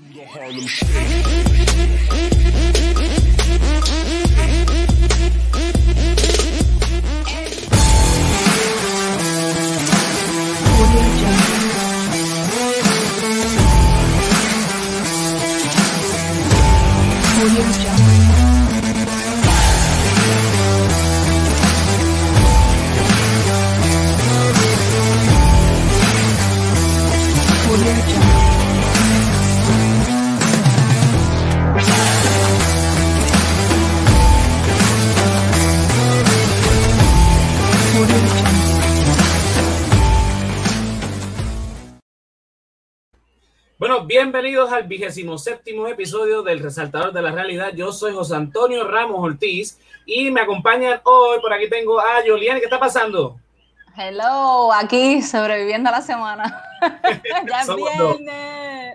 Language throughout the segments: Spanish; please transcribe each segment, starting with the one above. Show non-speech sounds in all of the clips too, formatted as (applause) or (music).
Bueno, bienvenidos al vigésimo séptimo episodio del Resaltador de la Realidad. Yo soy José Antonio Ramos Ortiz y me acompañan hoy, por aquí tengo a Yoliani. ¿Qué está pasando? Hello, aquí sobreviviendo a la semana. (laughs) ya es viernes.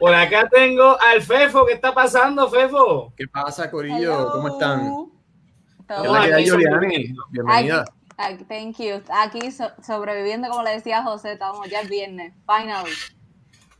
Por acá tengo al Fefo. ¿Qué está pasando, Fefo? ¿Qué pasa, Corillo? ¿Cómo están? Todo Hola, aquí. Bienvenida. Aquí, thank you. Aquí so- sobreviviendo, como le decía José, estamos ya es viernes. Finally.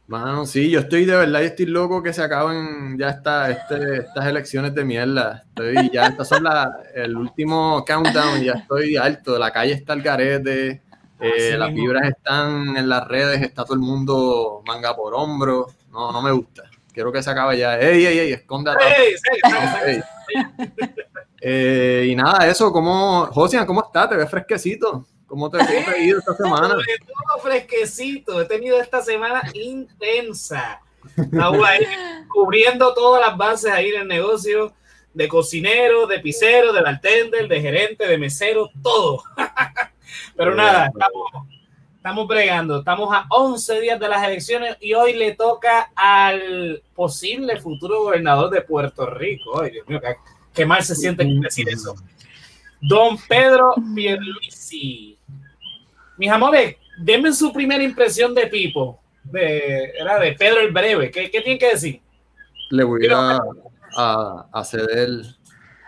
Mano, sí, yo estoy de verdad, yo estoy loco que se acaben ya esta, este, estas elecciones de mierda. Estoy ya, estas son la, el último countdown, ya estoy alto. La calle está al garete, eh, las vibras están en las redes, está todo el mundo manga por hombro. No, no me gusta. Quiero que se acabe ya. ¡Ey, ey, ey! Esconda atrás. ¡Ey! sí, sí, sí. Ey. Eh, y nada, eso, ¿cómo, Josian, cómo estás? Te ves fresquecito. ¿Cómo te, cómo te ha ido esta semana? Sobre todo fresquecito. He tenido esta semana intensa. Estamos ahí cubriendo todas las bases ahí en el negocio de cocinero, de pisero, de bartender, de gerente, de mesero, todo. (laughs) Pero nada, estamos, estamos bregando. Estamos a 11 días de las elecciones y hoy le toca al posible futuro gobernador de Puerto Rico. Ay, Dios mío, qué, qué mal se siente decir eso. Don Pedro Pierluisi. Mis amores, denme su primera impresión de Pipo, de, era de Pedro el Breve. ¿Qué, qué tienen que decir? le voy a, a, a ceder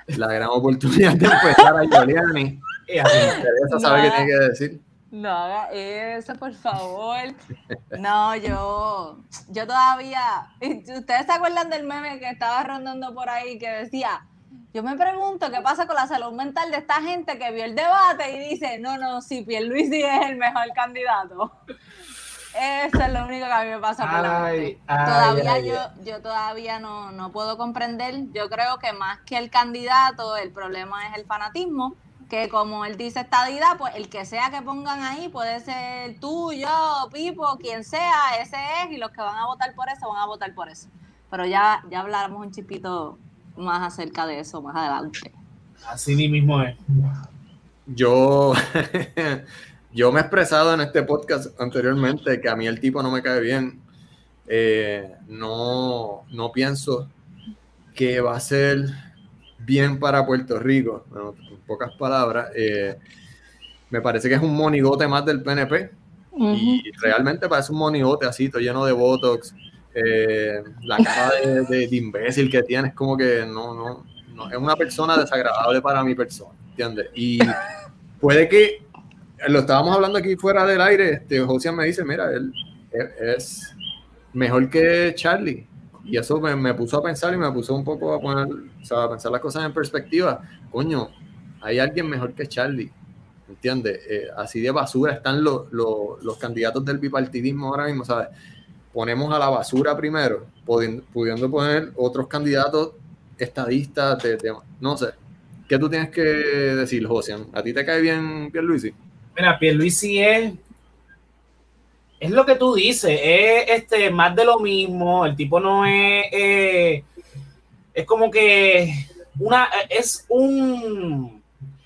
la gran oportunidad de empezar a Giuliani. (laughs) Eh, así. Me interesa saber qué tiene que decir. No haga eso, por favor. No, yo, yo todavía. (laughs) ¿Ustedes se acuerdan del meme que estaba rondando por ahí que decía? Yo me pregunto qué pasa con la salud mental de esta gente que vio el debate y dice, no, no, sí, Pierluisi es el mejor candidato. Eso es lo único que a mí me pasa por la mente. ay, Todavía ay, yo, yo todavía no, no puedo comprender. Yo creo que más que el candidato, el problema es el fanatismo. Que como él dice estadidad, pues el que sea que pongan ahí puede ser tú, yo, Pipo, quien sea, ese es, y los que van a votar por eso van a votar por eso. Pero ya, ya hablaremos un chipito más acerca de eso más adelante. Así ni mismo es. Yo, (laughs) yo me he expresado en este podcast anteriormente que a mí el tipo no me cae bien. Eh, no, no pienso que va a ser bien para Puerto Rico. Bueno, en pocas palabras, eh, me parece que es un monigote más del PNP. Y realmente parece un monigote así, todo lleno de botox. Eh, la cara de, de- de imbécil que tiene es como que no, no, no, es una persona desagradable para mi persona, ¿entiendes? Y (laughs) puede que, lo estábamos hablando aquí fuera del aire, este, José me dice, mira, él es, es mejor que Charlie. Y eso me, me puso a pensar y me puso un poco a poner, o sea, a pensar las cosas en perspectiva. Coño, hay alguien mejor que Charlie. ¿Entiendes? Eh, así de basura están los, los, los candidatos del bipartidismo ahora mismo, ¿sabes? Ponemos a la basura primero, pudiendo, poner otros candidatos estadistas, de, no sé. ¿Qué tú tienes que decir, José? ¿A ti te cae bien Pierluisi? Mira, Pierluisi es. Es lo que tú dices, es este, más de lo mismo. El tipo no es. eh, es como que. Una, es un.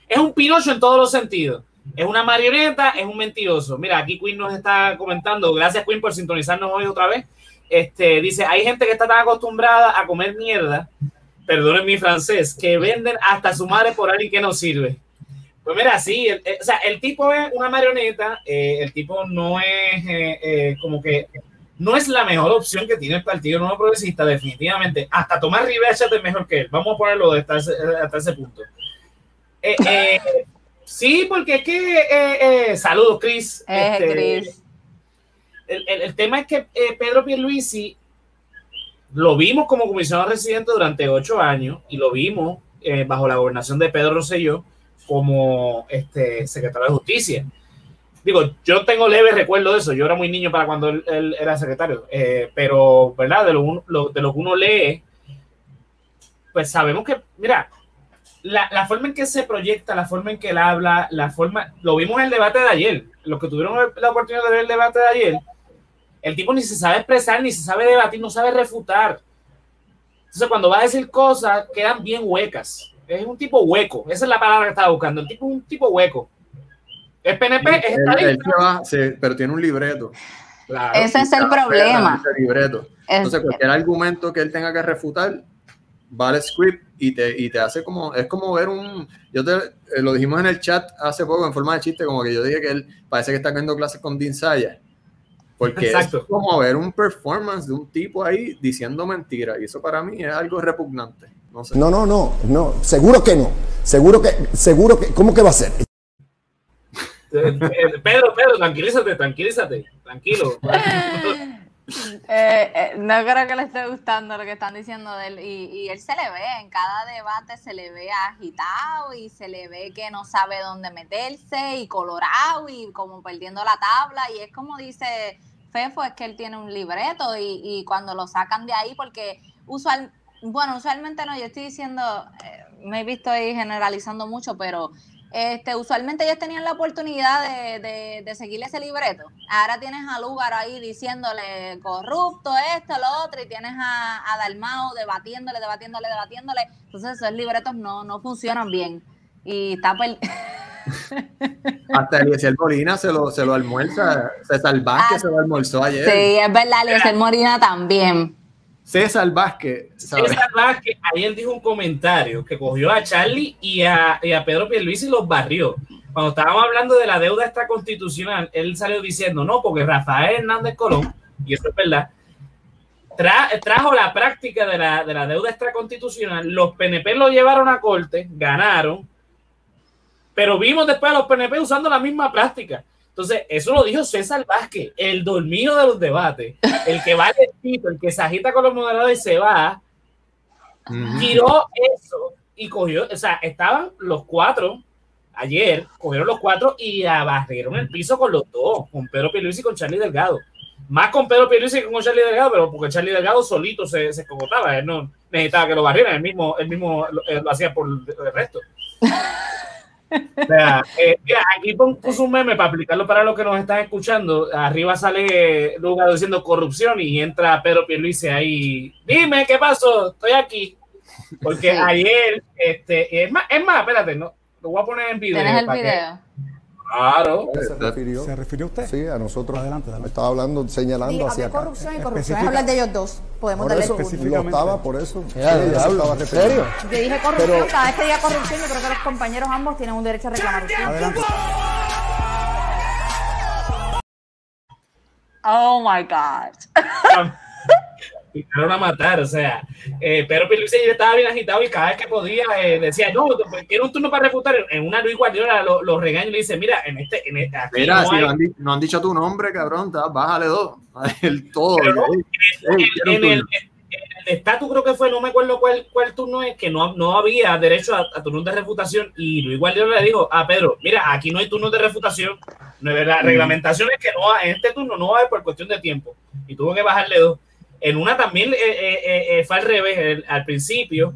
Es un Pinocho en todos los sentidos. Es una marioneta, es un mentiroso. Mira, aquí Queen nos está comentando. Gracias, Queen, por sintonizarnos hoy otra vez. Este, dice: hay gente que está tan acostumbrada a comer mierda, perdonen mi francés, que venden hasta su madre por alguien que no sirve. Pues mira, sí, el, el- o sea, el tipo es una marioneta, eh, el tipo no es eh, eh, como que no es la mejor opción que tiene el Partido Nuevo Progresista, definitivamente. Hasta Tomás Rivera es mejor que él. Vamos a ponerlo hasta ese, hasta ese punto. Sí, porque es que. eh, eh, saludos, Chris. Eh, Este, Chris. el, el- el tema es que eh, Pedro Pierluisi lo vimos como comisionado residente durante ocho años y lo vimos eh, bajo la gobernación de Pedro Rosselló como este, secretario de justicia. Digo, yo tengo leve recuerdo de eso, yo era muy niño para cuando él, era secretario, pero, ¿verdad? De lo, de lo que uno lee, pues sabemos que, mira, la, la, forma en que se proyecta, la forma en que él habla, la forma, lo vimos en el debate de ayer, los que tuvieron la oportunidad de ver el debate de ayer, el tipo ni se sabe expresar, ni se sabe debatir, no sabe refutar. Entonces, cuando va a decir cosas, quedan bien huecas. Es un tipo hueco. Esa es la palabra que estaba buscando. El tipo es un tipo hueco. Es PNP, es pero tiene un libreto. Ese es el problema. Libreto. Entonces, cualquier argumento que él tenga que refutar, va al script y te, y te hace como, es como ver un, yo te, eh, lo dijimos en el chat hace poco en forma de chiste, como que yo dije que él parece que está viendo clases con Dean Saya porque Exacto. es como ver un performance de un tipo ahí diciendo mentiras. Y eso para mí es algo repugnante. No, no, no, no, no. Seguro que no. Seguro que, seguro que, ¿cómo que va a ser? Eh, eh, Pedro, Pedro, tranquilízate, tranquilízate, tranquilo. (laughs) (laughs) Eh, no creo que le esté gustando lo que están diciendo de él. Y, y, él se le ve, en cada debate se le ve agitado y se le ve que no sabe dónde meterse y colorado y como perdiendo la tabla. Y es como dice Fefo es que él tiene un libreto y, cuando lo sacan de ahí, porque usual, bueno, usualmente no, yo estoy diciendo, eh, me he visto ahí generalizando mucho, pero este, usualmente ellos tenían la oportunidad de, de, seguirle ese libreto. Ahora tienes a Lugar ahí diciéndole corrupto, esto, lo otro, y tienes a, a Dalmao debatiéndole, debatiéndole, debatiéndole. Entonces esos libretos no, no funcionan bien. Y está (laughs) Hasta Eliezer Molina se lo, se lo almuerza. César Vázquez se lo almorzó ayer. Sí, es verdad, Eliezer Molina también. César Vázquez. César Vázquez ayer dijo un comentario que cogió a Charlie y a, y a Pedro Pierluisi y los barrió. Cuando estábamos hablando de la deuda extraconstitucional, él salió diciendo, no, porque Rafael Hernández Colón, y eso es verdad, trajo la práctica de la, de la deuda extraconstitucional, los PNP lo llevaron a corte, ganaron, pero vimos después a los PNP usando la misma práctica. Entonces, eso lo dijo César Vázquez, el dormido de los debates, el que va al espíritu, el que se agita con los moderadores y se va, tiró eso y cogió, o sea, estaban los cuatro ayer, cogieron los cuatro y abarrieron el piso con los dos, con Pedro Pierluisi y con Charlie Delgado. Más con Pedro Pierluisi que con Charlie Delgado, pero porque Charlie Delgado solito se, se escogotaba, él no necesitaba que lo barrieran, él mismo, él mismo lo, lo hacía por el resto. O sea, eh, aquí puso un meme para aplicarlo para los que nos están escuchando. Arriba sale Lugar diciendo corrupción y entra Pedro Pierluisi ahí. Dime, ¿qué pasó? Estoy aquí. Porque ayer, este, es más, es más, espérate, no, lo voy a poner en video. ¿Tienes el video? Claro. ¿Se refirió? ¿Se refirió usted? Sí, a nosotros. Adelante, adelante. Estaba hablando, señalando hacia acá. corrupción y corrupción es hablar de ellos dos. Podemos darle eso, Lo estaba, por eso. ¿En serio? Yo dije corrupción, cada vez que diga corrupción, yo creo que los compañeros ambos tienen un derecho a reclamar. Adelante. Oh my God. Empezaron a matar, o sea, eh, Pedro Pierluisi estaba bien agitado y cada vez que podía eh, decía, no, quiero un turno para refutar. En una Luis Guardiola lo, lo regaña y le dice, mira, en este, en este aquí mira, no, si hay... no, han dicho tu nombre, cabrón, bájale dos, (laughs) el todo. Pero, en, el, estatus creo que fue, no me acuerdo cuál, cuál turno es, que no, no había derecho a, a turnos de refutación y Luis Guardiola le dijo a Pedro, mira, aquí no hay turnos de refutación, la reglamentación es que no, en este turno no va a haber por cuestión de tiempo y tuvo que bajarle dos. En una también eh, eh, eh, fue al revés, al principio,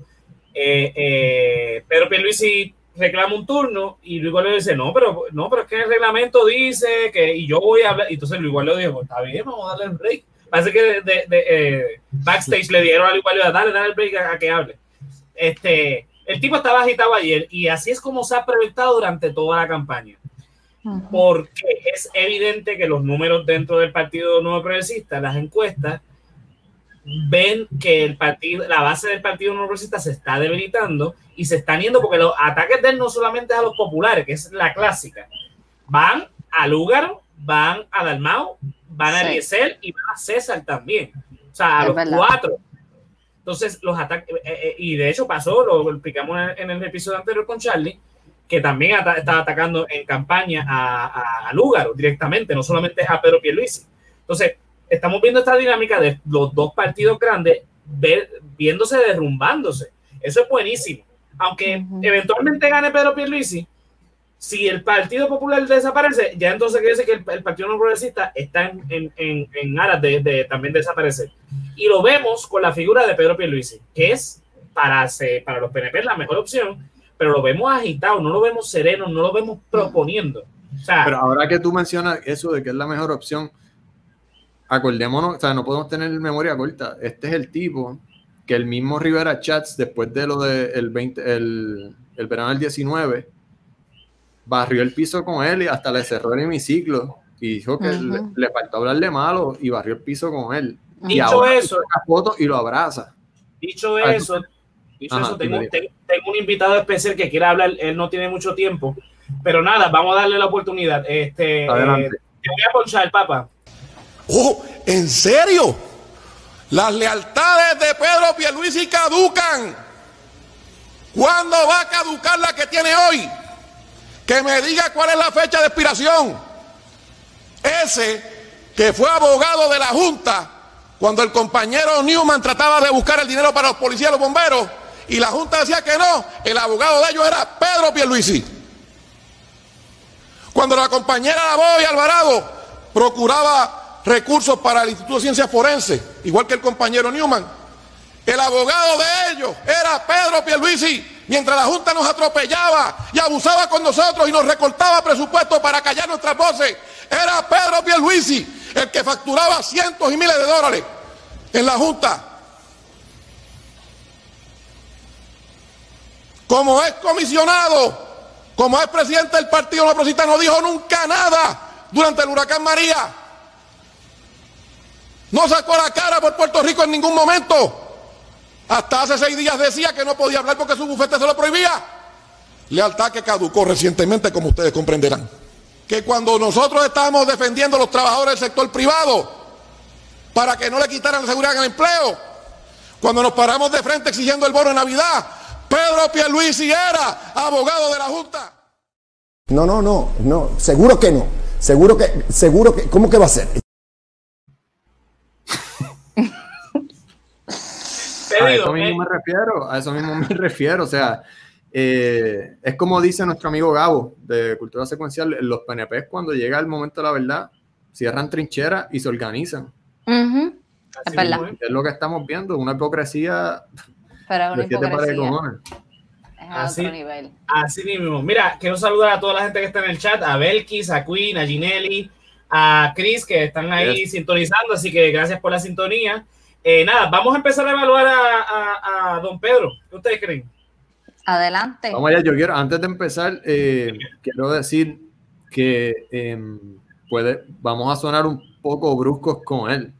Pedro Pierluisi reclama un turno y Luis le dice, no, pero no, pero es que el reglamento dice que y yo voy a hablar. Y entonces Luis le dijo, está bien, vamos a darle el break. Parece que de, de, backstage le dieron a Luis Guardia, dale, dale el break a, que hable. Este, el tipo estaba agitado ayer y así es como se ha proyectado durante toda la campaña. Porque es evidente que los números dentro del Partido Nuevo Progresista, las encuestas, ven que el partido, la base del Partido Progresista se está debilitando y se están yendo porque los ataques de él no solamente a los populares, que es la clásica, van a Lúgaro, van a Dalmau, van a Eliezer y van a César también. O sea, a los cuatro. Entonces, los ataques, eh, eh, y de hecho pasó, lo explicamos en, el episodio anterior con Charlie, que también estaba atacando en campaña a, a, Lúgaro directamente, no solamente a Pedro Pierluisi. Entonces, estamos viendo esta dinámica de los dos partidos grandes ver, viéndose derrumbándose. Eso es buenísimo. Aunque eventualmente gane Pedro Pierluisi, si el Partido Popular desaparece, ya entonces quiere decir que el, Partido No Progresista está en, en, en, aras de, también desaparecer. Y lo vemos con la figura de Pedro Pierluisi, que es para, para los PNP la mejor opción, pero lo vemos agitado, no lo vemos sereno, no lo vemos proponiendo. pero ahora que tú mencionas eso de que es la mejor opción, acordémonos, o sea, no podemos tener memoria corta. Este es el tipo que el mismo Rivera Chats, después de lo del 20, el, el verano del 19, barrió el piso con él y hasta le cerró el hemiciclo y dijo que le, faltó hablarle malo y barrió el piso con él. Dicho y eso, foto y lo abraza. Dicho eso, dicho eso tengo, tengo, un invitado especial que quiere hablar, él no tiene mucho tiempo, pero nada, vamos a darle la oportunidad. Este, eh, te voy a ponchar, papá. Oh, ¿en serio? Las lealtades de Pedro Pierluisi caducan. ¿Cuándo va a caducar la que tiene hoy? Que me diga cuál es la fecha de expiración. Ese que fue abogado de la Junta cuando el compañero Newman trataba de buscar el dinero para los policías y los bomberos y la Junta decía que no, el abogado de ellos era Pedro Pierluisi. Cuando la compañera Lavoy Alvarado procuraba recursos para el Instituto de Ciencias Forenses, igual que el compañero Newman, el abogado de ellos era Pedro Pierluisi mientras la Junta nos atropellaba y abusaba con nosotros y nos recortaba presupuesto para callar nuestras voces, era Pedro Pierluisi el que facturaba cientos y miles de dólares en la Junta. Como es comisionado, como es presidente del Partido No no dijo nunca nada durante el huracán María. No sacó la cara por Puerto Rico en ningún momento. Hasta hace seis días decía que no podía hablar porque su bufete se lo prohibía. Lealtad que caducó recientemente, como ustedes comprenderán. Que cuando nosotros estábamos defendiendo a los trabajadores del sector privado para que no le quitaran la seguridad en el empleo, cuando nos paramos de frente exigiendo el bono de Navidad, Pedro Pierluisi era abogado de la Junta. No, no, no, no, seguro que no. Seguro que, seguro que, ¿cómo que va a ser? A eso mismo eh. me refiero, a eso mismo me (laughs) refiero, o sea, eh, es como dice nuestro amigo Gabo de Cultura Secuencial, los PNP cuando llega el momento de la verdad, cierran trincheras y se organizan. Es verdad. Es lo que estamos viendo, una hipocresía. Pero una hipocresía. así, nivel. así mismo. Mira, quiero saludar a toda la gente que está en el chat, a Belkis, a Queen, a Ginelli, a Chris, que están ahí sintonizando, así que gracias por la sintonía. Eh, nada, vamos a empezar a evaluar a, don Pedro. ¿Qué ustedes creen? Adelante. Vamos allá, yo quiero, antes de empezar, eh, (laughs) quiero decir que em, puede, vamos a sonar un poco bruscos con él,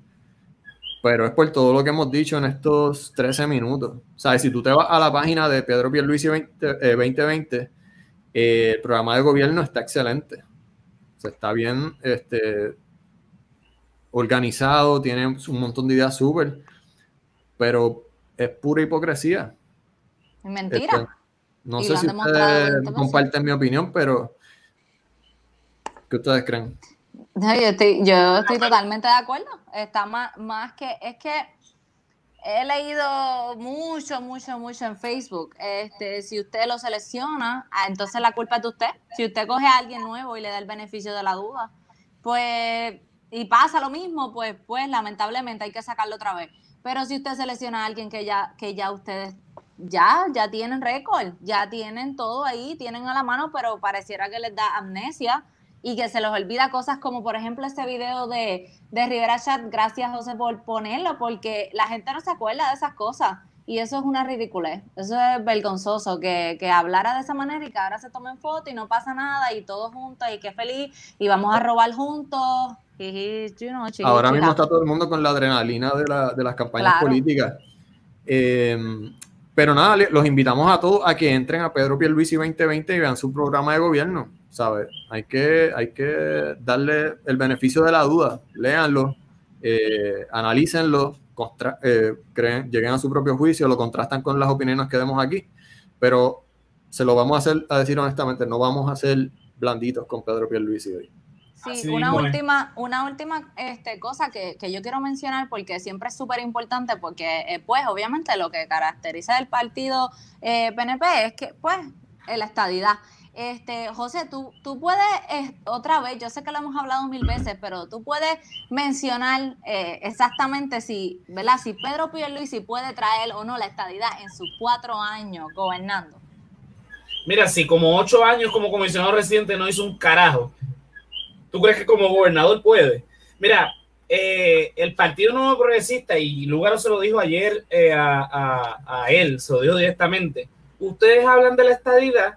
pero es por todo lo que hemos dicho en estos 13 minutos. O sea, si tú te vas a la página de Pedro Pierluisi 20, 2020, eh, el programa de gobierno está excelente. O está bien este, organizado, tiene un montón de ideas súper, pero es pura hipocresía. Mentira. Este, no sé si ustedes comparten mi opinión, pero ¿qué ustedes creen? yo estoy, yo estoy totalmente de acuerdo. Está más, más que, es que he leído mucho, mucho, mucho en Facebook. Este, si usted lo selecciona, ah, entonces la culpa es de usted. Si usted coge a alguien nuevo y le da el beneficio de la duda, pues y pasa lo mismo, pues, pues lamentablemente hay que sacarlo otra vez. Pero si usted selecciona a alguien que ya, que ya ustedes ya, ya tienen récord, ya tienen todo ahí, tienen a la mano, pero pareciera que les da amnesia y que se les olvida cosas como, por ejemplo, este video de, de Rivera Chat. Gracias, José, por ponerlo, porque la gente no se acuerda de esas cosas. Y eso es una ridiculez, eso es vergonzoso, que, que hablara de esa manera y que ahora se tomen fotos y no pasa nada y todos juntos y qué feliz y vamos a robar juntos. Ahora mismo está todo el mundo con la adrenalina de, la, de las campañas políticas. Eh, pero nada, los invitamos a todos a que entren a Pedro Pierluisi 2020 y vean su programa de gobierno. ¿sabes? Hay que, hay que darle el beneficio de la duda. Léanlo, eh, analícenlo, eh, creen, lleguen a su propio juicio, lo contrastan con las opiniones que demos aquí. Pero se lo vamos a hacer a decir honestamente, no vamos a ser blanditos con Pedro Pierluisi hoy. Sí, Así una es. última, una última este, cosa que, que yo quiero mencionar porque siempre es súper importante porque eh, pues obviamente lo que caracteriza el partido eh, PNP es que pues eh, la estadidad. Este, José, tú, tú puedes, eh, otra vez, yo sé que lo hemos hablado mil veces, pero tú puedes mencionar eh, exactamente si, ¿verdad? Si Pedro Pierluisi puede traer o no la estadidad en sus cuatro años gobernando. Mira, si como ocho años como comisionado residente no hizo un carajo, ¿tú crees que como gobernador puede? Mira, eh, el Partido Nuevo Progresista, y Lugaro se lo dijo ayer eh, a, él, se lo dijo directamente, ustedes hablan de la estadidad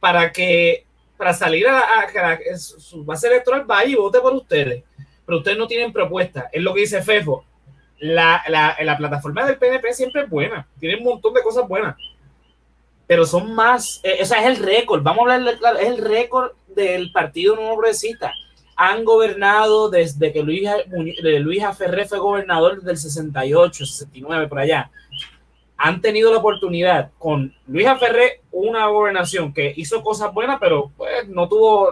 para que para salir a, a- su- base electoral vaya y vote por ustedes, pero ustedes no tienen propuesta, es lo que dice Fefo. La, la, la plataforma del PNP siempre es buena, tiene un montón de cosas buenas, pero son más, eh, o sea, es el récord, vamos a hablar claro, es el récord del Partido Nuevo Progresista. Han gobernado desde que Luis, Luis Aferré fue gobernador del 68, 69, por allá. Han tenido la oportunidad con Luis Aferré, una gobernación que hizo cosas buenas, pero pues no tuvo,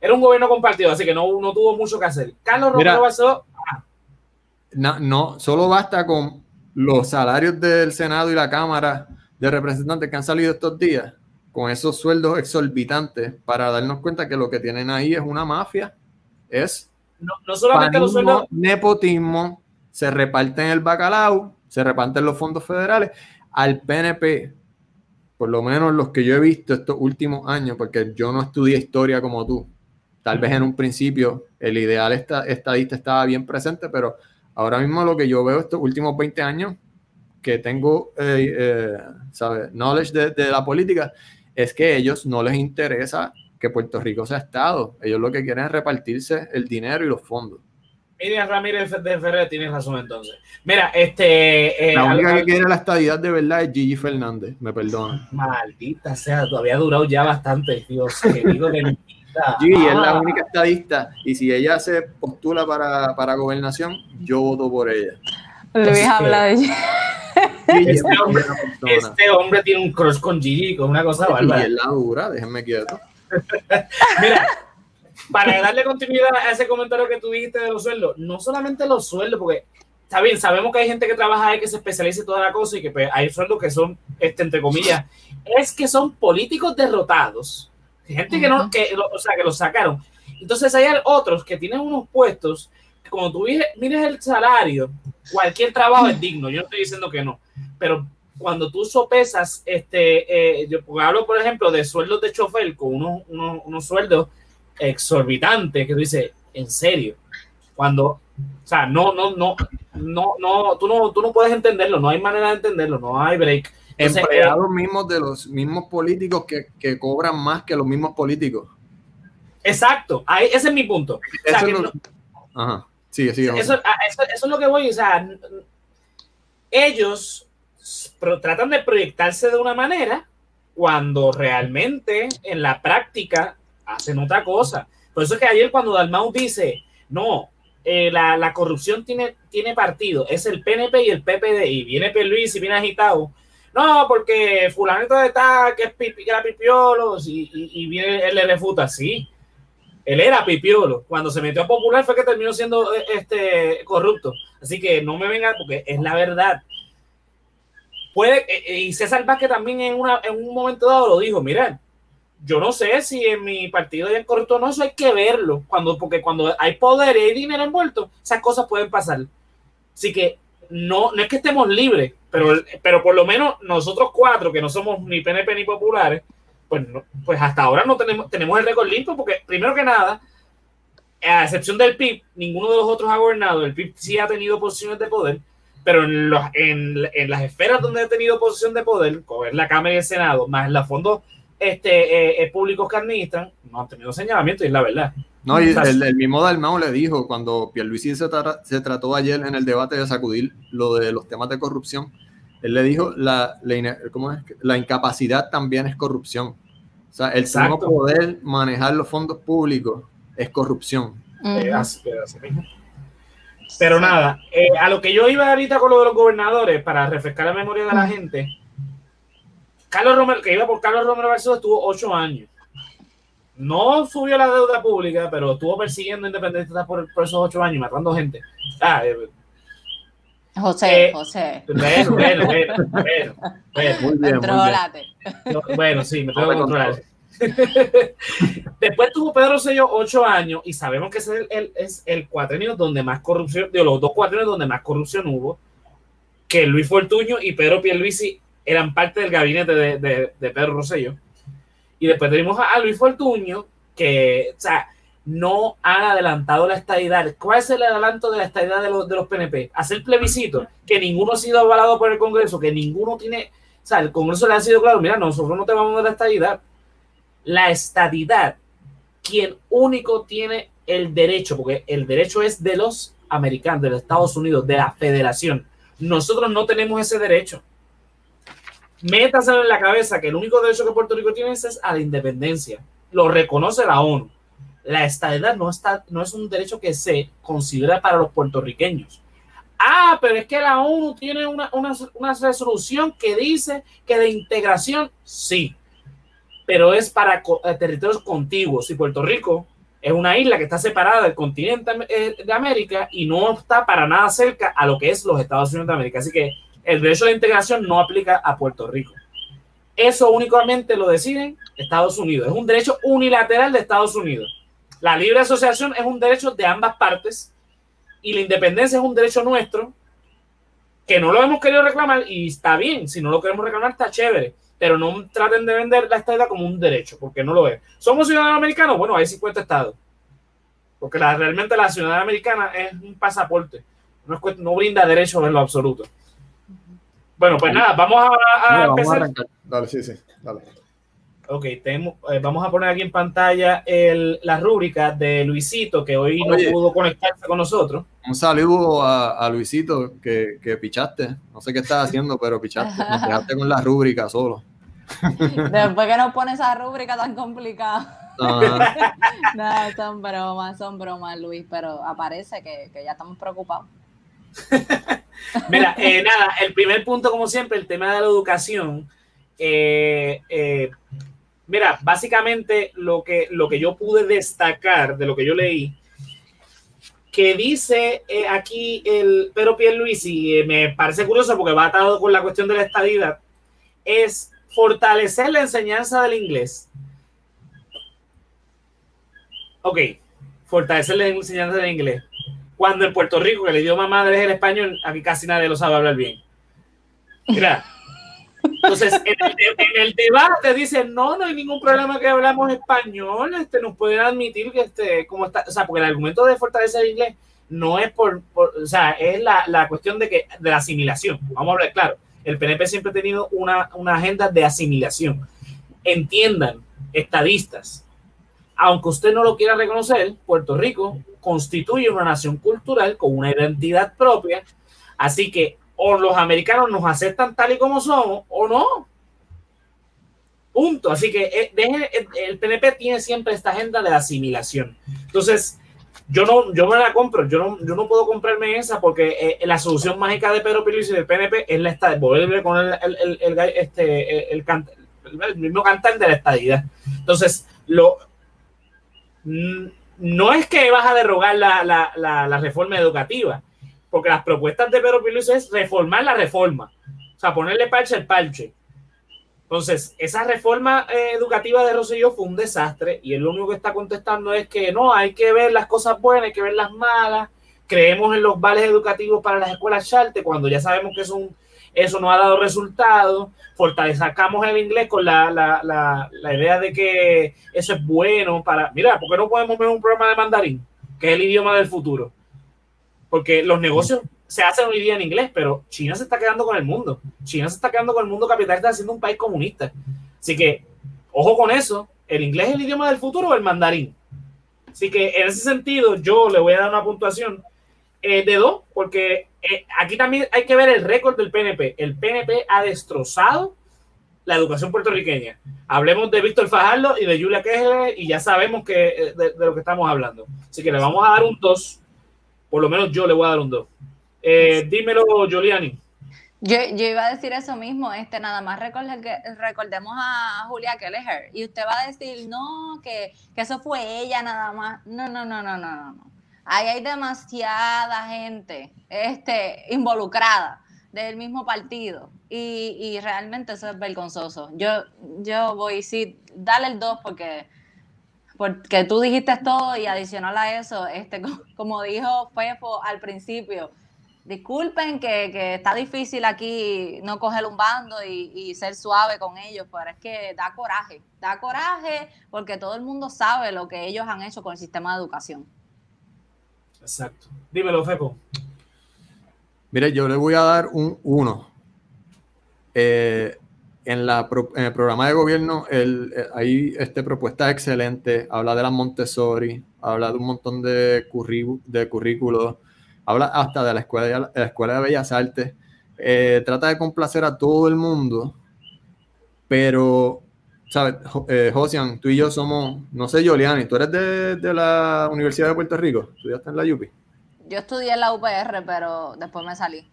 era un gobierno compartido, así que no, no tuvo mucho que hacer. Carlos Mira. Romero Barceló, No, no, solo basta con los salarios del Senado y la Cámara de Representantes que han salido estos días, con esos sueldos exorbitantes, para darnos cuenta que lo que tienen ahí es una mafia, es no, no solamente los panismo, sueldos, nepotismo, se reparten el bacalao, se reparten los fondos federales al PNP, por lo menos los que yo he visto estos últimos años, porque yo no estudié historia como tú. Tal vez en un principio el ideal esta- estadista estaba bien presente, pero ahora mismo lo que yo veo estos últimos 20 años, que tengo, eh, eh, ¿sabes? Knowledge de, de la política, es que a ellos no les interesa que Puerto Rico sea Estado. Ellos lo que quieren es repartirse el dinero y los fondos. Miriam Ramírez de Ferrer tiene razón entonces. Mira, este... eh, La única que quiere la estadidad de verdad es Gigi Fernández, me perdona. Maldita sea, todavía ha durado ya bastante, Dios querido de mi vida. Gigi es la única estadista y si ella se postula para, para gobernación, yo voto por ella. Luis que- habla de (laughs) Este hombre-. Este hombre tiene un crush con Gigi, con una cosa bárbara. es la dura, déjenme quieto. (laughs) Mira, para darle continuidad a ese comentario que tú dijiste de los sueldos, no solamente los sueldos, porque está bien, sabemos que hay gente que trabaja ahí que se especializa en toda la cosa y que pues, hay sueldos que son, este, entre comillas, es que son políticos derrotados, gente que no, que, o sea, que los sacaron. Entonces hay otros que tienen unos puestos, que cuando tú mires el salario, cualquier trabajo es digno, yo no estoy diciendo que no, pero cuando tú sopesas, este, eh, yo hablo por ejemplo de sueldos de chofer con unos, unos, unos sueldos exorbitantes que tú dices, en serio, cuando, o sea, no, no, no, no, no, tú no, tú no puedes entenderlo, no hay manera de entenderlo, no hay break. Entonces, Empleados mismos de los mismos políticos que, que cobran más que los mismos políticos. exacto, ahí, ese es mi punto. O sea, Eso que es lo- no- Ajá. Sigue, sigue. eso, a- eso, eso es lo que voy, o sea, ellos tratan de proyectarse de una manera cuando realmente en la práctica hacen otra cosa. Por eso es que ayer cuando Dalmau dice, no, eh, la, la corrupción tiene, tiene partido, es el PNP y el PPD, y viene Luis y viene agitado. No, porque fulanito de tal, que, es pipi, que era pipiolo, y, y, y viene, él le refuta, sí. Él era pipiolo. Cuando se metió a popular fue que terminó siendo eh, este corrupto. Así que no me venga porque es la verdad. Puede, eh, eh, y César Vázquez también en, una, en un momento dado lo dijo, mira, yo no sé si en mi partido hay corrupto o no, eso hay que verlo, cuando, porque cuando hay poder y hay dinero envuelto, esas cosas pueden pasar. Así que no, no es que estemos libres, pero, pero por lo menos nosotros cuatro, que no somos ni PNP ni populares, pues, no- pues hasta ahora no tenemos, tenemos el récord limpio, porque primero que nada, a excepción del PIB, ninguno de los otros ha gobernado. El PIB sí ha tenido posiciones de poder, pero en, los, en, en las esferas donde ha tenido posición de poder, como es la Cámara y el Senado, más los fondos este, eh, eh, públicos que administran, no han tenido señalamiento, y es la verdad. No, y el, el mismo Dalmau le dijo cuando Pierluisi se, tra- se trató ayer en el debate de sacudir lo de los temas de corrupción, él le dijo la, ¿cómo es? la incapacidad también es corrupción. O sea, el Exacto. no poder manejar los fondos públicos es corrupción. Pero nada, eh, a lo que yo iba ahorita con lo de los gobernadores, para refrescar la memoria de la gente, Carlos Romero, que iba por Carlos Romero Barceló, estuvo ocho años. no subió la deuda pública, pero estuvo persiguiendo independentistas por, por esos ocho años, matando gente. Ah, eh, José, Eh, José. bueno, bueno, bueno, bueno, bueno. Muy bien, muy bien. Bueno, sí, me tengo que controlar. (laughs) Después tuvo Pedro Rosselló ocho años y sabemos que ese es el, es el cuatrenio donde más corrupción, de los dos cuatrenios donde más corrupción hubo, que Luis Fortuño y Pedro Pierluisi eran parte del gabinete de, de, de Pedro Rosselló. Y después tenemos a, a Luis Fortuño, que, o sea, no han adelantado la estadidad. ¿Cuál es el adelanto de la estadidad de los, de los PNP? Hacer plebiscito, que ninguno ha sido avalado por el Congreso, que ninguno tiene, o sea, el Congreso le ha sido claro, mira, nosotros no te vamos a dar la estadidad. La estadidad, quien único tiene el derecho, porque el derecho es de los americanos, de los Estados Unidos, de la federación. Nosotros no tenemos ese derecho. Métaselo en la cabeza que el único derecho que Puerto Rico tiene es a la independencia. Lo reconoce la ONU. La estadidad no, está, no es un derecho que se considera para los puertorriqueños. Ah, pero es que la ONU tiene una, una, resolución que dice que de integración, sí, pero es para eh, territorios contiguos. Y Puerto Rico es una isla que está separada del continente eh, de América y no está para nada cerca a lo que es los Estados Unidos de América. Así que el derecho a la integración no aplica a Puerto Rico. Eso únicamente lo deciden Estados Unidos. Es un derecho unilateral de Estados Unidos. La libre asociación es un derecho de ambas partes y la independencia es un derecho nuestro que no lo hemos querido reclamar y está bien. Si no lo queremos reclamar, está chévere. Pero no traten de vender la estadía como un derecho, porque no lo es. ¿Somos ciudadanos americanos? Bueno, hay 50 estados. Porque la, realmente la ciudadanía americana es un pasaporte. No, es no brinda derechos en lo absoluto. Bueno, pues nada, vamos a, a Mira, vamos a empezar. Dale, sí, sí, dale. Ok, tenemos, eh, vamos a poner aquí en pantalla el, la rúbrica de Luisito, que hoy Oye. no pudo conectarse con nosotros. Un saludo a, a Luisito que, que pichaste. No sé qué estás haciendo, pero pichaste. Nos dejaste con la rúbrica solo. Después que nos pone esa rúbrica tan complicada. (laughs) No, son bromas, son bromas, Luis, pero aparece que, que ya estamos preocupados. (laughs) Mira, eh, nada, el primer punto, como siempre, el tema de la educación. Eh, eh, mira, básicamente lo que, lo que yo pude destacar de lo que yo leí, que dice eh, aquí el Pedro Pierluisi, eh, me parece curioso porque va atado con la cuestión de la estadidad, es fortalecer la enseñanza del inglés. Ok, fortalecer la enseñanza del inglés. Cuando en Puerto Rico, que el idioma madre es el español, aquí casi nadie lo sabe hablar bien. Mira. Entonces, en el, debate dicen, no, no hay ningún problema que hablamos español, este, nos pueden admitir que, este, como está, o sea, porque el argumento de fortalecer el inglés no es por, por- o sea, es la, la cuestión de que, de la asimilación. Vamos a hablar claro. El PNP siempre ha tenido una, una agenda de asimilación. Entiendan, estadistas, aunque usted no lo quiera reconocer, Puerto Rico constituye una nación cultural con una identidad propia, así que o los americanos nos aceptan tal y como somos o no. Punto. Así que eh, eh, el PNP tiene siempre esta agenda de la asimilación. Entonces, yo no, yo me la compro, yo no, yo no puedo comprarme esa porque eh, la solución mágica de Pedro Pierluisi y del PNP es la esta- volverle con el, el, el, este, el, mismo cantar de la estadidad. Entonces, lo, no es que vas a derogar la, la, la, la reforma educativa, porque las propuestas de Pedro Pierluisi es reformar la reforma, o sea, ponerle parche al parche. Entonces, esa reforma eh, educativa de Rosselló fue un desastre y él lo único que está contestando es que no, hay que ver las cosas buenas, hay que ver las malas, creemos en los vales educativos para las escuelas charter cuando ya sabemos que eso, no ha dado resultado, fortalecamos el inglés con la, la, la, la idea de que eso es bueno para, mira, ¿por qué no podemos ver un programa de mandarín, que es el idioma del futuro? Porque los negocios se hacen hoy día en inglés, pero China se está quedando con el mundo. China se está quedando con el mundo capitalista haciendo un país comunista. Así que, ojo con eso, ¿el inglés es el idioma del futuro o el mandarín? Así que en ese sentido, yo le voy a dar una puntuación eh, de dos, porque eh, aquí también hay que ver el récord del PNP. El PNP ha destrozado la educación puertorriqueña. Hablemos de Víctor Fajardo y de Julia Kessler y ya sabemos que, eh, de, lo que estamos hablando. Así que le vamos a dar un 2. Por lo menos yo le voy a dar un 2. Eh, dímelo, Giuliani. Yo, yo, iba a decir eso mismo, este, nada más recordemos a Julia Kelleher y usted va a decir, no, que, que, eso fue ella nada más. No, no, no, no, no, no. Ahí hay demasiada gente este, involucrada del mismo partido y, y realmente eso es vergonzoso. Yo, yo voy, sí, dale el 2 porque, porque tú dijiste todo y adicional a eso, este, (laughs) como dijo Fefo al principio, disculpen que, está difícil aquí no coger un bando y, ser suave con ellos, pero es que da coraje, da coraje porque todo el mundo sabe lo que ellos han hecho con el sistema de educación. Exacto. Dímelo, Feco. Mire, yo le voy a dar un 1. Eh, en, la, en el programa de gobierno el, eh, hay este, propuesta excelente, habla de la Montessori, habla de un montón de, de currículos habla hasta de la Escuela de, la escuela de Bellas Artes, eh, trata de complacer a todo el mundo, pero, ¿sabes? Eh, Josian, tú y yo somos, no sé, Yoliani, tú eres de, de, la Universidad de Puerto Rico, estudiaste en la UPI. Yo estudié en la UPR, pero después me salí.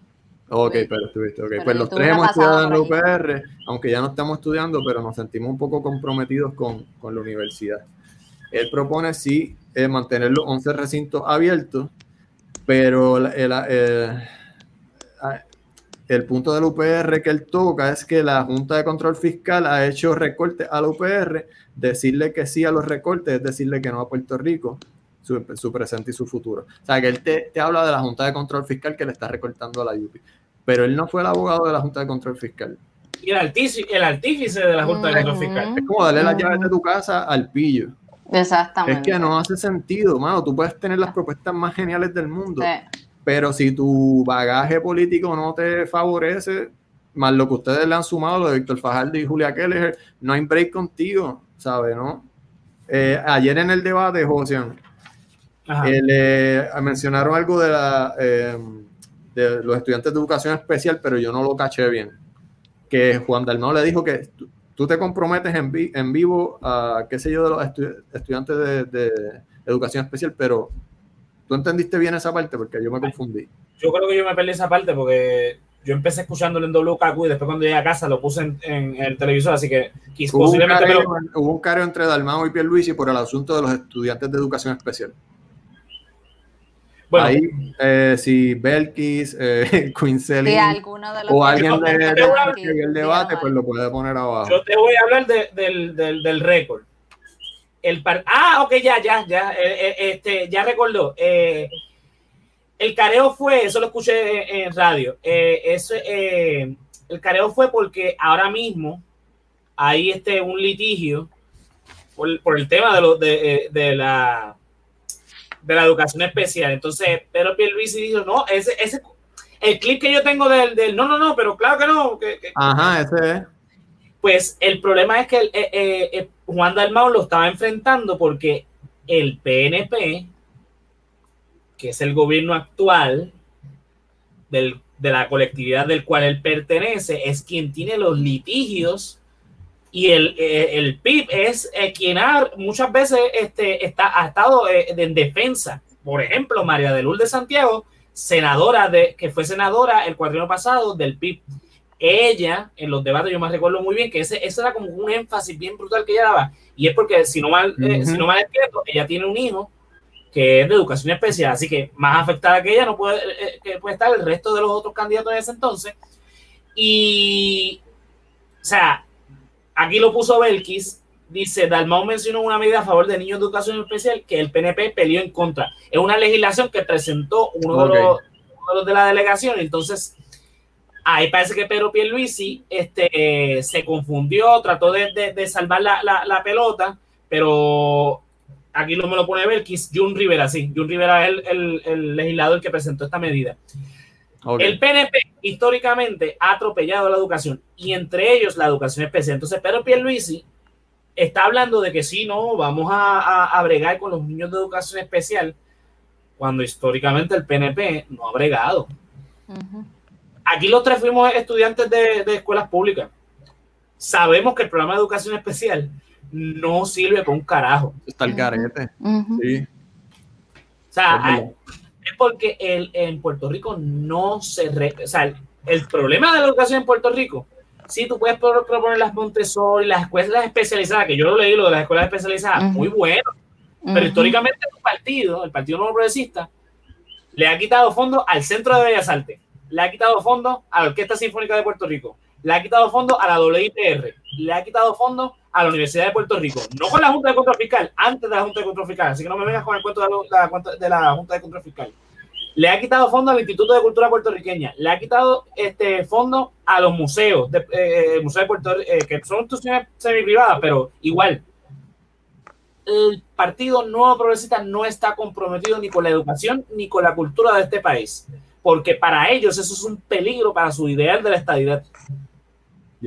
Ok, pero estuviste, ok. pues los tres hemos estudiado en la UPR, aunque ya no estamos estudiando, pero nos sentimos un poco comprometidos con, con la universidad. Él propone sí eh, mantener los 11 recintos abiertos, pero el, el, punto del UPR que él toca es que la Junta de Control Fiscal ha hecho recortes al UPR, decirle que sí a los recortes es decirle que no a Puerto Rico, su, presente y su futuro. O sea, que él te, te, habla de la Junta de Control Fiscal que le está recortando a la UPI, pero él no fue el abogado de la Junta de Control Fiscal. Y el, artífice, de la Junta de Control Fiscal. Es como darle las llaves de tu casa al pillo. Exactamente. Es que no hace sentido, mano. Tú puedes tener las propuestas más geniales del mundo, pero si tu bagaje político no te favorece, más lo que ustedes le han sumado, lo de Víctor Fajardo y Julia Keller, no hay break contigo, ¿sabes? ¿no? Eh, ayer en el debate, José, eh, mencionaron algo de, la, eh, de los estudiantes de educación especial, pero yo no lo caché bien. Que Juan Dalmau le dijo que tú te comprometes en, en vivo a, qué sé yo, de los estudiantes de, educación especial, pero tú entendiste bien esa parte porque yo me confundí. Yo creo que yo me perdí esa parte porque yo empecé escuchándolo en WKQ y después cuando llegué a casa lo puse en, el televisor, así que hubo posiblemente... Un careo, Hubo un careo entre Dalmao y Pierluisi por el asunto de los estudiantes de educación especial. Bueno, Ahí, eh, si Belkis, eh, (laughs) Queen o alguien de, el debate, pues lo puede poner abajo. Yo te voy a hablar del, del, del récord. El ah, ok, ya, ya, ya, eh, eh, este, ya recordó. Eh, el careo fue, eso lo escuché en, radio. Eso, el careo fue porque ahora mismo hay este, un litigio por, por el tema de, lo, de, de la de la educación especial. Entonces, Pedro Pierluisi dijo, no, ese, ese, el clip que yo tengo del, del no, no, no, pero claro que no. Que, Ajá, ese es. Pues el problema es que el, eh, eh, eh, Juan Dalmau lo estaba enfrentando porque el PNP, que es el gobierno actual del, de la colectividad del cual él pertenece, es quien tiene los litigios y el, eh, el PIB es eh, quien ha, muchas veces este, está, ha estado eh, en defensa. Por ejemplo, María de Lourdes Santiago, senadora de, que fue senadora el cuadrino pasado del PIB. Ella, en los debates, yo me recuerdo muy bien que ese, ese era como un énfasis bien brutal que ella daba. Y es porque, si no mal, si no mal entiendo, ella tiene un hijo que es de educación especial, así que más afectada que ella no puede, que puede estar el resto de los otros candidatos de ese entonces. Y, o sea, Aquí lo puso Belkis. Dice, Dalmau mencionó una medida a favor de niños de educación especial que el PNP peleó en contra. Es una legislación que presentó uno, de, los, de la delegación. Entonces, ahí parece que Pedro Pierluisi este, se confundió, trató de, salvar la, pelota, pero aquí lo me lo pone Belkis, Jun Rivera, sí, Jun Rivera es el, el legislador que presentó esta medida. El PNP históricamente ha atropellado la educación y entre ellos la educación especial. Entonces, Pedro Pierluisi está hablando de que sí, no, vamos a, a, bregar con los niños de educación especial, cuando históricamente el PNP no ha bregado. Aquí los tres fuimos estudiantes de, escuelas públicas. Sabemos que el programa de educación especial no sirve con un carajo. Está el carete. Sí. O sea, es porque el, en Puerto Rico no se... o sea, el problema de la educación en Puerto Rico, sí, tú puedes proponer las Montessori, las escuelas especializadas, que yo lo leí, lo de las escuelas especializadas, muy bueno, pero históricamente el partido, el Partido Nuevo Progresista, le ha quitado fondos al Centro de Bellas Artes, le ha quitado fondos a la Orquesta Sinfónica de Puerto Rico, le ha quitado fondos a la WIPR, le ha quitado fondos a la Universidad de Puerto Rico, no con la Junta de Control Fiscal, antes de la Junta de Control Fiscal, así que no me vengas con el cuento de la, de la Junta de Control Fiscal. Le ha quitado fondos al Instituto de Cultura Puertorriqueña, le ha quitado este fondos a los museos, de, eh, museos de Puerto eh, que son instituciones semi-privadas, pero igual. El Partido Nuevo Progresista no está comprometido ni con la educación ni con la cultura de este país, porque para ellos eso es un peligro para su ideal de la estabilidad.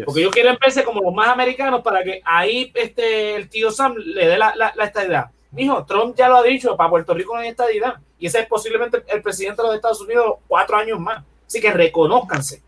Porque ellos quieren verse como los más americanos para que ahí este, el tío Sam le dé la, la, la estadidad. Mijo, Trump ya lo ha dicho, para Puerto Rico no hay estadidad. Y ese es posiblemente el presidente de los Estados Unidos cuatro años más. Así que reconozcanse.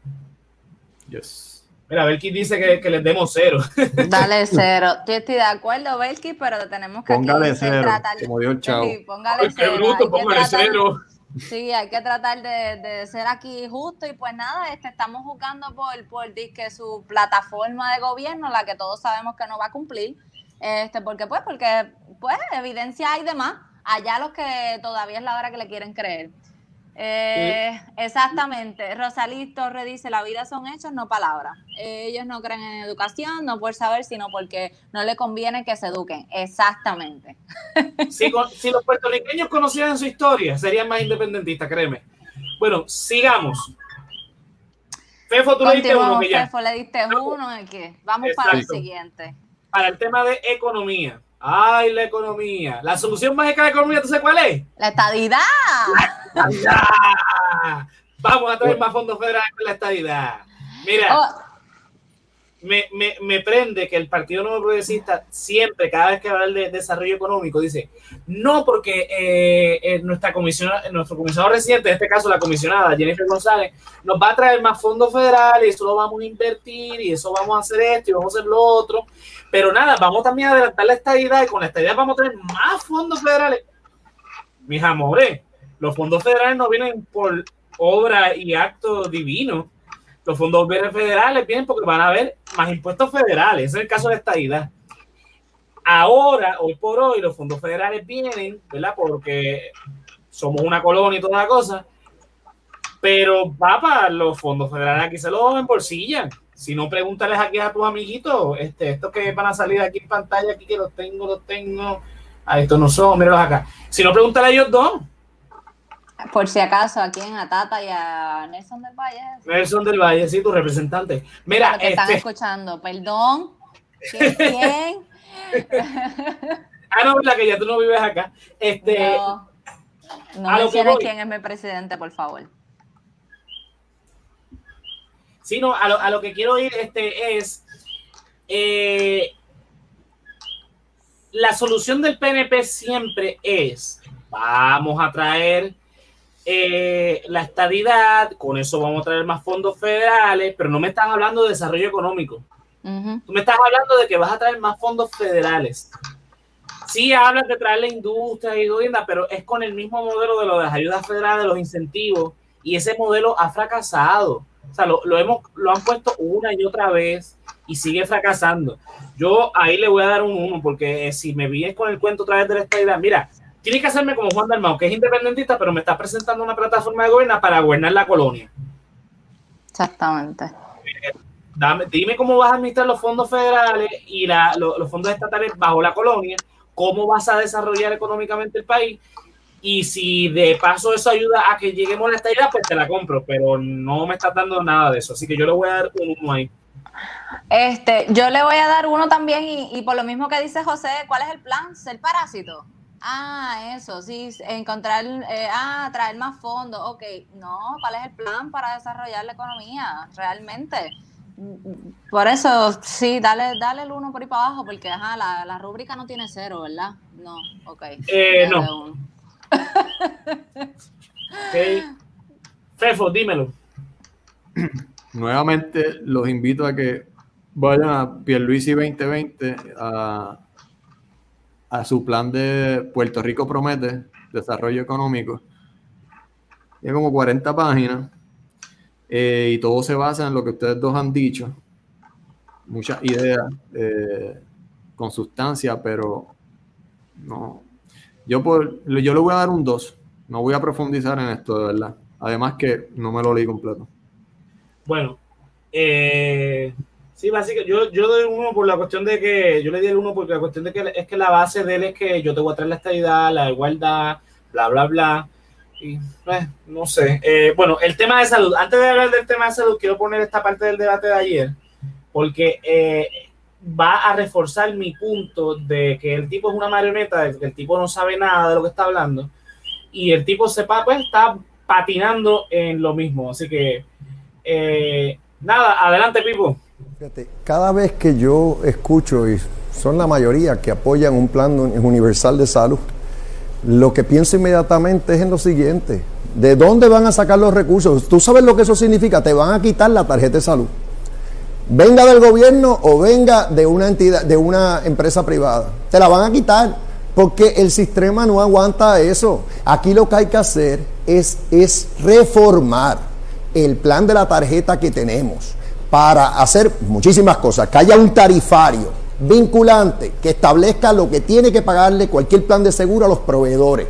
Yes. Mira, Belki dice que, que, les demos cero. (laughs) Dale cero. Yo estoy de acuerdo, Belki, pero tenemos que póngale cero, tratar. como dijo el chavo. Sí, póngale cero. Qué bruto, póngale cero. Sí, hay que tratar de, de, ser aquí justo y pues nada, este, estamos jugando por, por que su plataforma de gobierno, la que todos sabemos que no va a cumplir, este, porque pues, porque pues evidencia hay de más, allá los que todavía es la hora que le quieren creer. Eh, exactamente. Rosalí Torre dice, la vida son hechos, no palabras. Ellos no creen en educación, no por saber, sino porque no le conviene que se eduquen. Exactamente. (laughs) Si, si los puertorriqueños conocieran su historia, serían más independentistas, créeme. Bueno, sigamos. Fefo, tú le diste uno. Fefo, le diste uno. ¿qué? Vamos para el siguiente. Para el tema de economía. Ay, la economía. La solución mágica de la economía, ¿tú sabes cuál es? La estadidad. La estadidad. Vamos a traer más fondos federales con la estadidad. Mira, oh. Me, me, me, prende que el Partido Nuevo Progresista siempre, cada vez que habla de desarrollo económico, dice, no porque eh, nuestra comisionada, nuestro comisionado residente, en este caso la comisionada Jennifer González, nos va a traer más fondos federales y eso lo vamos a invertir y eso vamos a hacer esto y vamos a hacer lo otro. Pero nada, vamos también a adelantar la estadidad y con la estadidad vamos a tener más fondos federales. Mis amores, los fondos federales no vienen por obra y acto divino. Los fondos federales vienen porque van a haber más impuestos federales. Ese es el caso de la estadidad. Ahora, hoy por hoy, los fondos federales vienen, ¿verdad? Porque somos una colonia y toda la cosa. Pero, papá, los fondos federales aquí se los embolsillan si no, pregúntales aquí a tus amiguitos, este, estos que van a salir aquí en pantalla, aquí que los tengo, los tengo. A estos no son, míralos acá. Si no, pregúntale a ellos dos. Por si acaso, aquí en Atata y a Nelson del Valle. Nelson del Valle, sí, tu representante. Mira, que están este- escuchando, perdón. ¿Quién? (laughs) ah, no, la que ya tú no vives acá. Este, no, no menciones quién es mi presidente, por favor a lo, a lo que quiero ir este, es eh, la solución del PNP siempre es vamos a traer eh, la estadidad, con eso vamos a traer más fondos federales, pero no me estás hablando de desarrollo económico. Tú me estás hablando de que vas a traer más fondos federales. Sí, hablas de traer la industria y vivienda, pero es con el mismo modelo de lo de las ayudas federales, de los incentivos, y ese modelo ha fracasado. O sea, lo, hemos, lo han puesto una y otra vez y sigue fracasando. Yo ahí le voy a dar un uno, porque si me vienes con el cuento otra vez de la estabilidad, mira, tienes que hacerme como Juan Dalmau, que es independentista, pero me está presentando una plataforma de gobierno para gobernar la colonia. Exactamente. Dame, dime cómo vas a administrar los fondos federales y la, los fondos estatales bajo la colonia, cómo vas a desarrollar económicamente el país y si de paso eso ayuda a que lleguemos a la estabilidad, pues te la compro, pero no me estás dando nada de eso. Así que yo le voy a dar un uno ahí. Este, yo le voy a dar uno también, y, por lo mismo que dice José, ¿cuál es el plan? Ser parásito. Ah, eso, sí, encontrar, eh, ah, traer más fondos, ok. No, ¿cuál es el plan para desarrollar la economía realmente? Por eso, sí, dale, dale el uno por ahí para abajo, porque ajá, la, la rúbrica no tiene cero, ¿verdad? No, ok. Eh, no. (laughs) Fefo, dímelo. (clears throat) Nuevamente los invito a que vayan a Pierluisi 2020 a, a su plan de Puerto Rico Promete, desarrollo económico. Tiene como 40 páginas. eh, y todo se basa en lo que ustedes dos han dicho. Muchas ideas eh, con sustancia, pero no. Yo, por, yo le voy a dar un 2. No voy a profundizar en esto, de verdad. Además que no me lo leí completo. Bueno, eh, sí, básicamente, yo, yo doy uno por la cuestión de que, yo le di el uno porque la cuestión de que es que la base de él es que yo te voy a traer la estabilidad, la igualdad, bla, bla, bla. Y, pues, no sé. Eh, bueno, el tema de salud. Antes de hablar del tema de salud, quiero poner esta parte del debate de ayer, porque eh, va a reforzar mi punto de que el tipo es una marioneta, de que el tipo no sabe nada de lo que está hablando, y el tipo sepa, pues está patinando en lo mismo. Así que, eh, nada, adelante, Pipo. Fíjate, cada vez que yo escucho, y son la mayoría que apoyan un plan universal de salud, lo que pienso inmediatamente es en lo siguiente. ¿De dónde van a sacar los recursos? ¿Tú sabes lo que eso significa? Te van a quitar la tarjeta de salud. Venga del gobierno o venga de una entidad, de una empresa privada. Te la van a quitar porque el sistema no aguanta eso. Aquí lo que hay que hacer es, es reformar el plan de la tarjeta que tenemos para hacer muchísimas cosas. Que haya un tarifario vinculante que establezca lo que tiene que pagarle cualquier plan de seguro a los proveedores.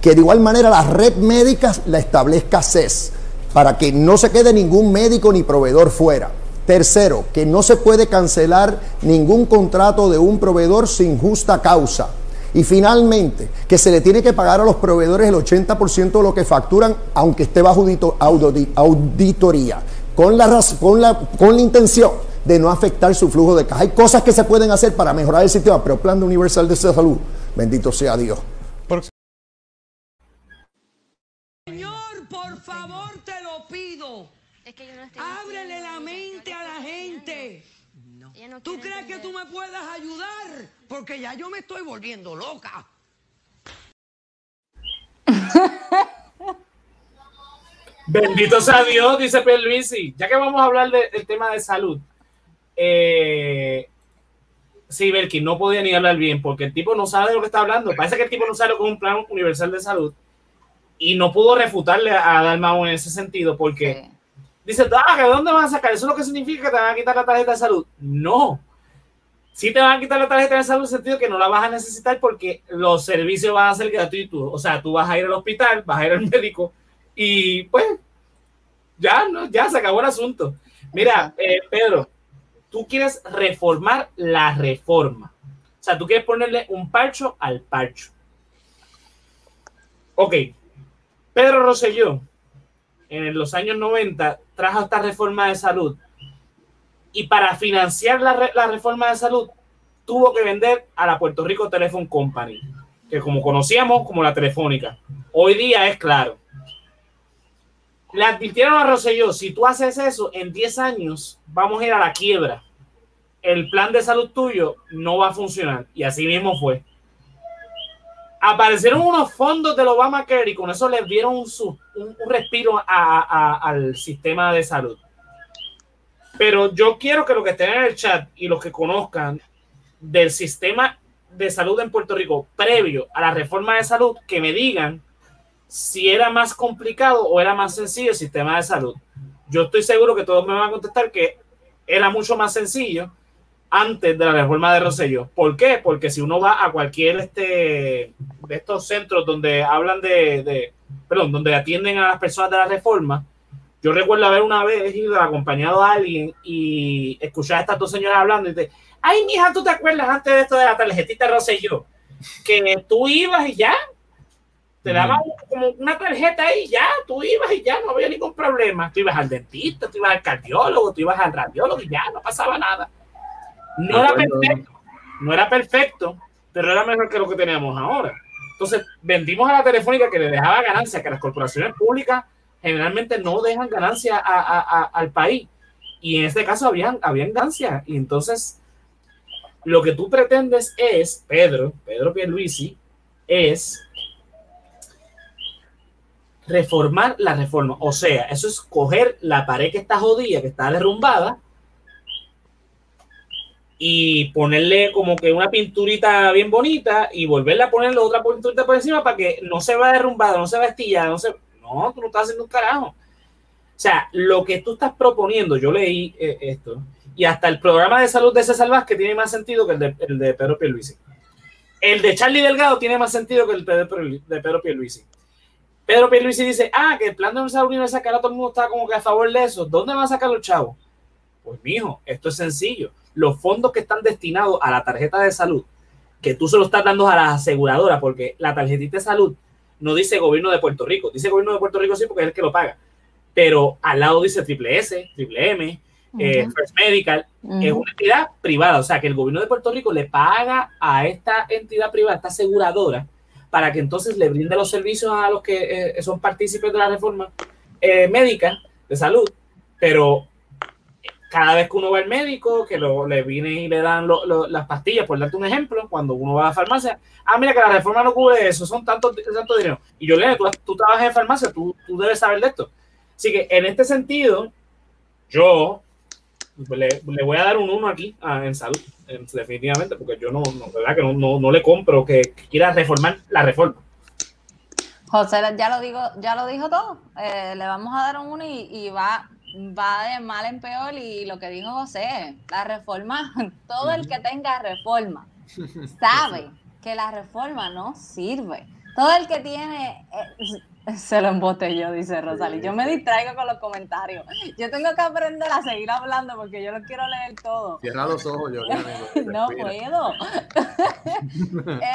Que de igual manera la red médica la establezca CES para que no se quede ningún médico ni proveedor fuera. Tercero, que no se puede cancelar ningún contrato de un proveedor sin justa causa. Y finalmente, que se le tiene que pagar a los proveedores el 80% de lo que facturan, aunque esté bajo auditoría, con la, con la, con la intención de no afectar su flujo de caja. Hay cosas que se pueden hacer para mejorar el sistema, pero Plan de Universal de Salud, bendito sea Dios. Señor, por favor, te lo pido. Ábrele la mente a la gente. ¿Tú crees que tú me puedas ayudar? Porque ya yo me estoy volviendo loca. (laughs) Bendito sea Dios, dice Luisi. Ya que vamos a hablar del tema de salud, eh, sí, no podía ni hablar bien porque el tipo no sabe de lo que está hablando. Parece que el tipo no sabe lo que es un plan universal de salud y no pudo refutarle a Dalmau en ese sentido porque dice, ah, ¿de dónde van a sacar? ¿Eso es lo que significa que te van a quitar la tarjeta de salud? No. Sí te van a quitar la tarjeta de salud en el sentido que no la vas a necesitar porque los servicios van a ser gratuitos. O sea, tú vas a ir al hospital, vas a ir al médico y pues ya, no, ya se acabó el asunto. Mira, eh, Pedro, tú quieres reformar la reforma. O sea, tú quieres ponerle un parcho al parcho. Ok, Pedro Rosselló en los años 90 trajo esta reforma de salud y para financiar la, la reforma de salud tuvo que vender a la Puerto Rico Telephone Company, que como conocíamos como la telefónica. Hoy día es claro le advirtieron a Rosselló, si tú haces eso, en 10 años vamos a ir a la quiebra. El plan de salud tuyo no va a funcionar. Y así mismo fue. Aparecieron unos fondos del Obamacare y con eso les dieron un, un, respiro al sistema de salud. Pero yo quiero que los que estén en el chat y los que conozcan del sistema de salud en Puerto Rico previo a la reforma de salud, que me digan si era más complicado o era más sencillo el sistema de salud. Yo estoy seguro que todos me van a contestar que era mucho más sencillo antes de la reforma de Rosselló. ¿Por qué? Porque si uno va a cualquier este, de estos centros donde hablan de, de, perdón, donde atienden a las personas de la reforma, yo recuerdo haber una vez ido acompañado a alguien y escuchar a estas dos señoras hablando y te, ay, mija, ¿tú te acuerdas antes de esto de la tarjetita Rosselló? Que tú ibas y ya, te daban como una tarjeta ahí, ya, tú ibas y ya no había ningún problema. Tú ibas al dentista, tú ibas al cardiólogo, tú ibas al radiólogo y ya no pasaba nada. No era perfecto, no era perfecto, pero era mejor que lo que teníamos ahora. Entonces, vendimos a la telefónica que le dejaba ganancia, que las corporaciones públicas generalmente no dejan ganancia al país. Y en este caso habían, habían ganancia. Y entonces, lo que tú pretendes es, Pedro, Pedro Pierluisi, es reformar la reforma. O sea, eso es coger la pared que está jodida, que está derrumbada, y ponerle como que una pinturita bien bonita y volverle a ponerle otra pinturita por encima para que no se va derrumbada, no se va estillada, no se... No, tú no estás haciendo un carajo. sea, lo que tú estás proponiendo, yo leí eh, esto, y hasta el programa de salud de César Vázquez tiene más sentido que el de, el de Pedro Pierluisi. El de Charlie Delgado tiene más sentido que el de Pedro Pierluisi. Pedro Pierluisi dice, ah, que el plan de universal, que ahora todo el mundo está como que a favor de eso. ¿Dónde van a sacar los chavos? Pues, mijo, esto es sencillo. Los fondos que están destinados a la tarjeta de salud, que tú se lo estás dando a las aseguradoras, porque la tarjetita de salud no dice gobierno de Puerto Rico. Dice gobierno de Puerto Rico sí, porque es el que lo paga. Pero al lado dice triple S, triple M, eh, First Medical, es una entidad privada. O sea, que el gobierno de Puerto Rico le paga a esta entidad privada, esta aseguradora, para que entonces le brinde los servicios a los que eh, son partícipes de la reforma eh, médica de salud, pero cada vez que uno va al médico, que lo, le vienen y le dan las pastillas, por darte un ejemplo, cuando uno va a la farmacia, ah, mira que la reforma no cubre eso, son tanto, tanto dinero. Y yo le tú, tú trabajas en farmacia, tú, tú debes saber de esto. Así que en este sentido, yo le, voy a dar un 1 aquí en salud, definitivamente, porque yo no, no, ¿verdad? Que no, no, le compro que, quiera reformar la reforma. José ya lo digo, ya lo dijo todo. Eh, le vamos a dar un 1 y, y, va, va de mal en peor. Y lo que dijo José, la reforma, (laughs) todo el que tenga reforma (laughs) sabe que la reforma no sirve. Todo el que tiene, eh, (laughs) Se lo embotelló, dice Rosalí. Yo me distraigo con los comentarios. Yo tengo que aprender a seguir hablando porque yo lo quiero leer todo. Cierra los ojos, (laughs) yo. (laughs) no puedo.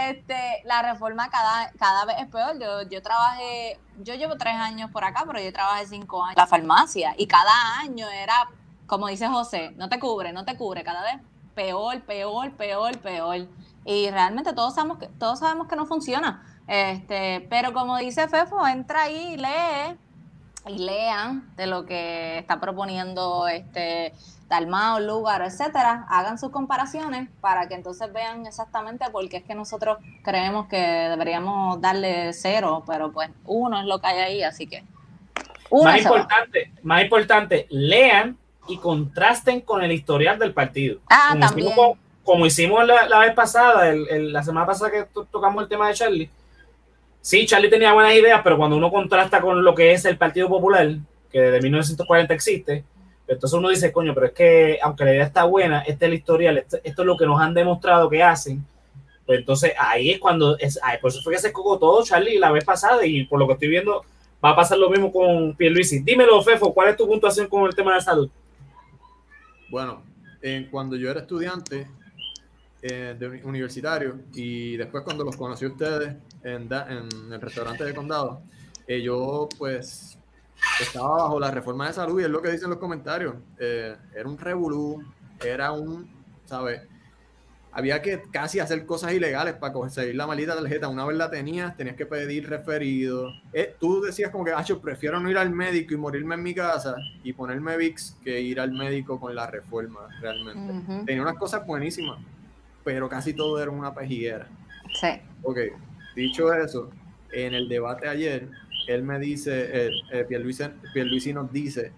este, la reforma cada, cada vez es peor. Yo, yo trabajé, yo llevo tres años por acá, pero yo trabajé cinco años en la farmacia y cada año era, como dice José, no te cubre, no te cubre, cada vez peor, peor, peor, peor. Y realmente todos sabemos que, todos sabemos que no funciona. Este, pero como dice Fefo, entra ahí y lee y lean de lo que está proponiendo este Dalmao, Lugar, etcétera, hagan sus comparaciones para que entonces vean exactamente por qué es que nosotros creemos que deberíamos darle cero, pero pues uno es lo que hay ahí, así que más importante, más importante, lean y contrasten con el historial del partido. Ah, como también. Hicimos, como, hicimos la, vez pasada, la semana pasada que tocamos el tema de Charlie, Sí, Charlie tenía buenas ideas, pero cuando uno contrasta con lo que es el Partido Popular, que desde 1940 existe, entonces uno dice, coño, pero es que aunque la idea está buena, este es el historial, esto, es lo que nos han demostrado que hacen. Pues entonces ahí es cuando, es, por eso fue que se escogó todo, Charlie, la vez pasada, y por lo que estoy viendo, va a pasar lo mismo con Pierluisi. Dímelo, Fefo, ¿cuál es tu puntuación con el tema de salud? Bueno, cuando yo era estudiante, eh, de universitario y después cuando los conocí a ustedes en, en el restaurante de condado, eh, yo pues estaba bajo la reforma de salud y es lo que dicen los comentarios. Eh, era un revolú, era un, ¿sabes? Había que casi hacer cosas ilegales para conseguir la maldita tarjeta. Una vez la tenías, tenías que pedir referido. tú decías como que, ah, yo prefiero no ir al médico y morirme en mi casa y ponerme VIX que ir al médico con la reforma, realmente. Tenía unas cosas buenísimas pero casi todo era una pejiguera. Sí. Ok, dicho eso, en el debate ayer, él me dice, eh, eh, Pierluisi, nos dice,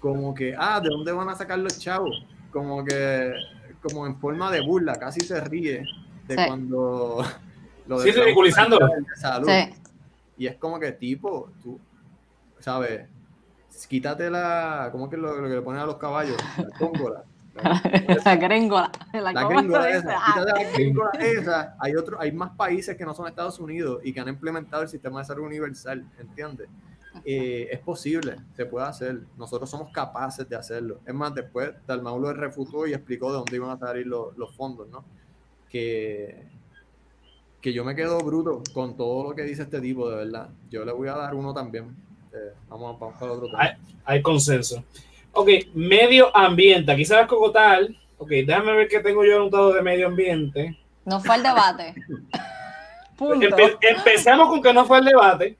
como que, ah, ¿de dónde van a sacar los chavos? Como que, como en forma de burla, casi se ríe de cuando... (laughs) Lo sí, ridiculizándolo. Sí. Y es como que, tipo, tú, ¿sabes? Quítate la, ¿cómo que lo, lo que le ponen a los caballos? La tómbola (laughs) la gringola. La, gringola esa. (laughs) esa. Hay, otro, hay más países que no son Estados Unidos y que han implementado el sistema de salud universal, ¿entiendes? Eh, es posible, se puede hacer. Nosotros somos capaces de hacerlo. Es más, después Dalmau lo refutó y explicó de dónde iban a salir los, los fondos, ¿no? Que, que yo me quedo bruto con todo lo que dice este tipo, de verdad. Yo le voy a dar uno también. Eh, vamos, vamos para otro tema. Hay, hay consenso. Ok, medio ambiente. Aquí sabes Cocotal. Ok, déjame ver qué tengo yo anotado de medio ambiente. No fue el debate. (laughs) empecemos con que no fue el debate,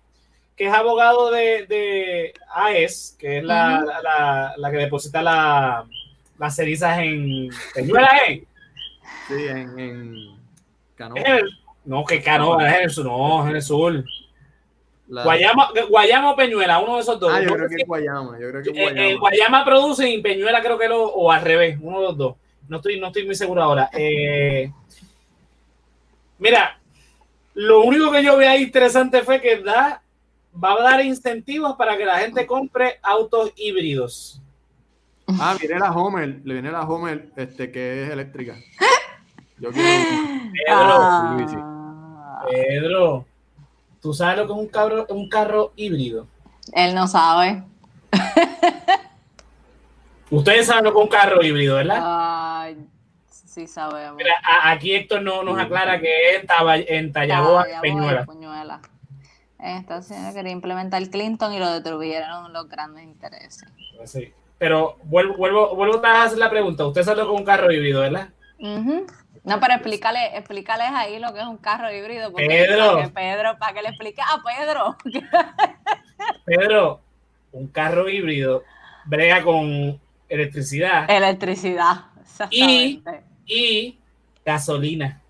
que es abogado de, AES, que es la, que deposita las cerizas en Peñuela, ¿eh? Sí, en, en no, que Canoa, es en el sur, no, en el sur. Guayama, Guayama o Peñuela, uno de esos dos. Ah, yo creo que es Guayama. Yo creo que Guayama. Eh, eh, Guayama produce y Peñuela creo que lo, o al revés, uno de los dos. No estoy, no estoy muy seguro ahora. Eh, mira, lo único que yo veía interesante fue que da va a dar incentivos para que la gente compre autos híbridos. Ah, viene la Homer, le viene la Homer, este, que es eléctrica. (laughs) Yo quiero Pedro, Ah, Pedro, ¿tú sabes lo que es un carro, un carro híbrido? él no sabe. (laughs) Ustedes saben lo que es un carro híbrido, ¿verdad? Ay, sí sabemos. Mira, aquí Héctor no, nos aclara que es en, Tallaboa, Peñuela. Peñuela. Esta señora quería implementar Clinton y lo detuvieron los grandes intereses. Sí. Pero vuelvo, vuelvo, vuelvo a hacer la pregunta. Usted sabe lo que es un carro híbrido, ¿verdad? Ujú. No, pero explícale, explícales ahí lo que es un carro híbrido. Porque Pedro. Para que Pedro, para que le explique a Pedro. (laughs) Pedro, un carro híbrido brega con electricidad Electricidad. Exactamente. y gasolina.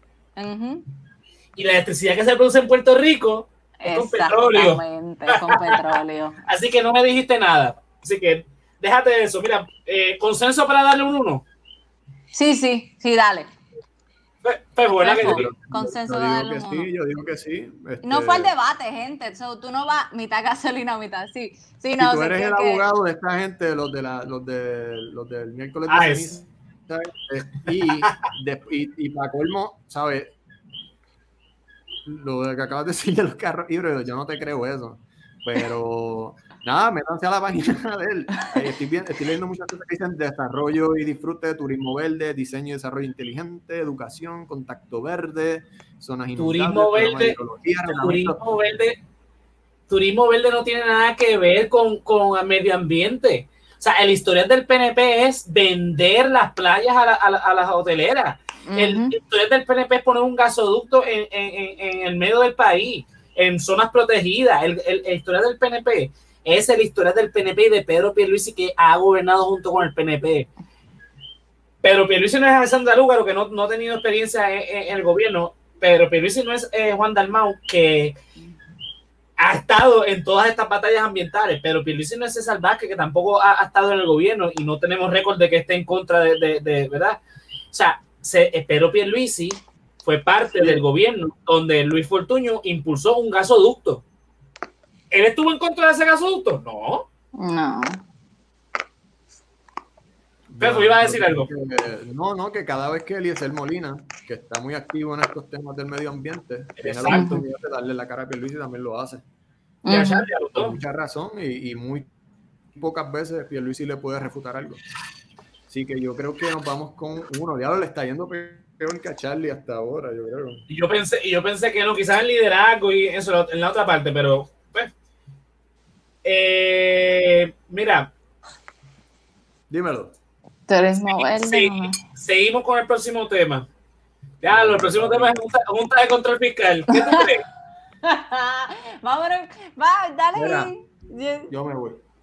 Y la electricidad que se produce en Puerto Rico es con petróleo. Con petróleo. (laughs) Así que no me dijiste nada. Así que déjate de eso. Mira, eh, consenso para darle un 1. Sí, sí, sí, dale. Pues, pues bueno, que sí. Consenso yo de digo que sí, yo digo que sí. Este, No fue el debate, gente. So, tú no vas mitad gasolina, mitad sí. Sí, Si no, tú eres el que- abogado de esta gente, los de la, los de los del miércoles de Ah, ceniza, eh, y, de- y, y para colmo, ¿sabes? Lo que acabas de decir de los carros híbridos, yo no te creo eso. Pero nada, métanse a la página (laughs) de él. Eh, Estoy, viendo- estoy leyendo muchas cosas que dicen desarrollo y disfrute, turismo verde, diseño y desarrollo inteligente, educación, contacto verde, zonas Turismo verde, Turismo verde, turismo verde no tiene nada que ver con, con el medio ambiente. O sea, el historial del PNP es vender las playas a, la- a la- a las hoteleras. El historial del PNP es poner un gasoducto en, en- en- en el medio del país, en zonas protegidas. El, el, el historial del PNP es el historial del PNP y de Pedro Pierluisi que ha gobernado junto con el PNP. Pedro Pierluisi no es Alessandra Lúgaro, que no, no ha tenido experiencia en, el gobierno. Pedro Pierluisi no es eh, Juan Dalmau, que ha estado en todas estas batallas ambientales. Pedro Pierluisi no es César Vázquez, que tampoco ha, ha estado en el gobierno y no tenemos récord de que esté en contra de, de- de- ¿verdad? O sea, se, eh, Pedro Pierluisi fue parte del gobierno donde Luis Fortuño impulsó un gasoducto. ¿Él estuvo en contra de ese gasoducto? No. No. Pero iba a decir algo. Que- no, no, que cada vez que Eliezer Molina, que está muy activo en estos temas del medio ambiente, tiene la Exacto. oportunidad de darle la cara a Pierluisi, también lo hace. Ya, Por doctor. mucha razón y, y muy pocas veces Pierluisi le puede refutar algo. Así que yo creo que nos vamos con uno. Diablo, le está yendo peor que a Charlie hasta ahora, yo creo. Y yo pensé, y yo pensé que no, quizás en liderazgo y eso en la otra parte, pero. Eh, mira, Dímelo. Turismo verde. sí, no. seguimos con el próximo tema. Ya, el próximo tema es junta, junta de control fiscal. ¿Qué tú crees? (laughs) Vámonos, va, dale. Mira. Yo me voy. (laughs)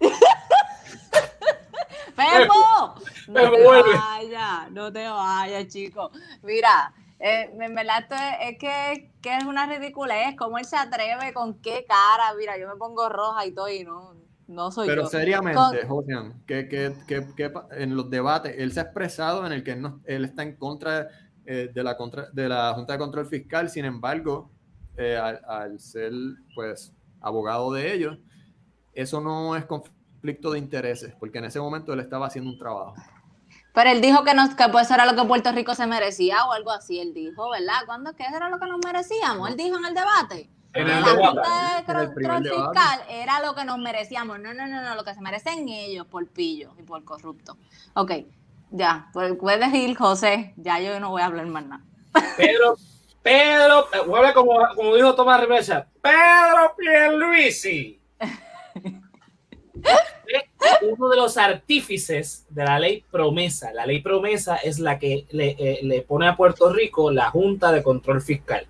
Pepo, no te vayas, no te vayas, chico. Mira, eh, en verdad esto es, es que, que es una ridiculez, cómo él se atreve, con qué cara, mira, yo me pongo roja y todo y no, no soy Pero yo. seriamente, Con- Josian, que, que, que, en los debates él se ha expresado en el que él, no- él está en contra, eh, de, la contra de la Junta de Control Fiscal, sin embargo, eh, al, al ser pues abogado de ellos, eso no es conflicto de intereses, porque en ese momento él estaba haciendo un trabajo. Pero él dijo que, nos, que pues eso era lo que Puerto Rico se merecía o algo así, él dijo, ¿verdad? ¿Cuándo? ¿Qué era lo que nos merecíamos? Él dijo en el debate. En La debate. Junta de En el primer Control debate. Fiscal era lo que nos merecíamos. No, no, no, no, lo que se merecen ellos por pillos y por corruptos. Ok, ya, pues puedes ir, José. Ya yo no voy a hablar más nada. Pedro, Pedro, eh, voy a hablar como, como dijo Tomás Rivera, Pedro Pierluisi. (laughs) Uno de los artífices de la ley promesa. La ley promesa es la que le, eh, le pone a Puerto Rico la Junta de Control Fiscal.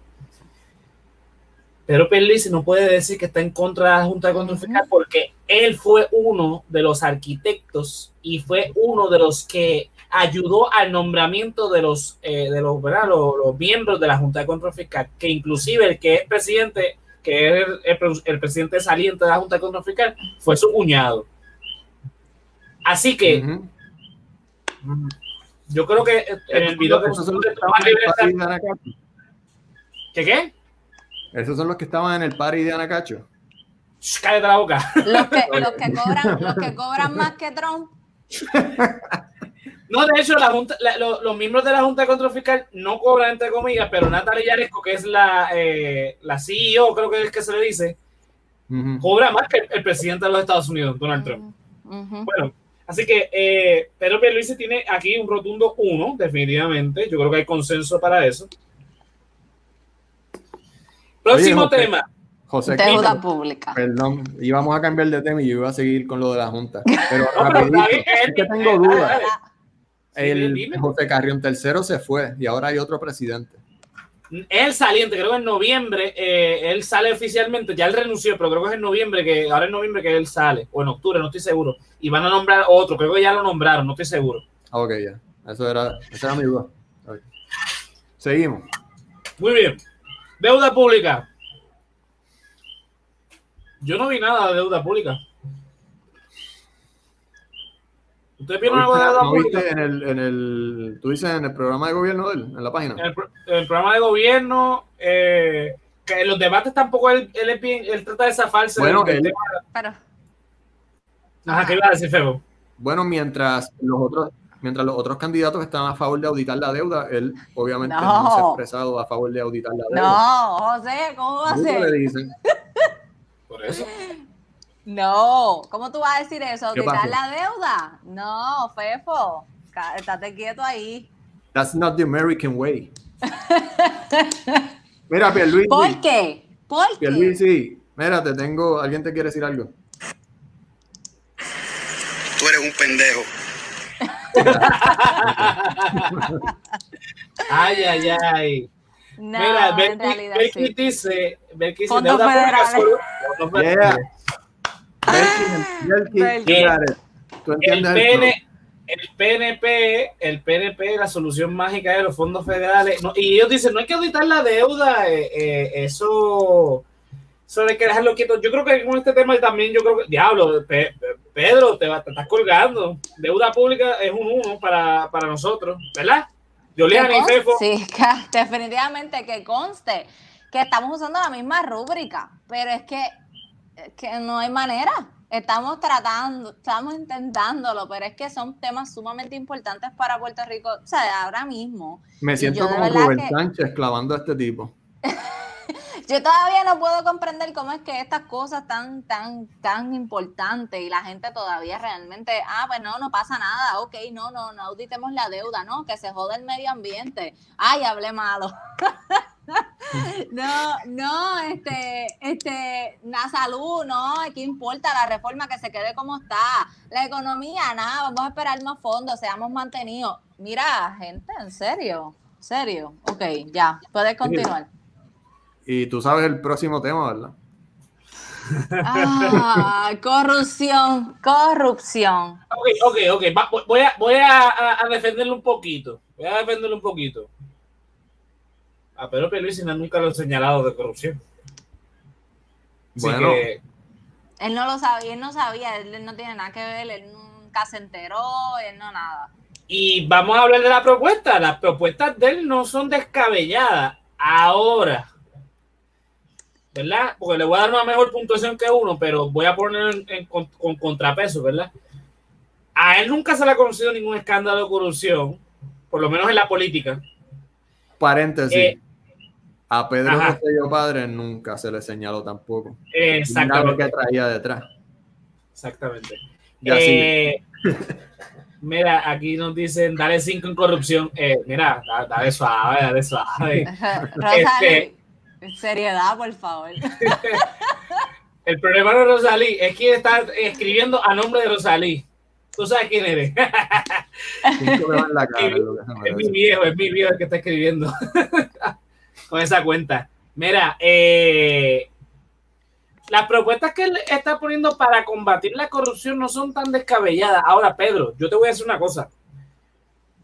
Pedro Pierluisi no puede decir que está en contra de la Junta de Control Fiscal porque él fue uno de los arquitectos y fue uno de los que ayudó al nombramiento de los, eh, de los, ¿verdad? Los, los miembros de la Junta de Control Fiscal, que inclusive el que es presidente, que es el, el- el presidente saliente de la Junta de Control Fiscal, fue su cuñado. Así que yo creo que en el video que Esos son los pusiste, que Tomás estaban en el Rivera- party de Anacacho. ¿Qué qué? Esos son los que estaban en el party de Anacacho. cállate la boca. Los que, los que, (laughs) cobran, los que cobran más que Trump. No, de hecho, la junta, la, los, los miembros de la Junta de Control Fiscal no cobran, entre comillas, pero Natalia Yaresco, que es la, eh, la CEO, creo que es que se le dice, cobra más que el, el presidente de los Estados Unidos, Donald Trump. Bueno, así que eh, Pedro Pierluisi tiene aquí un rotundo 1, definitivamente. Yo creo que hay consenso para eso. Próximo José. tema. José Deuda pública. perdón, íbamos a cambiar de tema y yo iba a seguir con lo de la Junta. (laughs) Pero No, pero rapidito, es que tengo dudas. Sí, El. José Carrión tercero se fue y ahora hay otro presidente. Él saliente, creo que en noviembre, eh, él sale oficialmente, ya él renunció, pero creo que es en noviembre, que ahora en noviembre que él sale, o en octubre, no estoy seguro. Y van a nombrar otro, creo que ya lo nombraron, no estoy seguro. Ah, Ok, ya. Eso era, esa era mi duda. Seguimos. Muy bien. Deuda pública. Yo no vi nada de deuda pública. ¿Ustedes vieron algo de viste en el, en el, tú dices en el programa de gobierno de él, en la página? En el, pro- en el programa de gobierno, eh, que en los debates tampoco él, él, es bien- él trata de zafarse Bueno, él- tema. Ajá, ¿qué iba a decir, Febo? Bueno, mientras los otros, mientras los otros candidatos están a favor de auditar la deuda, él obviamente no, No. se ha expresado a favor de auditar la deuda. no, José, ¿cómo va a ser? le dicen. Por eso. (laughs) No, ¿cómo tú vas a decir eso? ¿Qué ¿Auditar pasó? la deuda? No, Fefo, estate quieto ahí. That's not the American way. (laughs) Mira, Pierluisi. ¿Por qué? ¿Por qué? Pierluisi, mira, te tengo, alguien te quiere decir algo. Tú eres un pendejo. (laughs) Ay, ay, ay. No, Mira, en Belkis sí. dice, Belkis dice, deuda pública fondos Yeah. El, entiendes el PN, el PNP, el PNP, la solución mágica de los fondos federales. No, y ellos dicen, no hay que auditar la deuda, eh, eh, eso, eso hay que dejarlo quieto. Yo creo que con este tema también, yo creo que, diablo, Pe- Pe- Pedro, te, va- te estás colgando. Deuda pública es un uno para, para nosotros, ¿verdad? Julián Que y conste- Fefo. Sí, (laughs) que definitivamente que conste que estamos usando la misma rúbrica, pero es que, que no hay manera. Estamos tratando, estamos intentándolo, pero es que son temas sumamente importantes para Puerto Rico, o sea, ahora mismo. Me siento como Rubén que- Sánchez clavando a este tipo. (laughs) Yo todavía no puedo comprender cómo es que estas cosas tan, tan, tan importantes y la gente todavía realmente, ah, pues no, no pasa nada, ok, no, no, no auditemos la deuda, no, que se joda el medio ambiente. Ay, hablé malo. (laughs) (laughs) No, no, este, este, la salud, no, ¿qué importa la reforma que se quede como está? La economía, nada, vamos a esperar más fondos, seamos mantenidos. Mira, gente, en serio, en serio. Ok, ya, puedes continuar. Y tú sabes el próximo tema, ¿verdad? Ah, (laughs) corrupción, corrupción. Ok, ok, ok. Va- voy a, voy a, a- a defenderlo un poquito. Voy a defenderlo un poquito. A Pedro Pierluisi no- nunca lo he señalado de corrupción. Así Bueno. que, Él no lo sabía, él no sabía, él no tiene nada que ver, él nunca se enteró, él no nada. y vamos a hablar de la propuesta. Las propuestas de él no son descabelladas. Ahora, ¿verdad? Porque le voy a dar una mejor puntuación que uno, pero voy a poner en, en con, con contrapeso, ¿verdad? A él nunca se le ha conocido ningún escándalo de corrupción, por lo menos en la política. Paréntesis. Eh, a Pedro ajá. Rosselló Padre nunca se le señaló tampoco. Mira lo que Exactamente. traía detrás. Exactamente. Ya Eh, (laughs) mira, aquí nos dicen, dale 5 en corrupción. Eh, mira, da- dale suave, dale suave. (laughs) Rosalie, seriedad, por favor. (laughs) El problema de Rosalí es que está escribiendo a nombre de Rosalí. Tú sabes quién eres. Cinco dedos en la cara, es Es mi viejo, es mi viejo el que está escribiendo con esa cuenta. Mira, eh, las propuestas que él está poniendo para combatir la corrupción no son tan descabelladas. Ahora, Pedro, yo te voy a decir una cosa.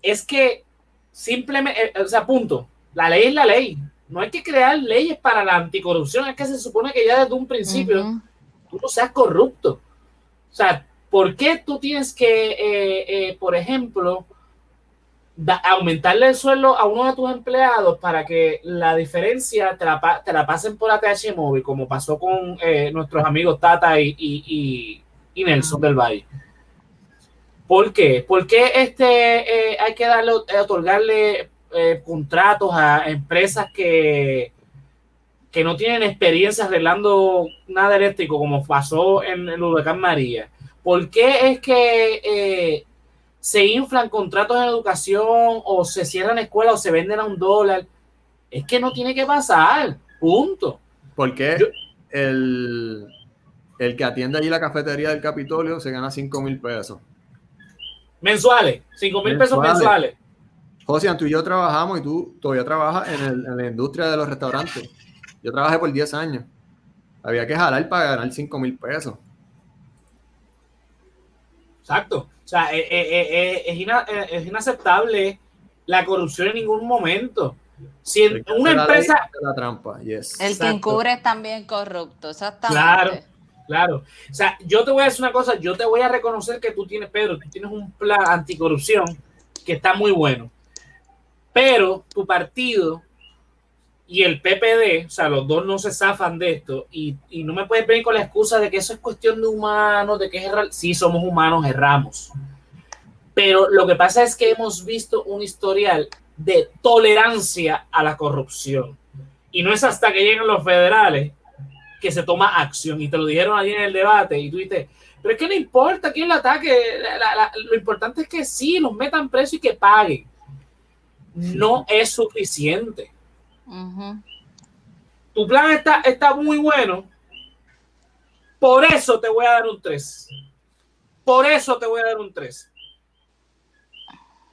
Es que simplemente, eh, o sea, punto. La ley es la ley. No hay que crear leyes para la anticorrupción. Es que se supone que ya desde un principio tú no seas corrupto. O sea, ¿por qué tú tienes que, eh, eh, por ejemplo, aumentarle el sueldo a uno de tus empleados para que la diferencia te la, te la pasen por ATH móvil, como pasó con eh, nuestros amigos Tata y, y, y, Nelson del Valle. ¿Por qué? ¿Por qué este, eh, hay que darle, eh, otorgarle contratos a empresas que, que no tienen experiencia arreglando nada eléctrico, como pasó en el huracán María? ¿Por qué es que se inflan contratos en educación o se cierran escuelas o se venden a un dólar. Es que no tiene que pasar, punto. Porque el, el que atiende allí la cafetería del Capitolio se gana 5 mil pesos. Mensuales, 5 mil pesos mensuales. José, tú y yo trabajamos y tú todavía trabajas en, en, la industria de los restaurantes. Yo trabajé por 10 años. Había que jalar para ganar 5 mil pesos. Exacto. O sea, eh, eh, eh, es, inaceptable la corrupción en ningún momento. Si una empresa. La trampa, El que encubre es también corrupto, exactamente. Claro, claro. O sea, yo te voy a decir una cosa, yo te voy a reconocer que tú tienes, Pedro, tú tienes un plan anticorrupción que está muy bueno. Pero tu partido y el PPD, o sea, los dos no se zafan de esto y, no me puedes venir con la excusa de que eso es cuestión de humanos, de que es. Sí, somos humanos, erramos. Pero lo que pasa es que hemos visto un historial de tolerancia a la corrupción. Y no es hasta que llegan los federales que se toma acción. Y te lo dijeron allí en el debate y tú dices, pero es que no importa quién la ataque, lo importante es que sí, los metan preso y que paguen. No es suficiente tu plan está, está muy bueno. Por eso te voy a dar un 3. Por eso te voy a dar un 3.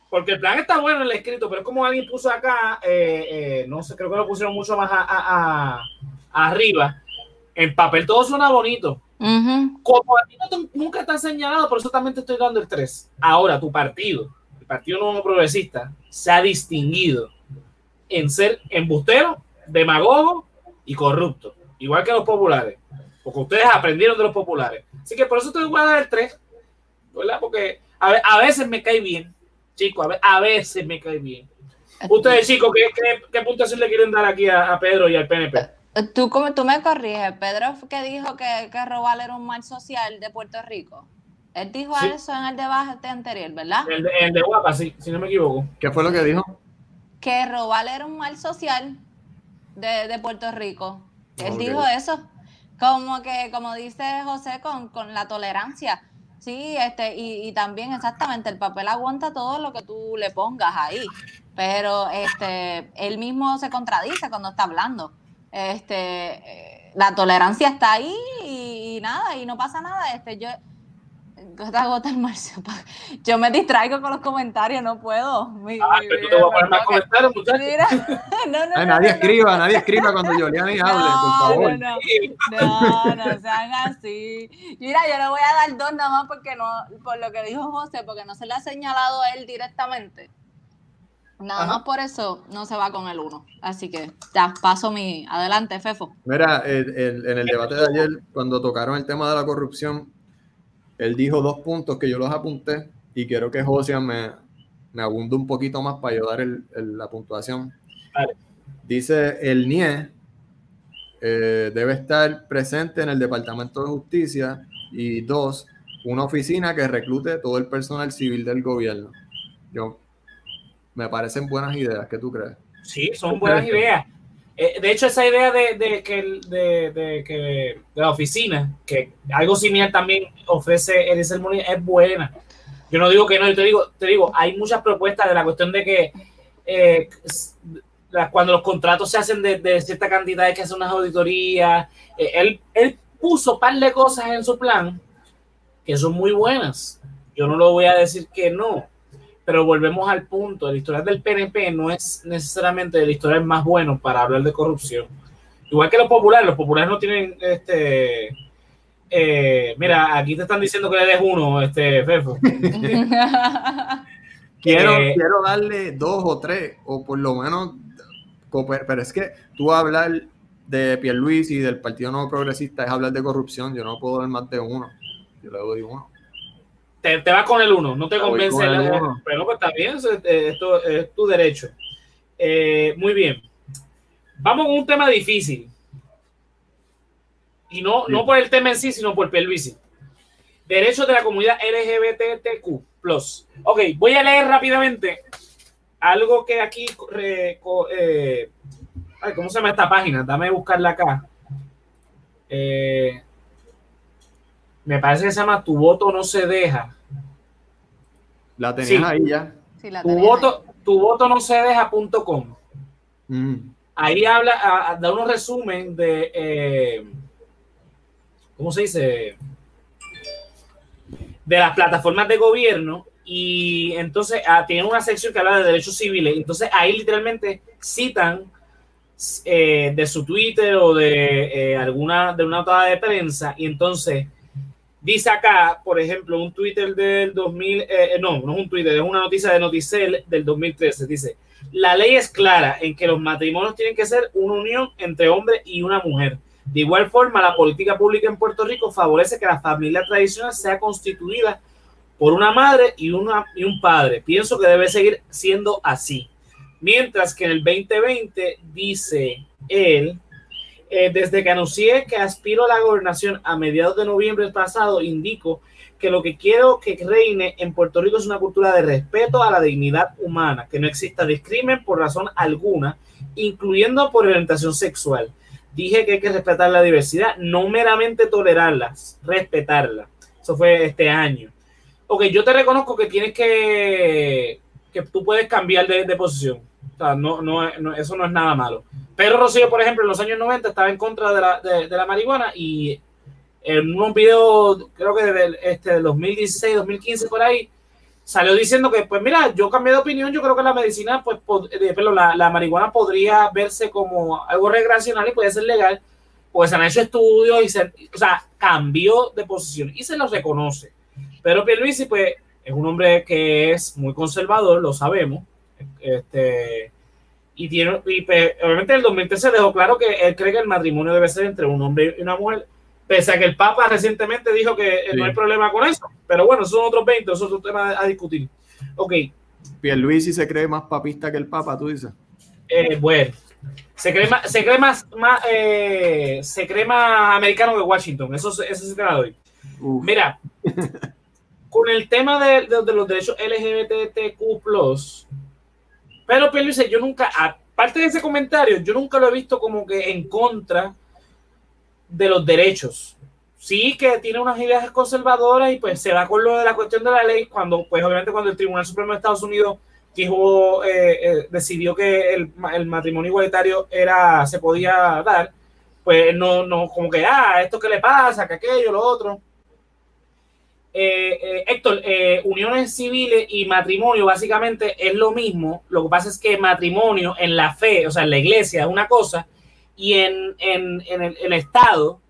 Porque el plan está bueno en el escrito, pero es como alguien puso acá, eh, eh, no sé, creo que lo pusieron mucho más a, arriba. En papel todo suena bonito. Como a ti nunca está señalado, por eso también te estoy dando el 3. Ahora, tu partido, el Partido Nuevo Progresista, se ha distinguido en ser embustero, demagogo y corrupto, igual que los populares, porque ustedes aprendieron de los populares. Así que por eso te voy a dar el 3, ¿verdad? Porque a, veces me cae bien, chicos, a, veces me cae bien. Ustedes, chicos, ¿qué, qué, puntuación le quieren dar aquí a, Pedro y al PNP? Tú, como, tú me corriges, Pedro que dijo que, que robar era un mal social de Puerto Rico. Él dijo eso en el debate anterior, ¿verdad? El de, el de Guapa, sí, si no me equivoco. ¿Qué fue lo que dijo? Que robar era un mal social de, Puerto Rico. Él dijo eso. Como que, como dice José, con, la tolerancia. Sí, este, y, también exactamente, el papel aguanta todo lo que tú le pongas ahí. Pero este, él mismo se contradice cuando está hablando. Este, eh, la tolerancia está ahí y, y, nada, y no pasa nada. Este, yo, gota gota el (laughs) Yo me distraigo con los comentarios, no puedo. ah, pero tú te vas a poner más comentarios, muchachos. (laughs) no, no, nadie escriba, nadie escriba cuando (laughs) Juliani hable, por favor. No, no, sean así. Mira, yo le voy a dar dos nada más porque no, por lo que dijo José, porque no se le ha señalado a él directamente. Nada más por eso no se va con el uno. Así que ya, paso mi. Adelante, Fefo. Mira, en el debate de ayer, cuando tocaron el tema de la corrupción, él dijo dos puntos que yo los apunté y quiero que José me, me abunde un poquito más para ayudar el, la puntuación. Dice, el NIE eh, debe estar presente en el Departamento de Justicia y dos, una oficina que reclute todo el personal civil del gobierno. Yo, me parecen buenas ideas, ¿qué tú crees? Sí, son buenas ideas. Eh, de hecho, esa idea de, que, de, que la oficina, que algo similar también ofrece el es buena. Yo no digo que no, yo te digo, te digo, hay muchas propuestas de la cuestión de que eh, cuando los contratos se hacen de, cierta cantidad hay que hacer unas auditorías. Eh, él, él puso un par de cosas en su plan que son muy buenas. Yo no lo voy a decir que no, pero volvemos al punto, el historial del PNP no es necesariamente el historial más bueno para hablar de corrupción. Igual que los populares, los populares no tienen este... Eh, mira, aquí te están diciendo que le des uno, este Fefo. (laughs) quiero, eh, quiero darle dos o tres, o por lo menos, pero es que tú hablar de Pierluisi y del Partido Nuevo Progresista es hablar de corrupción, yo no puedo dar más de uno, yo le doy uno te, te vas con el uno, no te convence. pero pues está bien, esto es tu derecho. Eh, muy bien. Vamos con un tema difícil. Y no, no por el tema en sí, sino por Pierluisi. Derechos de la comunidad LGBTQ+. Ok, voy a leer rápidamente algo que aquí... Eh, ¿Cómo se llama esta página? Dame buscarla acá. Eh, me parece que se llama Tu voto no se deja. La tenías ahí ya. tu, voto, tu voto no se deja.com. Mm. Ahí habla, da unos resumen de, eh, ¿cómo se dice? De las plataformas de gobierno y entonces ah, tiene una sección que habla de derechos civiles. Entonces ahí literalmente citan eh, de su Twitter o de eh, alguna de una nota de prensa y entonces dice acá, por ejemplo, un Twitter del 2000, eh, no, no es un Twitter, es una noticia de Noticel del 2013, dice, la ley es clara en que los matrimonios tienen que ser una unión entre hombre y una mujer. De igual forma, la política pública en Puerto Rico favorece que la familia tradicional sea constituida por una madre y, una, y un padre. Pienso que debe seguir siendo así. Mientras que en el 2020 dice él, eh, desde que anuncié que aspiro a la gobernación a mediados de noviembre pasado, indico que lo que quiero que reine en Puerto Rico es una cultura de respeto a la dignidad humana, que no exista discrimen por razón alguna, incluyendo por orientación sexual. Dije que hay que respetar la diversidad, no meramente tolerarlas, respetarla. Eso fue este año. Ok, yo te reconozco que tienes que, que tú puedes cambiar de posición o sea, no, no, eso no es nada malo. Pero Rocío, por ejemplo, en los años 90 estaba en contra de la, de, la marihuana y en un video, creo que de este, 2016, 2015, por ahí, salió diciendo que, pues mira, yo cambié de opinión, yo creo que la medicina, pues, la, la, marihuana podría verse como algo recreacional y puede ser legal, pues han hecho estudios y se, o sea, cambió de posición y se lo reconoce. Pero Pierluisi, pues, es un hombre que es muy conservador, lo sabemos, este, y tiene, y obviamente en el 2013 dejó claro que él cree que el matrimonio debe ser entre un hombre y una mujer, pese a que el Papa recientemente dijo que no hay problema con eso. Pero bueno, son otros 20, eso es otro tema a discutir. Ok. Pierluisi se cree más papista que el Papa, tú dices. Eh, bueno, se cree más, se cree más, eh, se cree más americano que Washington, eso, eso sí te la doy. Mira, (laughs) con el tema de, de, de los derechos LGBTQ, pero dice, yo nunca, aparte de ese comentario, yo nunca lo he visto como que en contra de los derechos. Sí que tiene unas ideas conservadoras y pues se va con lo de la cuestión de la ley cuando, pues obviamente cuando el Tribunal Supremo de Estados Unidos dijo, eh, eh, decidió que el, el, matrimonio igualitario era, se podía dar, pues no, no, como que, ah, esto que le pasa, que aquello, lo otro. Eh, eh, Héctor, eh, uniones civiles y matrimonio básicamente es lo mismo. Lo que pasa es que matrimonio en la fe, o sea, en la iglesia es una cosa, y en, el, Estado,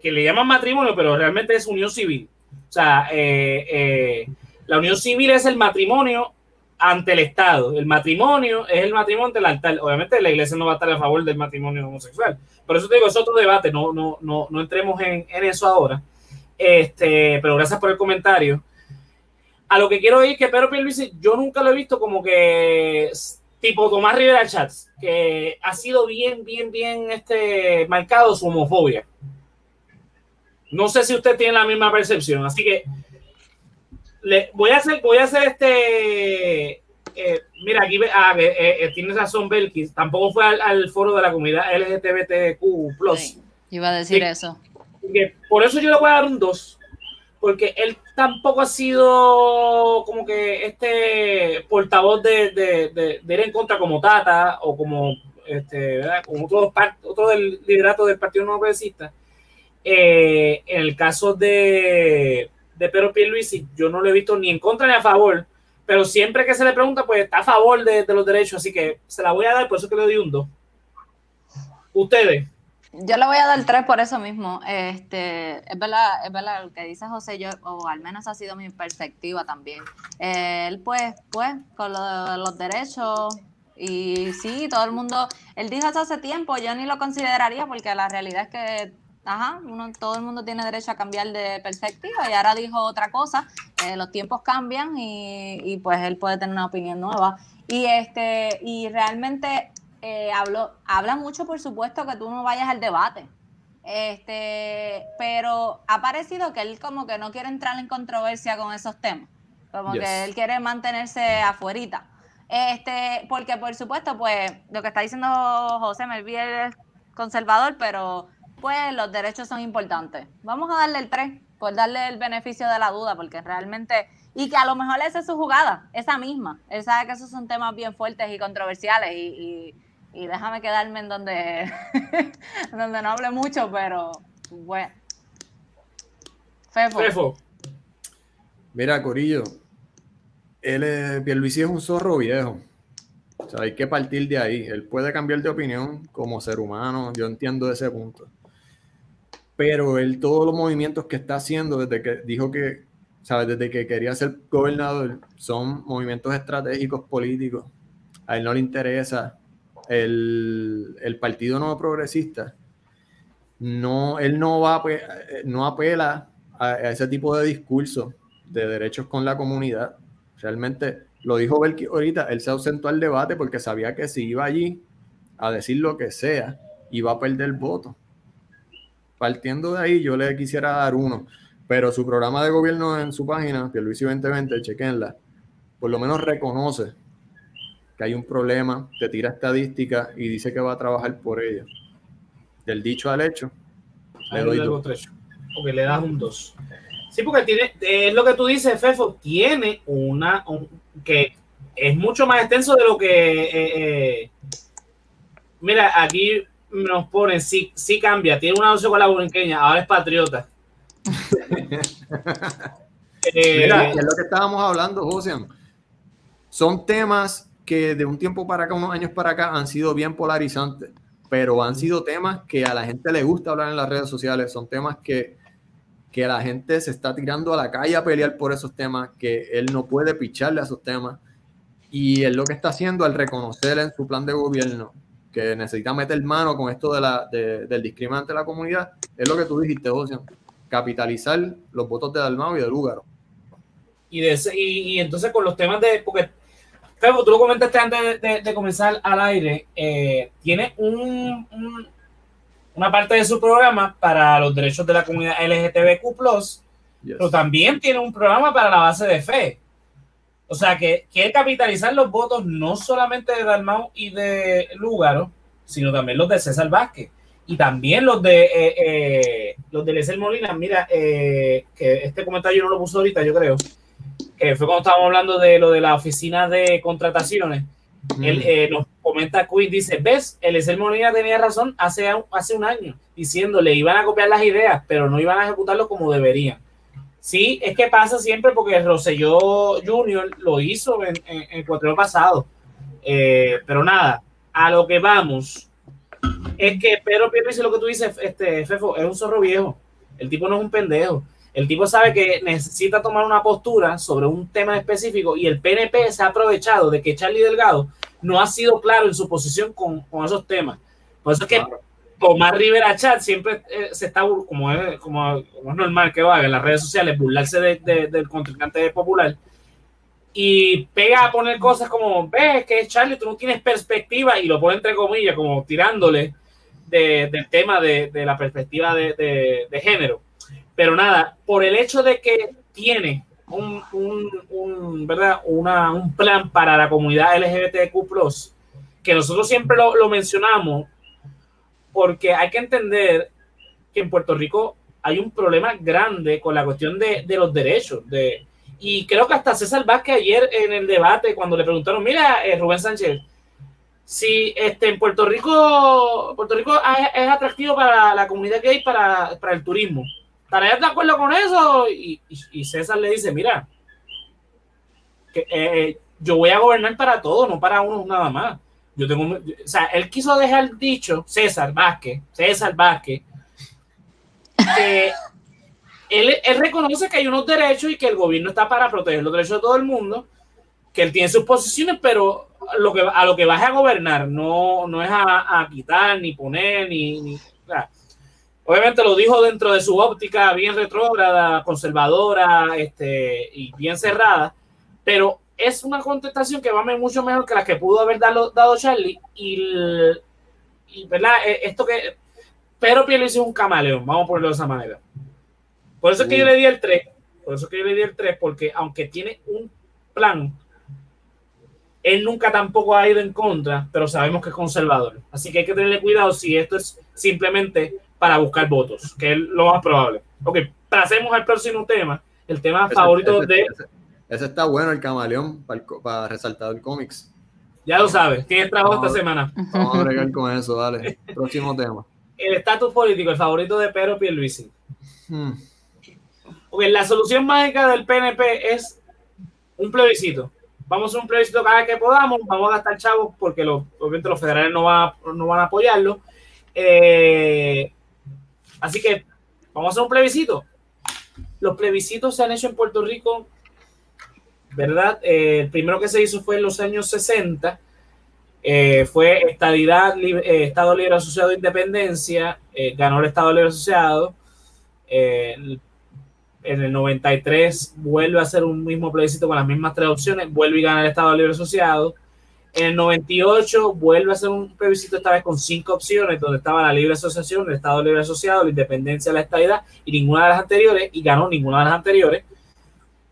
que le llaman matrimonio, pero realmente es unión civil. O sea, la unión civil es el matrimonio ante el Estado. El matrimonio es el matrimonio ante el altar. Obviamente la iglesia no va a estar a favor del matrimonio homosexual. Por eso te digo, es otro debate, no, no, no, no entremos en, en eso ahora. Este, pero gracias por el comentario. A lo que quiero ir que Pedro Pierluisi, yo nunca lo he visto como que tipo Tomás Rivera Chats, que ha sido bien, bien, bien este, marcado su homofobia. No sé si usted tiene la misma percepción, así que le, voy a hacer, voy a hacer este. Eh, mira, aquí ah, eh, eh, tienes razón, Belkis. Tampoco fue al, foro de la comunidad LGBTQ. iba a decir eso por eso yo le voy a dar un 2. Porque él tampoco ha sido como que este portavoz de, de, ir en contra como Tata o como, este, como otro, otro del liderato del Partido No Progresista. Eh, en el caso de, de Pedro Pierluisi, yo no lo he visto ni en contra ni a favor, pero siempre que se le pregunta, pues está a favor de, de los derechos, así que se la voy a dar, por eso que le doy un 2. Ustedes. Yo le voy a dar tres por eso mismo. Este, es verdad, es verdad lo que dice José, yo, o al menos ha sido mi perspectiva también. él pues, pues, con los derechos, y sí, todo el mundo, él dijo eso hace tiempo, yo ni lo consideraría porque la realidad es que Ajá, uno, todo el mundo tiene derecho a cambiar de perspectiva y ahora dijo otra cosa, eh, los tiempos cambian y, y, pues él puede tener una opinión nueva. Y este, y realmente eh, hablo, habla mucho, por supuesto, que tú no vayas al debate. Este, pero ha parecido que él como que no quiere entrar en controversia con esos temas. Como que él quiere mantenerse afuerita. Este, porque por supuesto, pues, lo que está diciendo José Melví es conservador, pero pues los derechos son importantes. Vamos a darle el 3, por darle el beneficio de la duda, porque realmente, y que a lo mejor esa es su jugada, esa misma. Él sabe que esos son temas bien fuertes y controversiales y y déjame quedarme en donde, (laughs) donde no hable mucho, pero bueno. Fefo. Mira, Corillo, él es, Pierluisi es un zorro viejo. O sea, hay que partir de ahí. Él puede cambiar de opinión como ser humano, yo entiendo ese punto. Pero él, todos los movimientos que está haciendo desde que dijo que, ¿sabes? Desde que quería ser gobernador, son movimientos estratégicos políticos. A él no le interesa el, Partido Nuevo Progresista, no, él no, va, no apela a, ese tipo de discurso de derechos con la comunidad. Realmente lo dijo Belki ahorita, él se ausentó al debate porque sabía que si iba allí a decir lo que sea, iba a perder el voto. Partiendo de ahí, yo le quisiera dar uno, pero su programa de gobierno en su página, Pierluisi 2020, chequenla, por lo menos reconoce hay un problema, te tira estadística y dice que va a trabajar por ello. Del dicho al hecho, le doy dos. Porque le das un 2. Sí, porque tiene, es lo que tú dices, Fefo, tiene una que es mucho más extenso de lo que. Eh, eh, mira, aquí nos ponen, sí, sí cambia, tiene una noción con la burinqueña, ahora es patriota. (laughs) mira, es lo que estábamos hablando, José. Son temas que de un tiempo para acá, unos años para acá, han sido bien polarizantes, pero han sido temas que a la gente le gusta hablar en las redes sociales, son temas que, que la gente se está tirando a la calle a pelear por esos temas, que él no puede picharle a esos temas, y él lo que está haciendo al reconocer en su plan de gobierno que necesita meter mano con esto de la, del discrimen de la comunidad, es lo que tú dijiste, José, capitalizar los votos de Dalmau y de Lúgaro. Y, de y, y, entonces con los temas de, porque pero tú lo comentaste antes de, comenzar al aire, eh, tiene un, una parte de su programa para los derechos de la comunidad LGTBQ+, pero también tiene un programa para la base de fe. O sea, que quiere capitalizar los votos no solamente de Dalmau y de Lúgaro, sino también los de César Vázquez y también los de eh, eh, los de Lecer Molina. Mira, que este comentario no lo puso ahorita, yo creo que fue cuando estábamos hablando de lo de la oficina de contrataciones. Él eh, nos comenta Quinn, dice, ves, el Molina tenía razón hace, hace un año, diciéndole, iban a copiar las ideas, pero no iban a ejecutarlo como deberían. Sí, es que pasa siempre porque Rosselló Junior lo hizo en, el cuatro pasado. Eh, pero nada, a lo que vamos es que Pedro Pierluisi, lo que tú dices, este, Fefo, es un zorro viejo. El tipo no es un pendejo. El tipo sabe que necesita tomar una postura sobre un tema específico y el PNP se ha aprovechado de que Charlie Delgado no ha sido claro en su posición con, esos temas. Por eso es que Tomás Rivera Chat siempre eh, se está, como es, como, es normal que haga en las redes sociales, burlarse del contrincante popular y pega a poner cosas como, ves que Charlie, tú no tienes perspectiva y lo pone entre comillas, como tirándole del tema de, la perspectiva de género pero nada, por el hecho de que tiene un, un, ¿verdad? Una, un plan para la comunidad LGBTQ, que nosotros siempre lo, lo, mencionamos, porque hay que entender que en Puerto Rico hay un problema grande con la cuestión de, de los derechos. De, y creo que hasta César Vázquez ayer en el debate, cuando le preguntaron, mira, eh, Rubén Sánchez, si este, en Puerto Rico, Puerto Rico es, atractivo para la comunidad gay para, para el turismo ¿Estarías de acuerdo con eso? Y, César le dice, mira, que, eh, eh, yo voy a gobernar para todos, no para unos nada más. Yo tengo, o sea, él quiso dejar dicho, César Vázquez, César Vázquez, que (laughs) él, reconoce que hay unos derechos y que el gobierno está para proteger los derechos de todo el mundo, que él tiene sus posiciones, pero lo que, a lo que vas a gobernar no, no es a, quitar, ni poner, ni... ni obviamente lo dijo dentro de su óptica bien retrógrada, conservadora este, y bien cerrada, pero es una contestación que va a mucho mejor que la que pudo haber dado, dado Charlie y, y ¿verdad? E, esto que pero Pierluisi es un camaleón, vamos a ponerlo de esa manera. Por eso es que yo le di el 3, por eso es que yo le di el 3, porque aunque tiene un plan, él nunca tampoco ha ido en contra, pero sabemos que es conservador. Así que hay que tenerle cuidado si esto es simplemente para buscar votos, que es lo más probable. Ok, pasemos al próximo tema, el tema favorito de... Ese, está bueno, el camaleón, para, resaltar el cómics. Ya lo sabes, ¿quién trabajo esta semana? Vamos a (laughs) bregar con eso, dale. Próximo tema el estatus político, el favorito de Pedro Pierluisi. Hmm. Porque la solución mágica del PNP es un plebiscito. Vamos a hacer un plebiscito cada vez que podamos, vamos a gastar chavos porque los, obviamente los federales no, no van a apoyarlo. Eh, así que vamos a hacer un plebiscito. Los plebiscitos se han hecho en Puerto Rico, ¿verdad? Eh, el primero que se hizo fue en los años 60 eh, fue estadidad, eh, Estado Libre Asociado de Independencia, ganó el Estado Libre Asociado. en el 93 vuelve a hacer un mismo plebiscito con las mismas tres opciones, vuelve y gana el Estado Libre Asociado. En el 98 vuelve a hacer un plebiscito esta vez con cinco opciones, donde estaba la libre asociación, el Estado Libre Asociado, la independencia, la estadidad y ninguna de las anteriores, y ganó ninguna de las anteriores.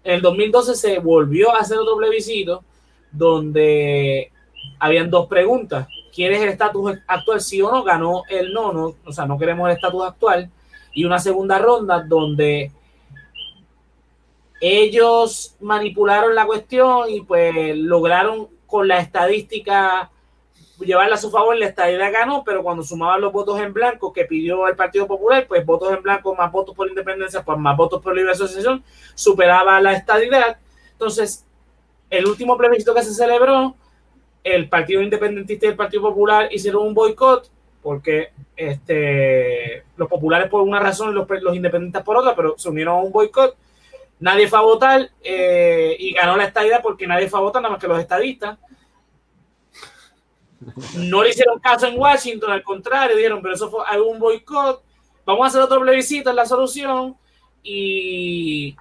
En el 2012 se volvió a hacer otro plebiscito donde habían dos preguntas. ¿Quieres el estatus actual sí o no? Ganó el no, no, o sea, no queremos el estatus actual. Y una segunda ronda donde ellos manipularon la cuestión y pues lograron con la estadística llevarla a su favor, la estadidad ganó, pero cuando sumaban los votos en blanco que pidió el Partido Popular, pues votos en blanco más votos por independencia, pues más votos por libre asociación, superaba la estadidad. Entonces, el último plebiscito que se celebró el Partido Independentista y el Partido Popular hicieron un boicot porque este, los populares por una razón y los, los independentistas por otra, pero se unieron a un boicot. Nadie fue a votar eh, y ganó la estadía porque nadie fue a votar, nada más que los estadistas. No le hicieron caso en Washington, al contrario, dijeron, pero eso fue un boicot. Vamos a hacer otro plebiscito, es la solución. Y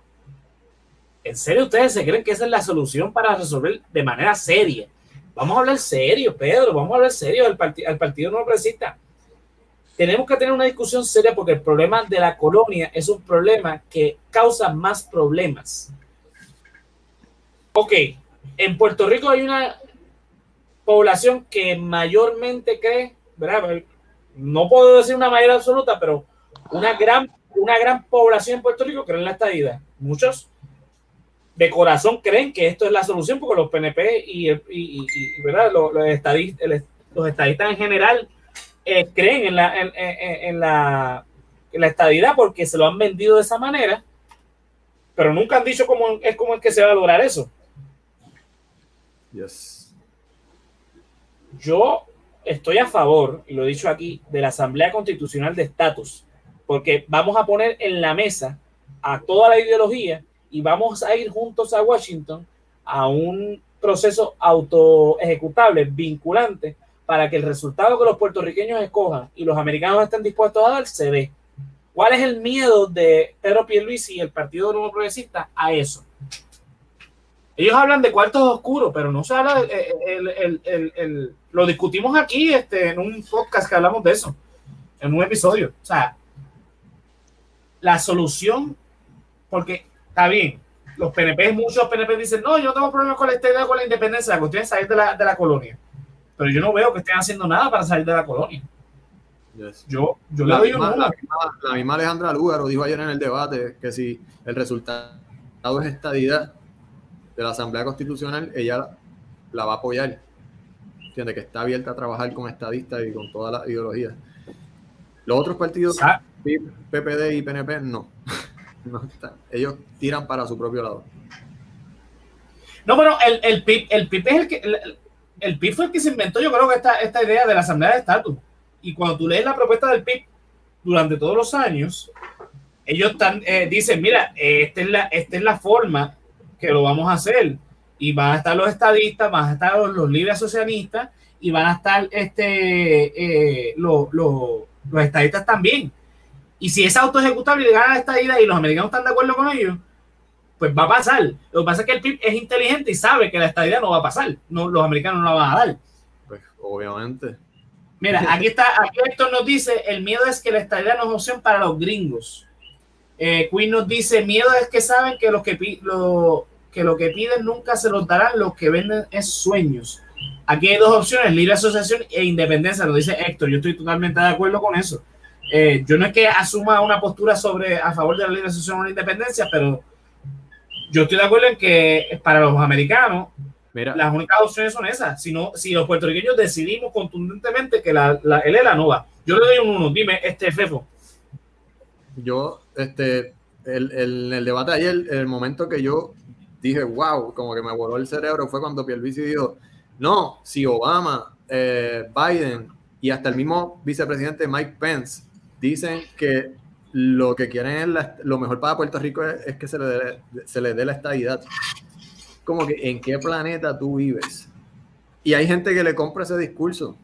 ¿en serio ustedes se creen que esa es la solución para resolver de manera seria Vamos a hablar serio, Pedro, vamos a hablar serio al, al Partido No Progresista. Tenemos que tener una discusión seria porque el problema de la colonia es un problema que causa más problemas. Ok, en Puerto Rico hay una población que mayormente cree, ¿verdad? No puedo decir una mayoría absoluta, pero una gran, una gran población en Puerto Rico cree en la estadía. Muchos de corazón creen que esto es la solución, porque los PNP y, ¿verdad? Los, estadistas, los, estadistas en general eh, creen en la, en, la, la estadidad porque se lo han vendido de esa manera, pero nunca han dicho cómo es, cómo es que se va a lograr eso. Yo estoy a favor, y lo he dicho aquí, de la Asamblea Constitucional de Estatus, porque vamos a poner en la mesa a toda la ideología y vamos a ir juntos a Washington a un proceso auto ejecutable, vinculante, para que el resultado que los puertorriqueños escojan y los americanos estén dispuestos a dar se dé. ¿Cuál es el miedo de Pedro Pierluisi y el Partido Nuevo Progresista a eso? Ellos hablan de cuartos oscuros, pero no se habla, el, lo discutimos aquí este, en un podcast que hablamos de eso, en un episodio. O sea, la solución, porque está bien. Los PNP, muchos PNP dicen, no, yo no tengo problemas con la estadía con la independencia, la cuestión es salir de la, de la colonia. Pero yo no veo que estén haciendo nada para salir de la colonia. Yo, yo la, le doy misma, la, la, misma Alejandra Lugaro dijo ayer en el debate que si el resultado es estadidad de la Asamblea Constitucional, ella la, va a apoyar. Entiende que está abierta a trabajar con estadistas y con toda la ideología. Los otros partidos, PPD y PNP, no. (laughs) ellos tiran para su propio lado. No, pero el, el PIB, el PIB es el que el, PIB fue el que se inventó, yo creo que esta, esta idea de la asamblea de estatus. Y cuando tú lees la propuesta del PIB durante todos los años, ellos están, eh, dicen, mira, esta es, la, esta es la forma que lo vamos a hacer. Y van a estar los estadistas, van a estar los, libres asocianistas y van a estar este, eh, los, los estadistas también. Y si es auto ejecutable y gana esta ida y los americanos están de acuerdo con ellos, pues va a pasar. Lo que pasa es que el PIB es inteligente y sabe que la estadía no va a pasar. No, los americanos no la van a dar. Pues obviamente. Mira, aquí está, aquí Héctor nos dice, el miedo es que la estadía no es opción para los gringos. Eh, Queen nos dice, miedo es que saben que, los que, lo, que lo que piden nunca se los darán, los que venden es sueños. Aquí hay dos opciones, libre asociación e independencia, lo dice Héctor, yo estoy totalmente de acuerdo con eso. Eh, yo no es que asuma una postura sobre a favor de la libre asociación o la independencia, pero yo estoy de acuerdo en que para los americanos Mira. las únicas opciones son esas. Si, si los puertorriqueños decidimos contundentemente que la, la, el ELA no va, yo le doy un uno. Dime, este Fefo. Yo, este, el, el, el debate ayer, el momento que yo dije, wow, como que me voló el cerebro, fue cuando Pierluisi dijo, no, si Obama, eh, Biden y hasta el mismo vicepresidente Mike Pence dicen que lo que quieren es lo mejor para Puerto Rico es, que se le, dé, se le dé la estabilidad. Como que en qué planeta tú vives. Y hay gente que le compra ese discurso.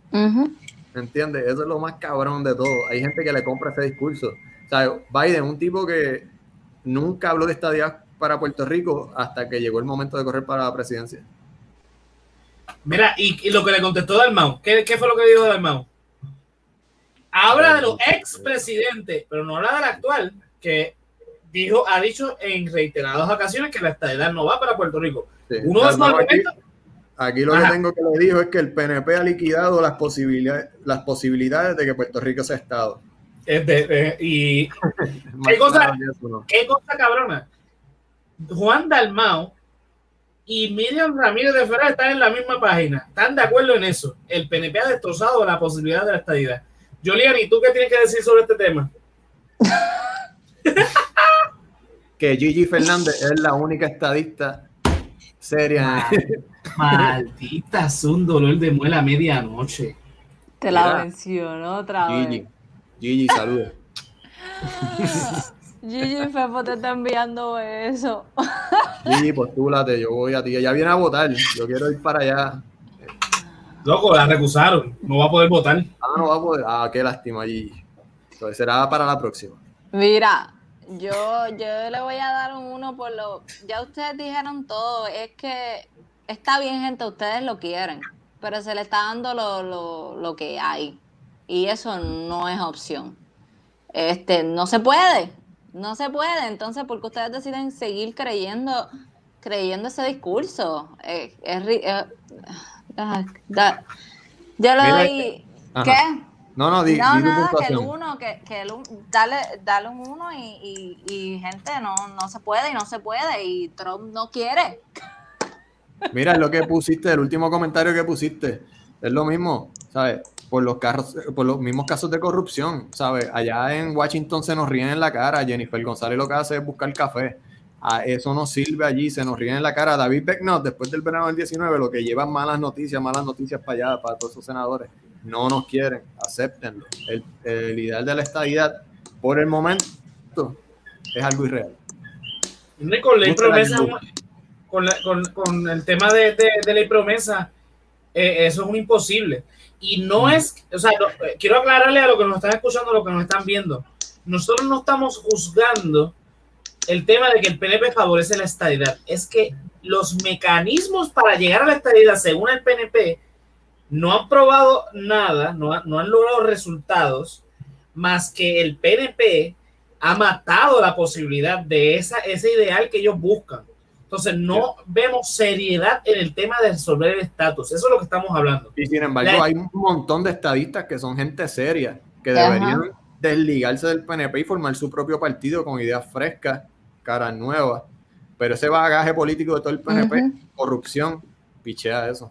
¿Entiendes? Eso es lo más cabrón de todo. Hay gente que le compra ese discurso. O sea, Biden, un tipo que nunca habló de estadía para Puerto Rico hasta que llegó el momento de correr para la presidencia. Mira, y, lo que le contestó Dalmau, ¿qué, ¿qué fue lo que dijo Dalmau? Habla de los expresidentes, pero no habla del actual, que dijo, ha dicho en reiteradas ocasiones que la estadidad no va para Puerto Rico. Uno de esos Aquí, lo que tengo que le dijo es que el PNP ha liquidado las posibilidades, las posibilidades de que Puerto Rico sea Estado. y (laughs) ¿qué, cosa, ¿qué cosa cabrona? Juan Dalmao y Miriam Ramírez de Ferrer están en la misma página. Están de acuerdo en eso. El PNP ha destrozado la posibilidad de la estadidad. Julián, ¿y tú qué tienes que decir sobre este tema? (laughs) que Gigi Fernández es la única estadista seria. (laughs) Maldita, es un dolor de muela a medianoche. Te la mencionó otra Gigi. vez. Gigi, saludos. (laughs) Gigi Fepo te está enviando eso. Gigi, postúlate, yo voy a ti. Ella viene a votar. Yo quiero ir para allá. Loco, la recusaron. No va a poder votar. Ah, no va a poder. Ah, qué lástima. Entonces será para la próxima. Mira, yo, yo le voy a dar un uno por lo. Ya ustedes dijeron todo. Es que está bien, gente, ustedes lo quieren. Pero se le está dando lo, lo, lo que hay. Y eso no es opción. Este, no se puede. No se puede. Entonces, ¿por qué ustedes deciden seguir creyendo, creyendo ese discurso? Eh, es, eh, yo le doy. ¿Qué? No, no, di, no, nada, que el uno, que, que el, dale, dale un uno y, y, y, gente, no, no se puede y no se puede y Trump no quiere. Mira, lo que pusiste, el último comentario que pusiste, es lo mismo, ¿sabes? Por los, carros, por los mismos casos de corrupción, ¿sabes? Allá en Washington se nos ríen en la cara, Jennifer González lo que hace es buscar café eso no sirve allí, se nos ríen en la cara. David Becknott, después del verano del 19, lo que lleva malas noticias, malas noticias para allá, para todos esos senadores, no nos quieren, acéptenlo. El, el ideal de la estadidad, por el momento, es algo irreal. Con ley promesa, con, con, el tema de, de, de ley promesa, eh, eso es un imposible. Y no es, o sea, eh, quiero aclararle a lo que nos están escuchando, a lo que nos están viendo. Nosotros no estamos juzgando el tema de que el PNP favorece la estabilidad es que los mecanismos para llegar a la estabilidad, según el PNP, no han probado nada, no, han logrado resultados, más que el PNP ha matado la posibilidad de esa, ese ideal que ellos buscan. Entonces, no vemos seriedad en el tema de resolver el estatus. Eso es lo que estamos hablando. Y sin embargo, hay un montón de estadistas que son gente seria, que deberían desligarse del PNP y formar su propio partido con ideas frescas caras nuevas. Pero ese bagaje político de todo el PNP, corrupción, pichea eso.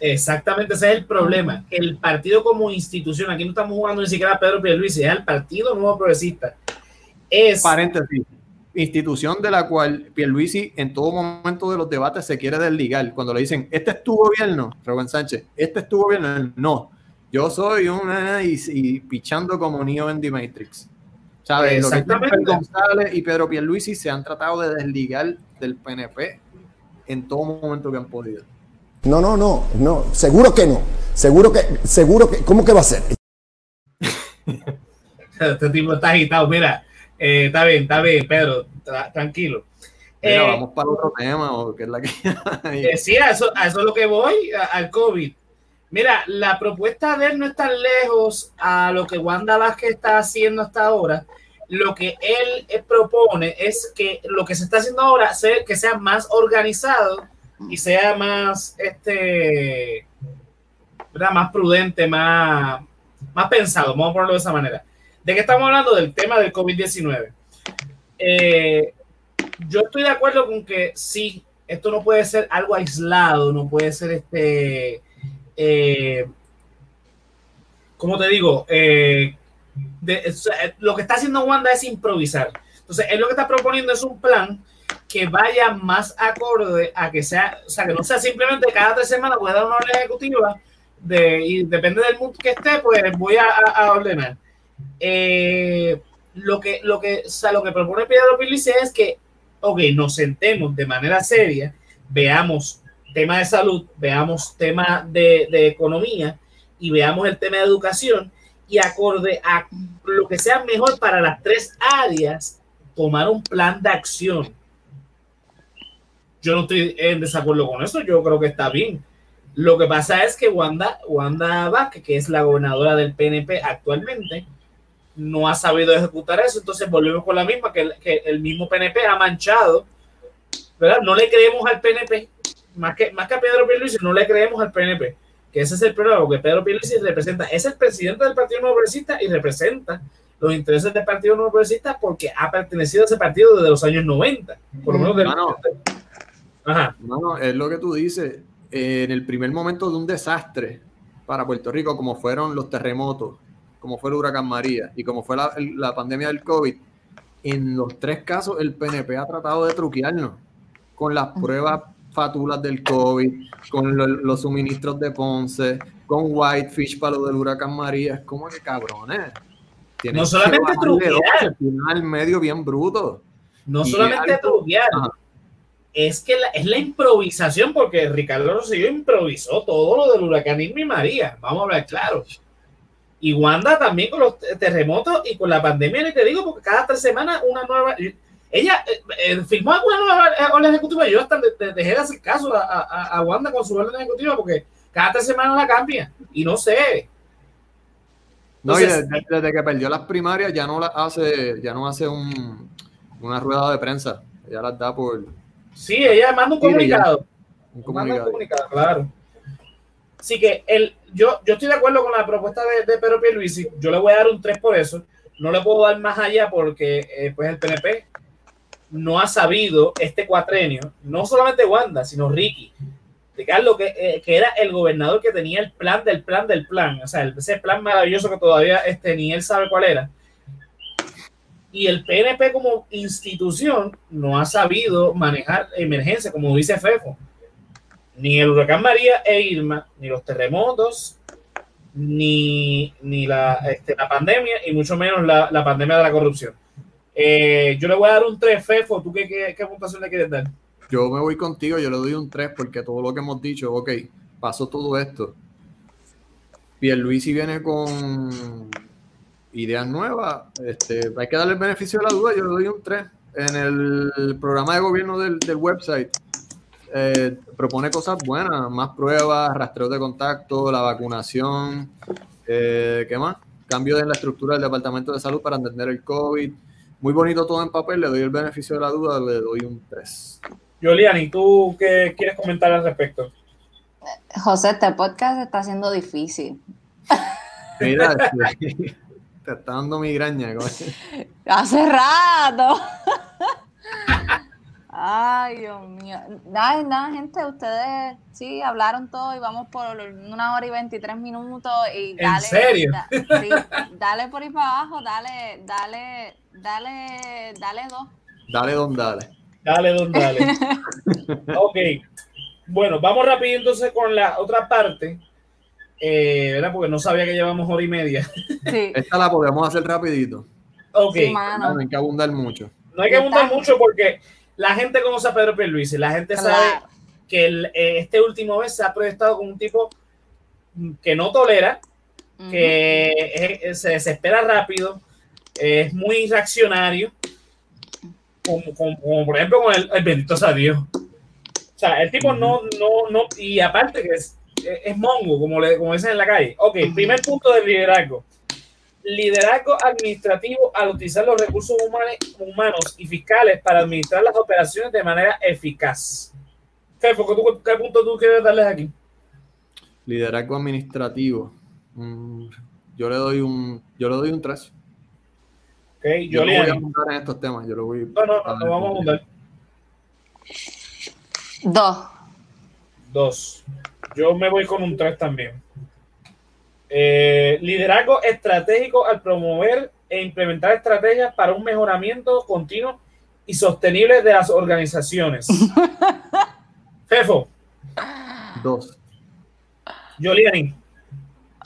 Exactamente, ese es el problema. El partido como institución, aquí no estamos jugando ni siquiera a Pedro Pierluisi, es el Partido Nuevo Progresista. Es... Paréntesis, institución de la cual Pierluisi en todo momento de los debates se quiere desligar. Cuando le dicen, este es tu gobierno, Rubén Sánchez, este es tu gobierno, no. Yo soy un... y, y pichando como Neo en The Matrix. ¿Sabes? Lo que Pedro González y Pedro Pierluisi se han tratado de desligar del PNP en todo momento que han podido. No, no, no, no, seguro que no. Seguro que, seguro que, ¿cómo que va a ser? (laughs) Este tipo está agitado. Mira, eh, está bien, está bien, Pedro, tranquilo. Mira, eh, vamos para otro tema, o es la que (laughs) eh, sí, a eso, a eso es lo que voy, al COVID. Mira, la propuesta de él no es tan lejos a lo que Wanda Vázquez está haciendo hasta ahora. Lo que él, propone es que lo que se está haciendo ahora sea, que sea más organizado y sea más, este, más prudente, más, más pensado, vamos a ponerlo de esa manera. ¿De qué estamos hablando? Del tema del COVID-19. Eh, yo estoy de acuerdo con que sí, esto no puede ser algo aislado, no puede ser este, eh, ¿cómo te digo? Eh, lo que está haciendo Wanda es improvisar. Entonces, él lo que está proponiendo es un plan que vaya más acorde a que sea, o sea, que no sea simplemente cada tres semanas voy a dar una orden ejecutiva de, y depende del mundo que esté, pues voy a, ordenar. Eh, lo que, lo que, o sea, lo que propone Pedro Pilice es que ok, nos sentemos de manera seria, veamos tema de salud, veamos tema de, economía y veamos el tema de educación y acorde a lo que sea mejor para las tres áreas, tomar un plan de acción. Yo no estoy en desacuerdo con eso, yo creo que está bien. Lo que pasa es que Wanda, Wanda Vázquez, que es la gobernadora del PNP actualmente, no ha sabido ejecutar eso, entonces volvemos con la misma, que el, que el mismo PNP ha manchado, ¿verdad? No le creemos al PNP, más que, más que a Pedro Pierluisi, no le creemos al PNP, que ese es el problema, porque Pedro Pierluisi representa, es el presidente del Partido Nuevo Progresista y representa los intereses del Partido Nuevo Progresista porque ha pertenecido a ese partido desde los años 90, por lo menos del... Ajá. No, es lo que tú dices, en el primer momento de un desastre para Puerto Rico, como fueron los terremotos, como fue el huracán María y como fue la, pandemia del COVID, en los tres casos el PNP ha tratado de truquearnos con las pruebas fatulas del COVID, con los suministros de Ponce, con Whitefish para lo del huracán María. Es como que cabrones. no solamente truquear. Al medio bien bruto. No solamente truquear. Es que es la improvisación, porque Ricardo Rosselló improvisó todo lo del huracán Irma y María. Vamos a hablar claro. Y Wanda también con los terremotos y con la pandemia, ni te digo, porque cada tres semanas una nueva. Ella eh, eh, firmó alguna nueva orden ejecutiva. Yo hasta dejé de hacer caso a, a, Wanda con su orden ejecutiva porque cada tres semanas la cambia. Y no sé. no, desde, que perdió las primarias ya no la hace, ya no hace un, una rueda de prensa. Ella las da por. Sí, ella manda un comunicado. Un comunicado. Manda un comunicado, claro. Así que el, yo, yo estoy de acuerdo con la propuesta de, de Pedro Pierluisi. Yo le voy a dar un 3 por eso. No le puedo dar más allá porque eh, pues el PNP no ha sabido este cuatrenio, no solamente Wanda, sino Ricky, de Carlos, que, eh, que era el gobernador que tenía el plan del plan del plan, o sea, ese plan maravilloso que todavía este, ni él sabe cuál era. Y el PNP como institución no ha sabido manejar emergencia, como dice Fefo ni el huracán María e Irma, ni los terremotos, ni, ni la, este, la pandemia, y mucho menos la, la pandemia de la corrupción. Eh, yo le voy a dar un 3, Fefo. ¿Tú qué, qué, qué, puntuación le quieres dar? Yo me voy contigo, yo le doy un 3 porque todo lo que hemos dicho, ok, pasó todo esto. Pierluisi viene con ideas nuevas, este, hay que darle el beneficio de la duda, yo le doy un 3. En el programa de gobierno del, del website eh, propone cosas buenas, más pruebas, rastreo de contacto, la vacunación, eh, ¿qué más? Cambio en la estructura del Departamento de Salud para entender el COVID. Muy bonito todo en papel, le doy el beneficio de la duda, le doy un 3. ¿y ¿tú qué quieres comentar al respecto? José, este podcast está siendo difícil. (laughs) Mira, te está dando migraña. Hace rato. Ay, Dios mío. Nada, nada, gente, ustedes sí hablaron todo y vamos por una hora y 23 minutos y dale. ¿En serio? sí, dale por ahí para abajo, dale, dale, dale, dale dos. Dale don dale. Dale don dale. (laughs) ok. Bueno, vamos rápido entonces con la otra parte. Eh, ¿verdad? Porque no sabía que llevamos hora y media. Sí. (laughs) Esta la podemos hacer rapidito. Ok. no hay que abundar mucho. No hay que abundar mucho porque la gente conoce a Pedro Pierluisi, la gente sabe que eh, este último vez se ha proyectado como un tipo que no tolera, que se desespera rápido, es muy reaccionario, como, como, por ejemplo con el, el bendito sea Dios. O sea, el tipo no, no, no, y aparte que es, es mongo, como, le, como dicen en la calle. Ok, primer punto del liderazgo. Liderazgo administrativo al utilizar los recursos humanos, humanos y fiscales para administrar las operaciones de manera eficaz. Fefo, ¿qué, ¿qué punto tú quieres darles aquí? Liderazgo administrativo. Mm, yo le doy un, yo le doy un 3. Okay, yo, yo voy a apuntar en estos temas. Yo lo voy no, no, no, no vamos a apuntar. Dos. Dos. Yo me voy con un 3 también. Eh, liderazgo estratégico al promover e implementar estrategias para un mejoramiento continuo y sostenible de las organizaciones. (laughs) Fefo. Dos. Yoliani.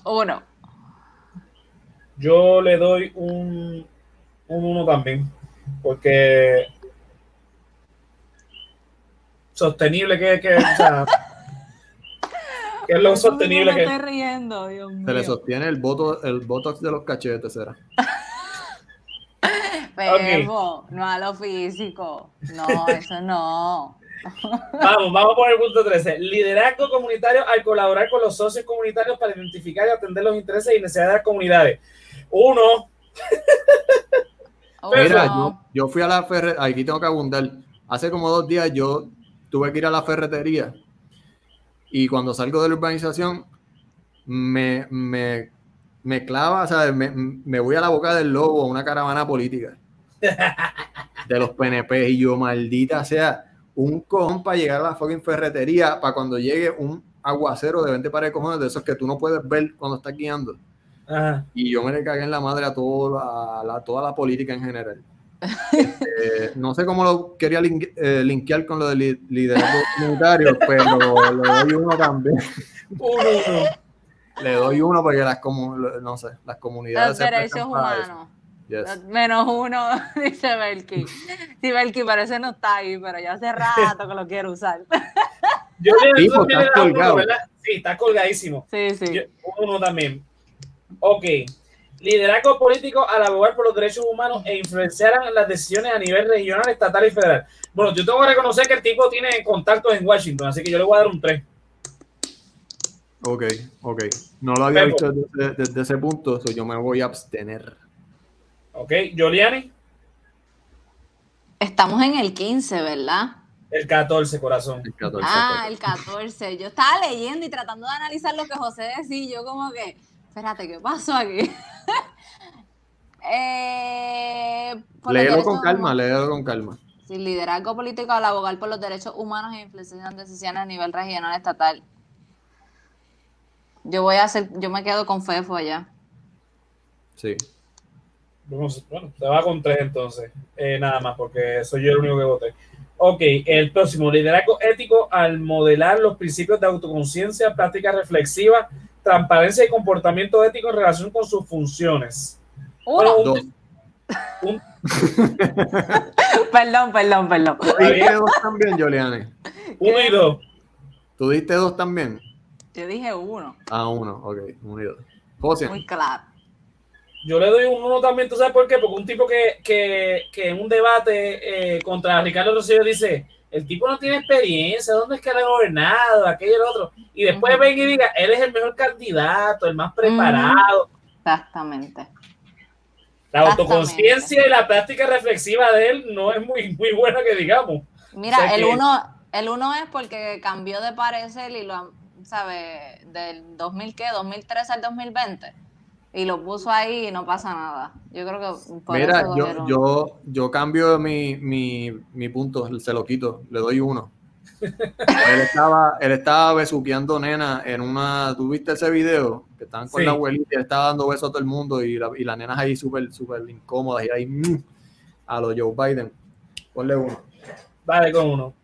Uno. Yo le doy un, un uno también. Porque sostenible que, que o sea, (laughs) ¿Qué es lo sostenible me que estoy riendo, Dios mío. Se le sostiene el, boto, el botox de los cachetes, será. (laughs) Bebo, no a lo físico. No, eso no. (laughs) Vamos, vamos por el punto 13. Liderazgo comunitario al colaborar con los socios comunitarios para identificar y atender los intereses y necesidades de las comunidades. Uno. Mira, yo, yo fui a la ferretería, aquí tengo que abundar. Hace como dos días yo tuve que ir a la ferretería y cuando salgo de la urbanización me, me, me clava, ¿sabes? Me, me voy a la boca del lobo, a una caravana política de los PNP y yo, maldita sea, un cojón para llegar a la fucking ferretería para cuando llegue un aguacero de 20 pares de cojones de esos que tú no puedes ver cuando estás guiando. Ajá. Y yo me le cagué en la madre a, todo la, a la, toda la política en general. (laughs) Eh, no sé cómo lo quería link, eh, linkear con lo del li liderazgo comunitario, (laughs) pero le doy uno también. Uno. le doy uno porque las, comu no sé, las comunidades... Los derechos humanos. Yes. Menos uno, (laughs) dice Belki. Sí, Belki parece no está ahí, pero ya hace rato que lo quiero usar. Yo le Tipo, estás colgado. uno, ¿verdad? Sí, está colgadísimo. Sí, sí. Yo- uno también. Ok. Liderazgo político al abogar por los derechos humanos e influenciar las decisiones a nivel regional, estatal y federal. Bueno, yo tengo que reconocer que el tipo tiene contactos en Washington, así que yo le voy a dar un 3. Ok, ok. No lo había Pepo. visto desde, desde ese punto, so yo me voy a abstener. Ok, Giuliani, Estamos en el 15, ¿verdad? el 14, corazón. El 14, Ah, el 14. Yo estaba leyendo y tratando de analizar lo que José decía. Yo como que, espérate, ¿qué pasó aquí? (laughs) eh, Léelo con calma, humanos. léelo con calma. Sí, liderazgo político al abogar por los derechos humanos e influenciar en decisiones a nivel regional estatal. Yo voy a hacer, yo me quedo con Fefo allá. Sí. Vamos- Bueno, se va con 3 entonces. Eh, nada más, porque soy yo el único que voté. Ok, el próximo, liderazgo ético al modelar los principios de autoconciencia, práctica reflexiva, transparencia y comportamiento ético en relación con sus funciones. Uno. Bueno, Dos. un- un- (laughs) perdón, perdón, perdón. ¿Tú diste dos también, uno y dos. ¿Tú diste dos también? Yo dije uno, Ah, uno, ok, uno y dos. José, muy claro. Yo le doy un uno también, ¿tú sabes por qué? Porque un tipo que, que, que en un debate eh, contra Ricardo Rosselló dice, el tipo no tiene experiencia, ¿dónde es que ha gobernado? Aquello y el otro. Y después Ujú. ven y diga, él es el mejor candidato, el más preparado. Exactamente. La autoconciencia y la práctica reflexiva de él no es muy, muy buena que digamos. Mira, O sea el que- uno, el uno es porque cambió de parecer y lo, ¿sabe? Del 2000, ¿qué? 2013 al 2020. Y lo puso ahí y no pasa nada. Yo creo que por mira, eso yo, yo, yo cambio mi, mi, mi punto, se lo quito, le doy uno. él estaba, él estaba besuqueando nena en una, ¿tú viste ese video? Que estaban con Sí. la abuelita y él estaba dando besos a todo el mundo y, la, y las nenas ahí súper, súper incómodas y ahí mm, a los Joe Biden. Ponle uno. Vale, con uno.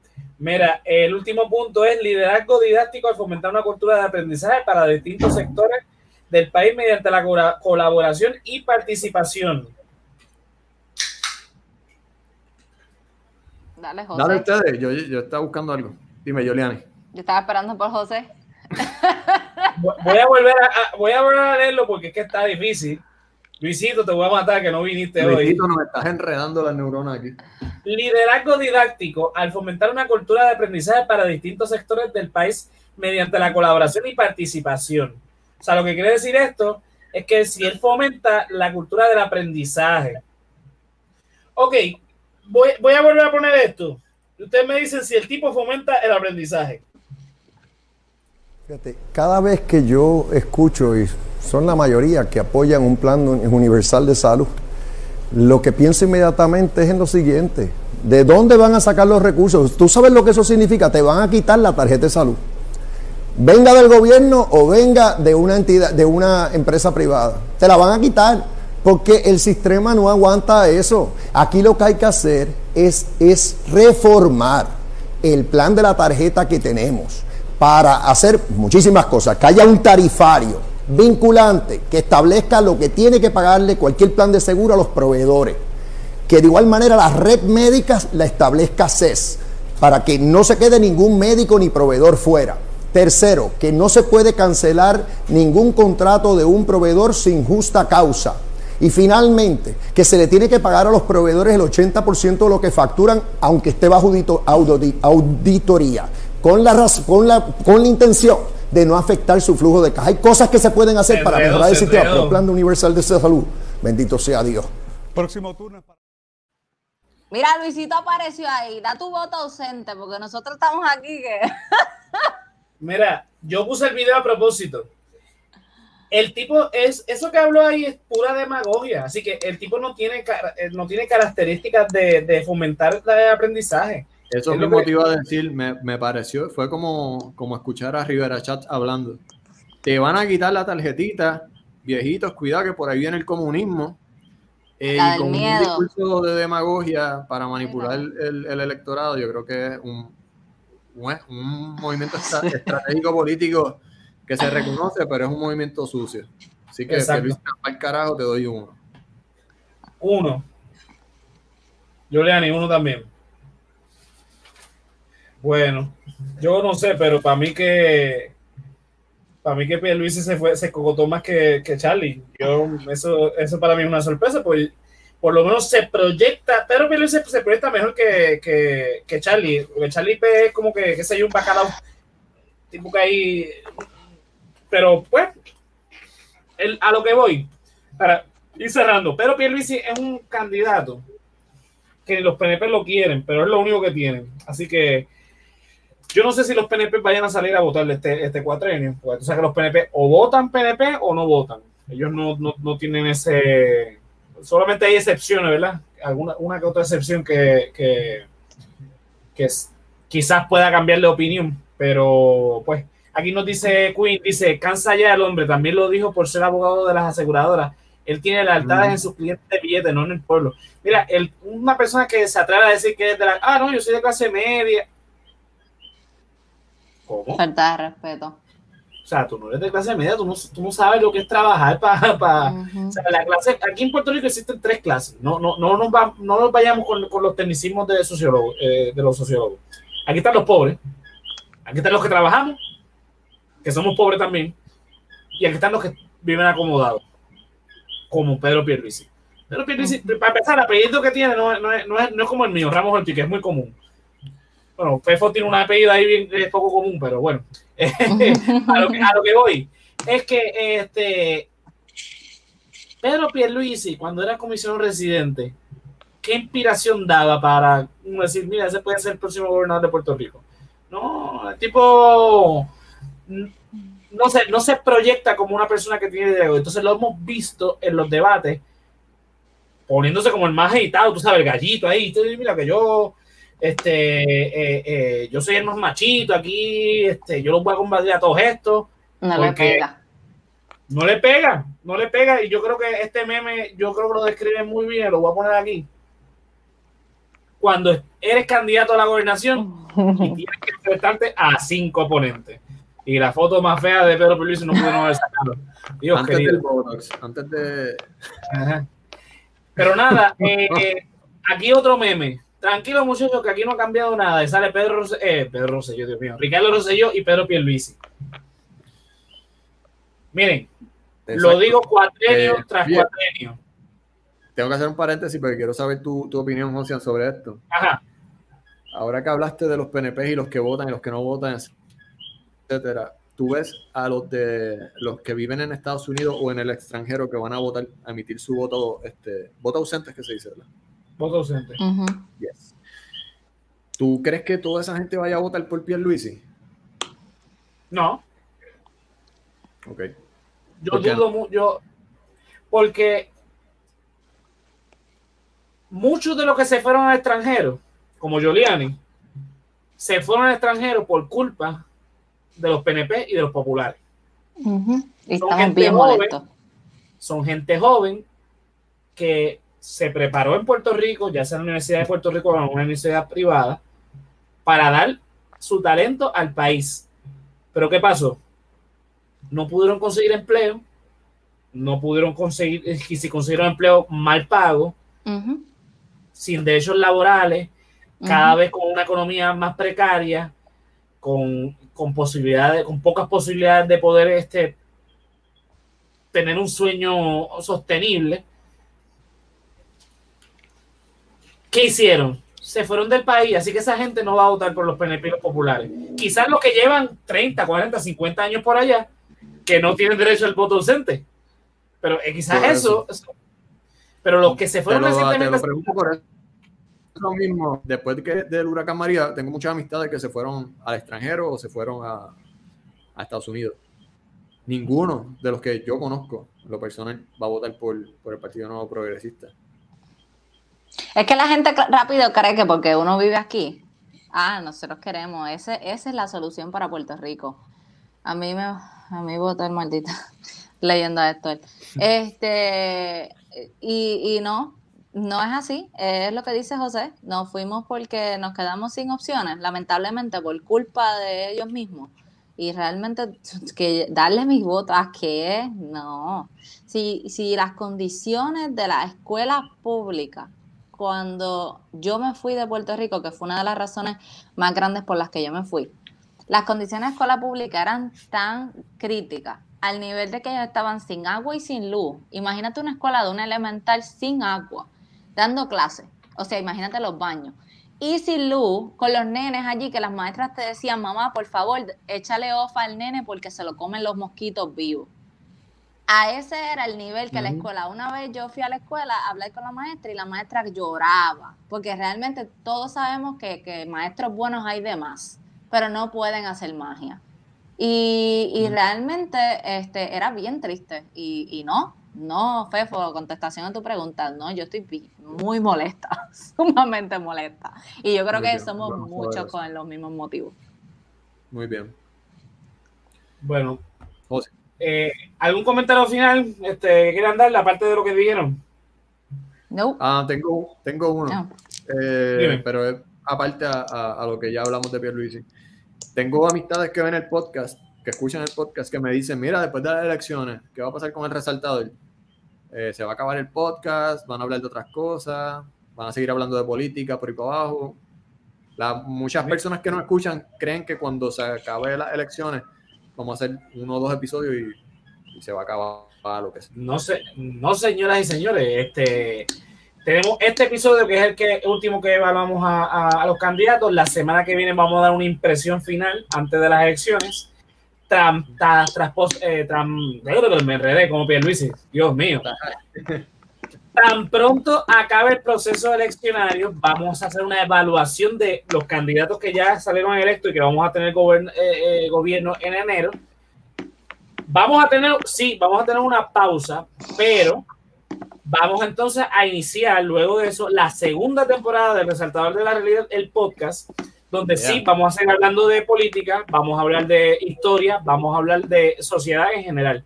Mira, el último punto es liderazgo didáctico al fomentar una cultura de aprendizaje para distintos sectores del país mediante la colaboración y participación. Dale, José. Dale ustedes, yo, yo estaba buscando algo. Dime, Juliani. Yo estaba esperando por José. Voy a volver a, a- voy a volver a leerlo porque es que está difícil. Luisito, te voy a matar que no viniste hoy. Luisito, nos estás enredando las neuronas aquí. Liderazgo didáctico al fomentar una cultura de aprendizaje para distintos sectores del país mediante la colaboración y participación. O sea, lo que quiere decir esto es que si él fomenta la cultura del aprendizaje. Ok, voy, a volver a poner esto. Ustedes me dicen si el tipo fomenta el aprendizaje. Fíjate, cada vez que yo escucho, y son la mayoría que apoyan un plan universal de salud, lo que pienso inmediatamente es en lo siguiente. ¿De dónde van a sacar los recursos? ¿Tú sabes lo que eso significa? Te van a quitar la tarjeta de salud. Venga del gobierno o venga de una entidad, de una empresa privada. Te la van a quitar porque el sistema no aguanta eso. Aquí lo que hay que hacer es, reformar el plan de la tarjeta que tenemos para hacer muchísimas cosas, que haya un tarifario vinculante que establezca lo que tiene que pagarle cualquier plan de seguro a los proveedores, que de igual manera la red médica la establezca CES, para que no se quede ningún médico ni proveedor fuera. Tercero, que no se puede cancelar ningún contrato de un proveedor sin justa causa. Y finalmente, que se le tiene que pagar a los proveedores el 80% de lo que facturan, aunque esté bajo auditoría con la, con la, con la intención de no afectar su flujo de caja. Hay cosas que se pueden hacer para mejorar el sistema, pero el plan de universal de salud, bendito sea Dios. Próximo turno. Mira, Luisito apareció ahí. Da tu voto ausente, porque nosotros estamos aquí que. (laughs) Mira, yo puse el video a propósito. El tipo es, eso que habló ahí es pura demagogia. Así que el tipo no tiene, eh, no tiene características de, de fomentar el aprendizaje. Eso me motiva a decir, me, me, pareció, fue como, como escuchar a Rivera Chat hablando. Te van a quitar la tarjetita, viejitos, cuidado que por ahí viene el comunismo. Eh, y con un discurso de demagogia para manipular el, el, electorado, yo creo que es un, un, movimiento estratégico político que se reconoce, pero es un movimiento sucio. Así que, que al carajo, te doy uno. Uno. Yo le animo uno también. Bueno, yo no sé, pero para mí que para mí que Luis se fue, se cocotó más que, que, Charlie. Yo, eso, eso para mí es una sorpresa, pues por lo menos se proyecta, pero Luis se, se proyecta mejor que, que, que, Charlie. Porque Charlie es como que, qué sé yo, un bacalao, tipo que ahí. Pero pues, el, a lo que voy, para ir cerrando, pero Pierluisi es un candidato que los PNP lo quieren, pero es lo único que tienen. Así que yo no sé si los PNP vayan a salir a votar este, este cuatrenio, porque tú sabes que los PNP o votan PNP o no votan. Ellos no, no, no tienen ese. Solamente hay excepciones, ¿verdad? Alguna, una que otra excepción que, que, que quizás pueda cambiar de opinión, pero pues aquí nos dice Queen, dice, cansa ya el hombre, también lo dijo por ser abogado de las aseguradoras. Él tiene lealtades en sus clientes de billetes, no en el pueblo. Mira, el, una persona que se atreve a decir que es de la, ah, no, yo soy de clase media, ¿Cómo? Falta de respeto. O sea, tú no eres de clase media, tú no, tú no sabes lo que es trabajar para... o sea, la clase, aquí en Puerto Rico existen tres clases. No, no, no, nos, va, no nos vayamos con, con los tecnicismos de, sociólogo, eh, de los sociólogos. Aquí están los pobres. Aquí están los que trabajamos, que somos pobres también. Y aquí están los que viven acomodados, como Pedro Pierluisi. Pedro Pierluisi, para empezar, el apellido que tiene no, no, es, no, es, no es como el mío, Ramos Ortiz, que es muy común. Bueno, Fefo tiene una apellido ahí bien poco común, pero bueno. (laughs) a, lo que, a, lo que, voy es que este Pedro Pierluisi, cuando era comisionado residente, ¿qué inspiración daba para decir, mira, ese puede ser el próximo gobernador de Puerto Rico? No, el tipo no se, no se proyecta como una persona que tiene idea. Entonces lo hemos visto en los debates poniéndose como el más agitado, tú sabes, el gallito ahí. Mira que yo este, eh, eh, yo soy el más machito aquí, este, yo los voy a combatir a todos estos. No le pega. No le pega, no le pega. Y yo creo que este meme, yo creo que lo describe muy bien, lo voy a poner aquí. Cuando eres candidato a la gobernación y (laughs) tienes que enfrentarte a cinco oponentes. Y la foto más fea de Pedro Pérez no pudieron haber sacado. Dios antes querido. antes de. Pero nada, eh, aquí otro meme Tranquilo, muchachos, que aquí no ha cambiado nada. Y sale Pedro, eh, Pedro Rosselló, Dios mío. Ricardo Rosselló y Pedro Pierluisi. Miren, Lo digo cuatrenio eh, tras cuatrenio. Tengo que hacer un paréntesis porque quiero saber tu, tu opinión, José, sobre esto. Ajá. Ahora que hablaste de los PNP y los que votan y los que no votan, etcétera, tú ves a los de los que viven en Estados Unidos o en el extranjero que van a votar, a emitir su voto, este, voto ausente es que se dice, ¿verdad? Voto ausente. yes. ¿Tú crees que toda esa gente vaya a votar por Pierluisi? No. Ok. Yo dudo mucho, porque muchos de los que se fueron al extranjero, como Giuliani, se fueron al extranjero por culpa de los PNP y de los populares. son, gente joven, son gente joven que se preparó en Puerto Rico, ya sea en la Universidad de Puerto Rico o en una universidad privada, para dar su talento al país. Pero ¿qué pasó? No pudieron conseguir empleo, no pudieron conseguir, y si consiguieron empleo mal pago, sin derechos laborales, cada vez con una economía más precaria, con, posibilidades, con pocas posibilidades de poder este, tener un sueño sostenible. ¿Qué hicieron? Se fueron del país, así que esa gente no va a votar por los PNP populares. Quizás los que llevan 30, 40, 50 años por allá, que no tienen derecho al voto ausente. Pero eh, quizás eso, Pero los que se fueron recientemente lo mismo. Después que, del huracán María, tengo muchas amistades que se fueron al extranjero o se fueron a, a Estados Unidos. Ninguno de los que yo conozco, lo personal, va a votar por, por el Partido Nuevo Progresista. Es que la gente rápido cree que porque uno vive aquí, ah, nosotros queremos, ese, esa es la solución para Puerto Rico. A mí me, a mí votar maldita (laughs) leyendo esto. Este, y, y no, no es así, es lo que dice José. Nos fuimos porque nos quedamos sin opciones, lamentablemente por culpa de ellos mismos. Y realmente (laughs) que darle mis votos a qué, no. Si, si las condiciones de la escuela pública, cuando yo me fui de Puerto Rico, que fue una de las razones más grandes por las que yo me fui, las condiciones de escuela pública eran tan críticas al nivel de que ellos estaban sin agua y sin luz. Imagínate una escuela de un elemental sin agua dando clases. O sea, imagínate los baños. Y sin luz, con los nenes allí, que las maestras te decían, mamá, por favor, échale off al nene porque se lo comen los mosquitos vivos. A ese era el nivel que la escuela. Una vez yo fui a la escuela a hablar con la maestra y la maestra lloraba, porque realmente todos sabemos que, maestros buenos hay de más, pero no pueden hacer magia. Y, realmente este, era bien triste. Y, y no, no, Fefo, contestación a tu pregunta, no, yo estoy muy molesta, (laughs) sumamente molesta. Y yo creo que somos muchos con los mismos motivos. Muy bien. Bueno, eh, ¿algún comentario final este, que quieran dar, aparte de lo que dijeron? No. Ah, tengo, tengo uno. Eh, pero aparte a, lo que ya hablamos de Pierluisi. Tengo amistades que ven el podcast, que escuchan el podcast, que me dicen, mira, después de las elecciones, ¿qué va a pasar con el resaltador? Eh, se va a acabar el podcast, van a hablar de otras cosas, van a seguir hablando de política por ahí para abajo. muchas personas que no escuchan creen que cuando se acabe las elecciones vamos a hacer uno o dos episodios y, se va a acabar lo que sea. No sé, no señoras y señores, este tenemos este episodio que es el que último que evaluamos a, a los candidatos. La semana que viene vamos a dar una impresión final antes de las elecciones tras, tras, eh, me enredé como Pierluisi, Dios mío. (laughs) Tan pronto acabe el proceso eleccionario, vamos a hacer una evaluación de los candidatos que ya salieron electos y que vamos a tener eh, eh, gobierno en enero. Vamos a tener, sí, vamos a tener una pausa, pero vamos entonces a iniciar luego de eso la segunda temporada de Resaltador de la Realidad, el podcast, donde sí vamos a seguir hablando de política, vamos a hablar de historia, vamos a hablar de sociedad en general.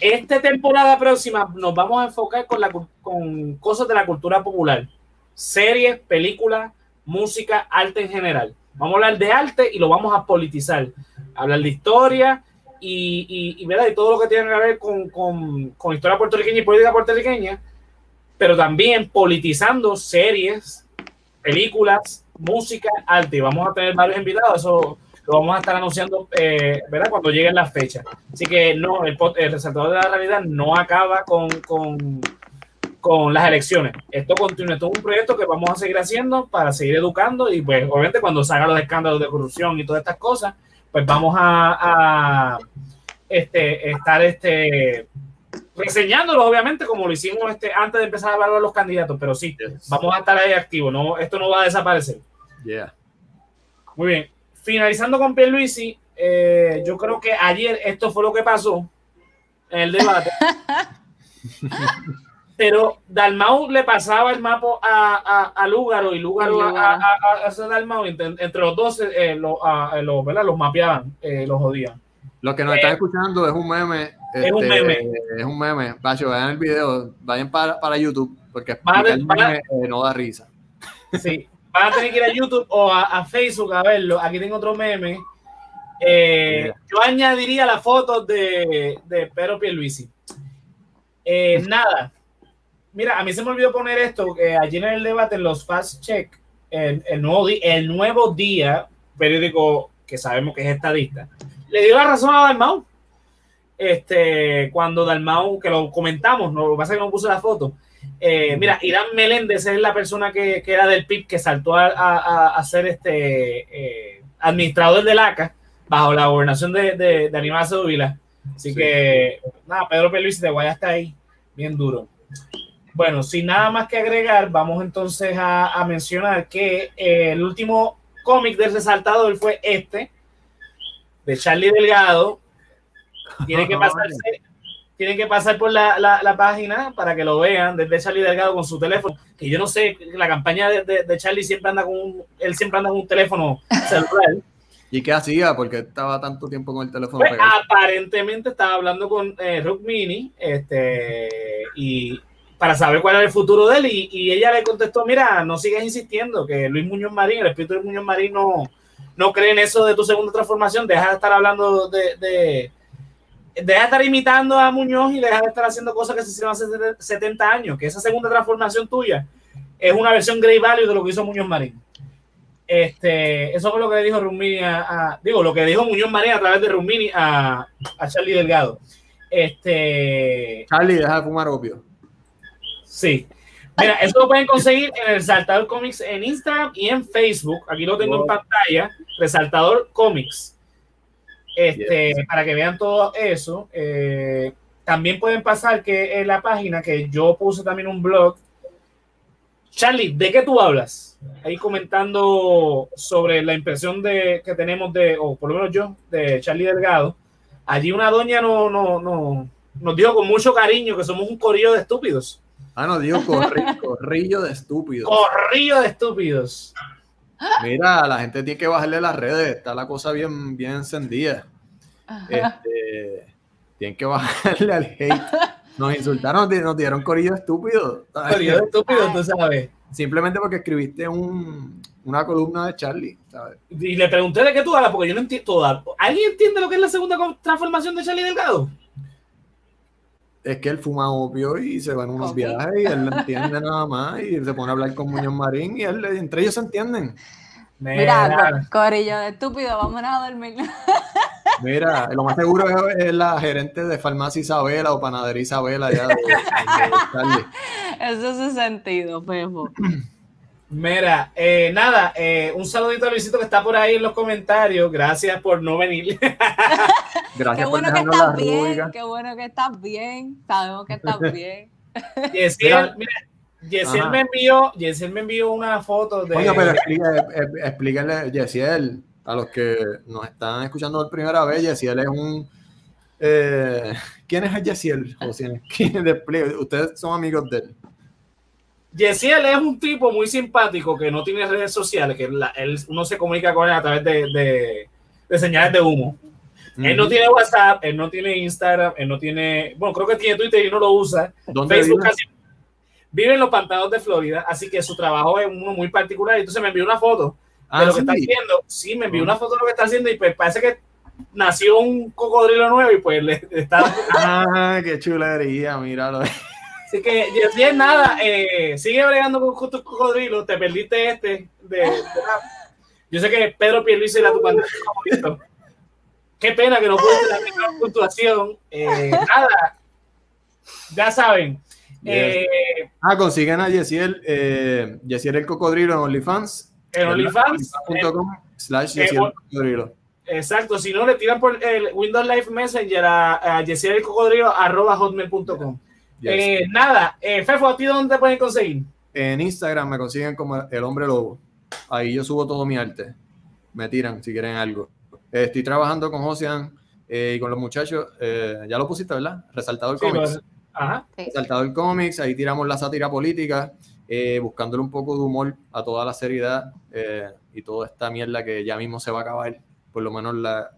Esta temporada próxima nos vamos a enfocar con, la, con cosas de la cultura popular, series, películas, música, arte en general. Vamos a hablar de arte y lo vamos a politizar, hablar de historia y, y, y todo lo que tiene que ver con, con, con historia puertorriqueña y política puertorriqueña, pero también politizando series, películas, música, arte. Vamos a tener varios invitados, eso lo vamos a estar anunciando, eh, ¿verdad? Cuando lleguen las fechas. Así que no, el, el resaltador de la realidad no acaba con, con, con las elecciones. Esto continúa, esto es un proyecto que vamos a seguir haciendo para seguir educando y pues obviamente cuando salgan los escándalos de corrupción y todas estas cosas, pues vamos a, a este, estar este, reseñándolos, obviamente, como lo hicimos este, antes de empezar a hablar de los candidatos, pero sí, vamos a estar ahí activos, no, esto no va a desaparecer. Yeah. Muy bien. Finalizando con Pierluisi, eh, yo creo que ayer esto fue lo que pasó en el debate. (laughs) Pero Dalmau le pasaba el mapa a, a, a Lúgaro y Lúgaro a, a, a, a Dalmau. Entre, entre los dos eh, lo, a, lo, ¿verdad? los mapeaban, eh, los jodían. Lo que nos están escuchando es un meme. Es un este, meme. Es un meme. Pacho, vean el video, vayan para, para YouTube, porque el meme, eh, no da risa. Sí, van a tener que ir a YouTube o a, a Facebook a verlo. Aquí tengo otro meme. Eh, yo añadiría la foto de, de Pedro Pierluisi. Eh, (laughs) nada. Mira, a mí se me olvidó poner esto. eh, allí en el debate, en los Fast Check, el, el nuevo, el nuevo día, periódico que sabemos que es estadista, le dio la razón a Dalmau. Este, cuando Dalmau, que lo comentamos, no, lo que pasa es que no puse la foto. Eh, mira, Irán Meléndez es la persona que, que era del PIB que saltó a, a- a ser este eh, administrador del ACA bajo la gobernación de, de, de. Así Sí. que, nada, Pedro Pierluisi de Guaya está ahí, bien duro. Bueno, sin nada más que agregar, vamos entonces a, a mencionar que eh, el último cómic del resaltador fue este, de Charlie Delgado. Tiene que (laughs) pasarse, tienen que pasar por la, la- la página para que lo vean desde Charlie Delgado con su teléfono. Que yo no sé, la campaña de, de- de Charlie siempre anda con un, él siempre anda con un teléfono celular. (laughs) ¿Y qué hacía? Porque estaba tanto tiempo con el teléfono Pues, pegado. aparentemente estaba hablando con eh, Rukmini este, y para saber cuál era el futuro de él y, y ella le contestó, mira, no sigas insistiendo, que Luis Muñoz Marín, el espíritu de Muñoz Marín no, no cree en eso de tu segunda transformación, deja de estar hablando de, de- deja de estar imitando a Muñoz y deja de estar haciendo cosas que se hicieron hace 70 años, que esa segunda transformación tuya es una versión Grey Value de lo que hizo Muñoz Marín. Este, eso fue lo que le dijo Rumini a, a- digo, lo que dijo Muñoz Marín a través de Rumini a, a Charlie Delgado. Este, Charlie, deja de fumar opio. sí. Mira, eso lo pueden conseguir en el Resaltador Comics en Instagram y en Facebook. Aquí lo tengo en pantalla. Resaltador Comics. Este, para que vean todo eso. Eh, también pueden pasar que en la página que yo puse también un blog. Charlie, ¿de qué tú hablas? Ahí comentando sobre la impresión de, que tenemos de, o por lo menos yo, de Charlie Delgado. Allí una doña no, no, no, nos dijo con mucho cariño que somos un corillo de estúpidos. Ah, no, digo corri- (laughs) corrillo de estúpidos. Corrillo de estúpidos. Mira, la gente tiene que bajarle las redes, está la cosa bien, bien encendida. Este, tienen que bajarle al hate. Nos insultaron, nos dieron corillo estúpido. Corillo de estúpidos, tú sabes. Simplemente porque escribiste un, una columna de Charlie. ¿sabes? Y le pregunté de qué tú hablas, porque yo no entiendo. ¿Alguien entiende lo que es la segunda transformación de Charlie Delgado? Es que él fuma opio y se va en unos viajes y él no entiende nada más y se pone a hablar con Muñoz Marín y él, entre ellos se entienden. Mira, co- corillo de estúpido, vámonos a dormir. Mira, lo más seguro es, es la gerente de farmacia Isabela o panadería Isabela ya de, de Charlie. (laughs) Eso hace sentido, Pepo. (clears throat) Mira, eh, nada, eh, un saludito a Luisito que está por ahí en los comentarios. Gracias por no venir. (laughs) Gracias Qué por bueno que dejarnos estás bien, qué bueno que estás bien. Sabemos que estás (laughs) bien. Yesiel, mira, Yesiel me envió, Yesiel me envió una foto de. Coño, pero explica- eh, explíquenle, Yesiel, a los que nos están escuchando por primera vez, Yesiel es un... eh, ¿Quién es Yesiel? (laughs) ¿Quién explica? Ustedes son amigos de él. Yesiel es un tipo muy simpático que no tiene redes sociales, que la- él, uno se comunica con él a través de, de- de señales de humo. Él no tiene WhatsApp, él no tiene Instagram, él no tiene, bueno, creo que tiene Twitter y no lo usa. ¿Dónde Facebook vive? casi- vive en los pantanos de Florida, así que su trabajo es uno muy particular. Entonces me envió una foto Ah, de lo que está haciendo. Sí, me envió una foto de lo que está haciendo y pues parece que nació un cocodrilo nuevo y pues le le está (laughs) Ah, qué chulería, míralo. Así que, Yesiel, nada, eh, sigue bregando con tus cocodrilos, te perdiste este de, de Yo sé que Pedro Pierluisi era tu candidato favorito. Qué pena que no pude la mejor puntuación. Eh, nada, ya saben. Eh, ah, consiguen a Yesiel, eh, Yesiel el cocodrilo en OnlyFans. En OnlyFans. slash Yesiel el cocodrilo. Exacto, si no le tiran por el Windows Live Messenger a, a Yesiel el cocodrilo arroba hotmail.com. Eh, nada, eh, Fefo, ¿a ti dónde te pueden conseguir? En Instagram me consiguen como el hombre lobo. Ahí yo subo todo mi arte. Me tiran si quieren algo. Eh, estoy trabajando con eh, y con los muchachos. ya lo pusiste, ¿verdad? Resaltador Comics. Pues, ajá. Resaltador Comics, ahí tiramos la sátira política, buscándole un poco de humor a toda la seriedad y toda esta mierda que ya mismo se va a acabar, por lo menos la,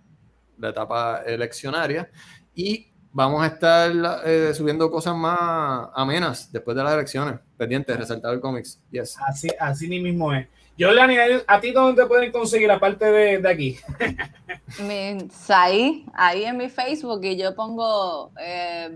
la etapa eleccionaria. Y vamos a estar eh, subiendo cosas más amenas después de las elecciones. Pendientes, resaltado el cómics. Yes. Así, así ni mismo es. Yo, Lani, ¿a ti dónde te pueden conseguir aparte de, de aquí? (laughs) ahí, ahí en mi Facebook y yo pongo eh,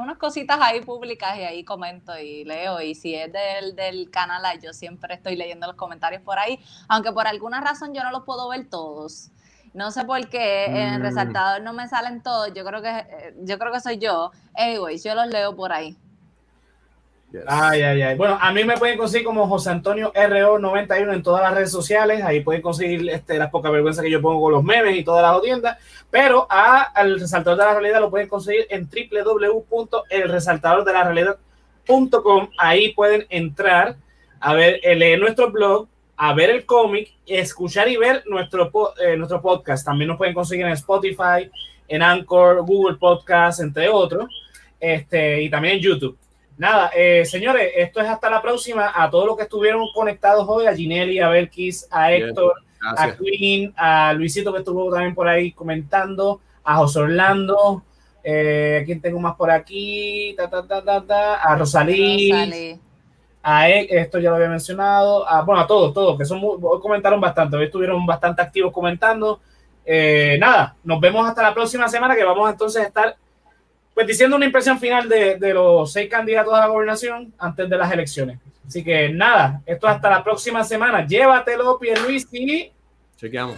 unas cositas ahí públicas y ahí comento y leo. Y si es del, del canal, yo siempre estoy leyendo los comentarios por ahí, aunque por alguna razón yo no los puedo ver todos. No sé por qué en el mm. resaltador no me salen todos. Yo creo que eh, yo creo que soy yo. Anyways, yo los leo por ahí. Ay, ay, ay. Bueno, a mí me pueden conseguir como José Antonio RO91 en todas las redes sociales. Ahí pueden conseguir este, las pocas vergüenzas que yo pongo con los memes y todas las tiendas. Pero a, al resaltador de la realidad lo pueden conseguir en www.elresaltadordelarealidad.com. Ahí pueden entrar a ver, eh, leer nuestro blog, a ver el cómic, escuchar y ver nuestro, eh, nuestro podcast. También nos pueden conseguir en Spotify, en Anchor, Google Podcast, entre otros, este, y también en YouTube. Nada, eh, señores, esto es hasta la próxima. A todos los que estuvieron conectados hoy, a Ginelli, a Belkis, a Héctor, a Queen, a Luisito que estuvo también por ahí comentando, a José Orlando, eh, ¿quién tengo más por aquí? Ta, ta, ta, a Rosalí a esto ya lo había mencionado, a, bueno, a todos, todos, que son comentaron bastante, hoy estuvieron bastante activos comentando. Eh, nada, nos vemos hasta la próxima semana que vamos entonces a estar pues diciendo una impresión final de, de los seis candidatos a la gobernación antes de las elecciones. Así que nada, esto hasta la próxima semana. Llévatelo, Pierluisi. Chequeamos.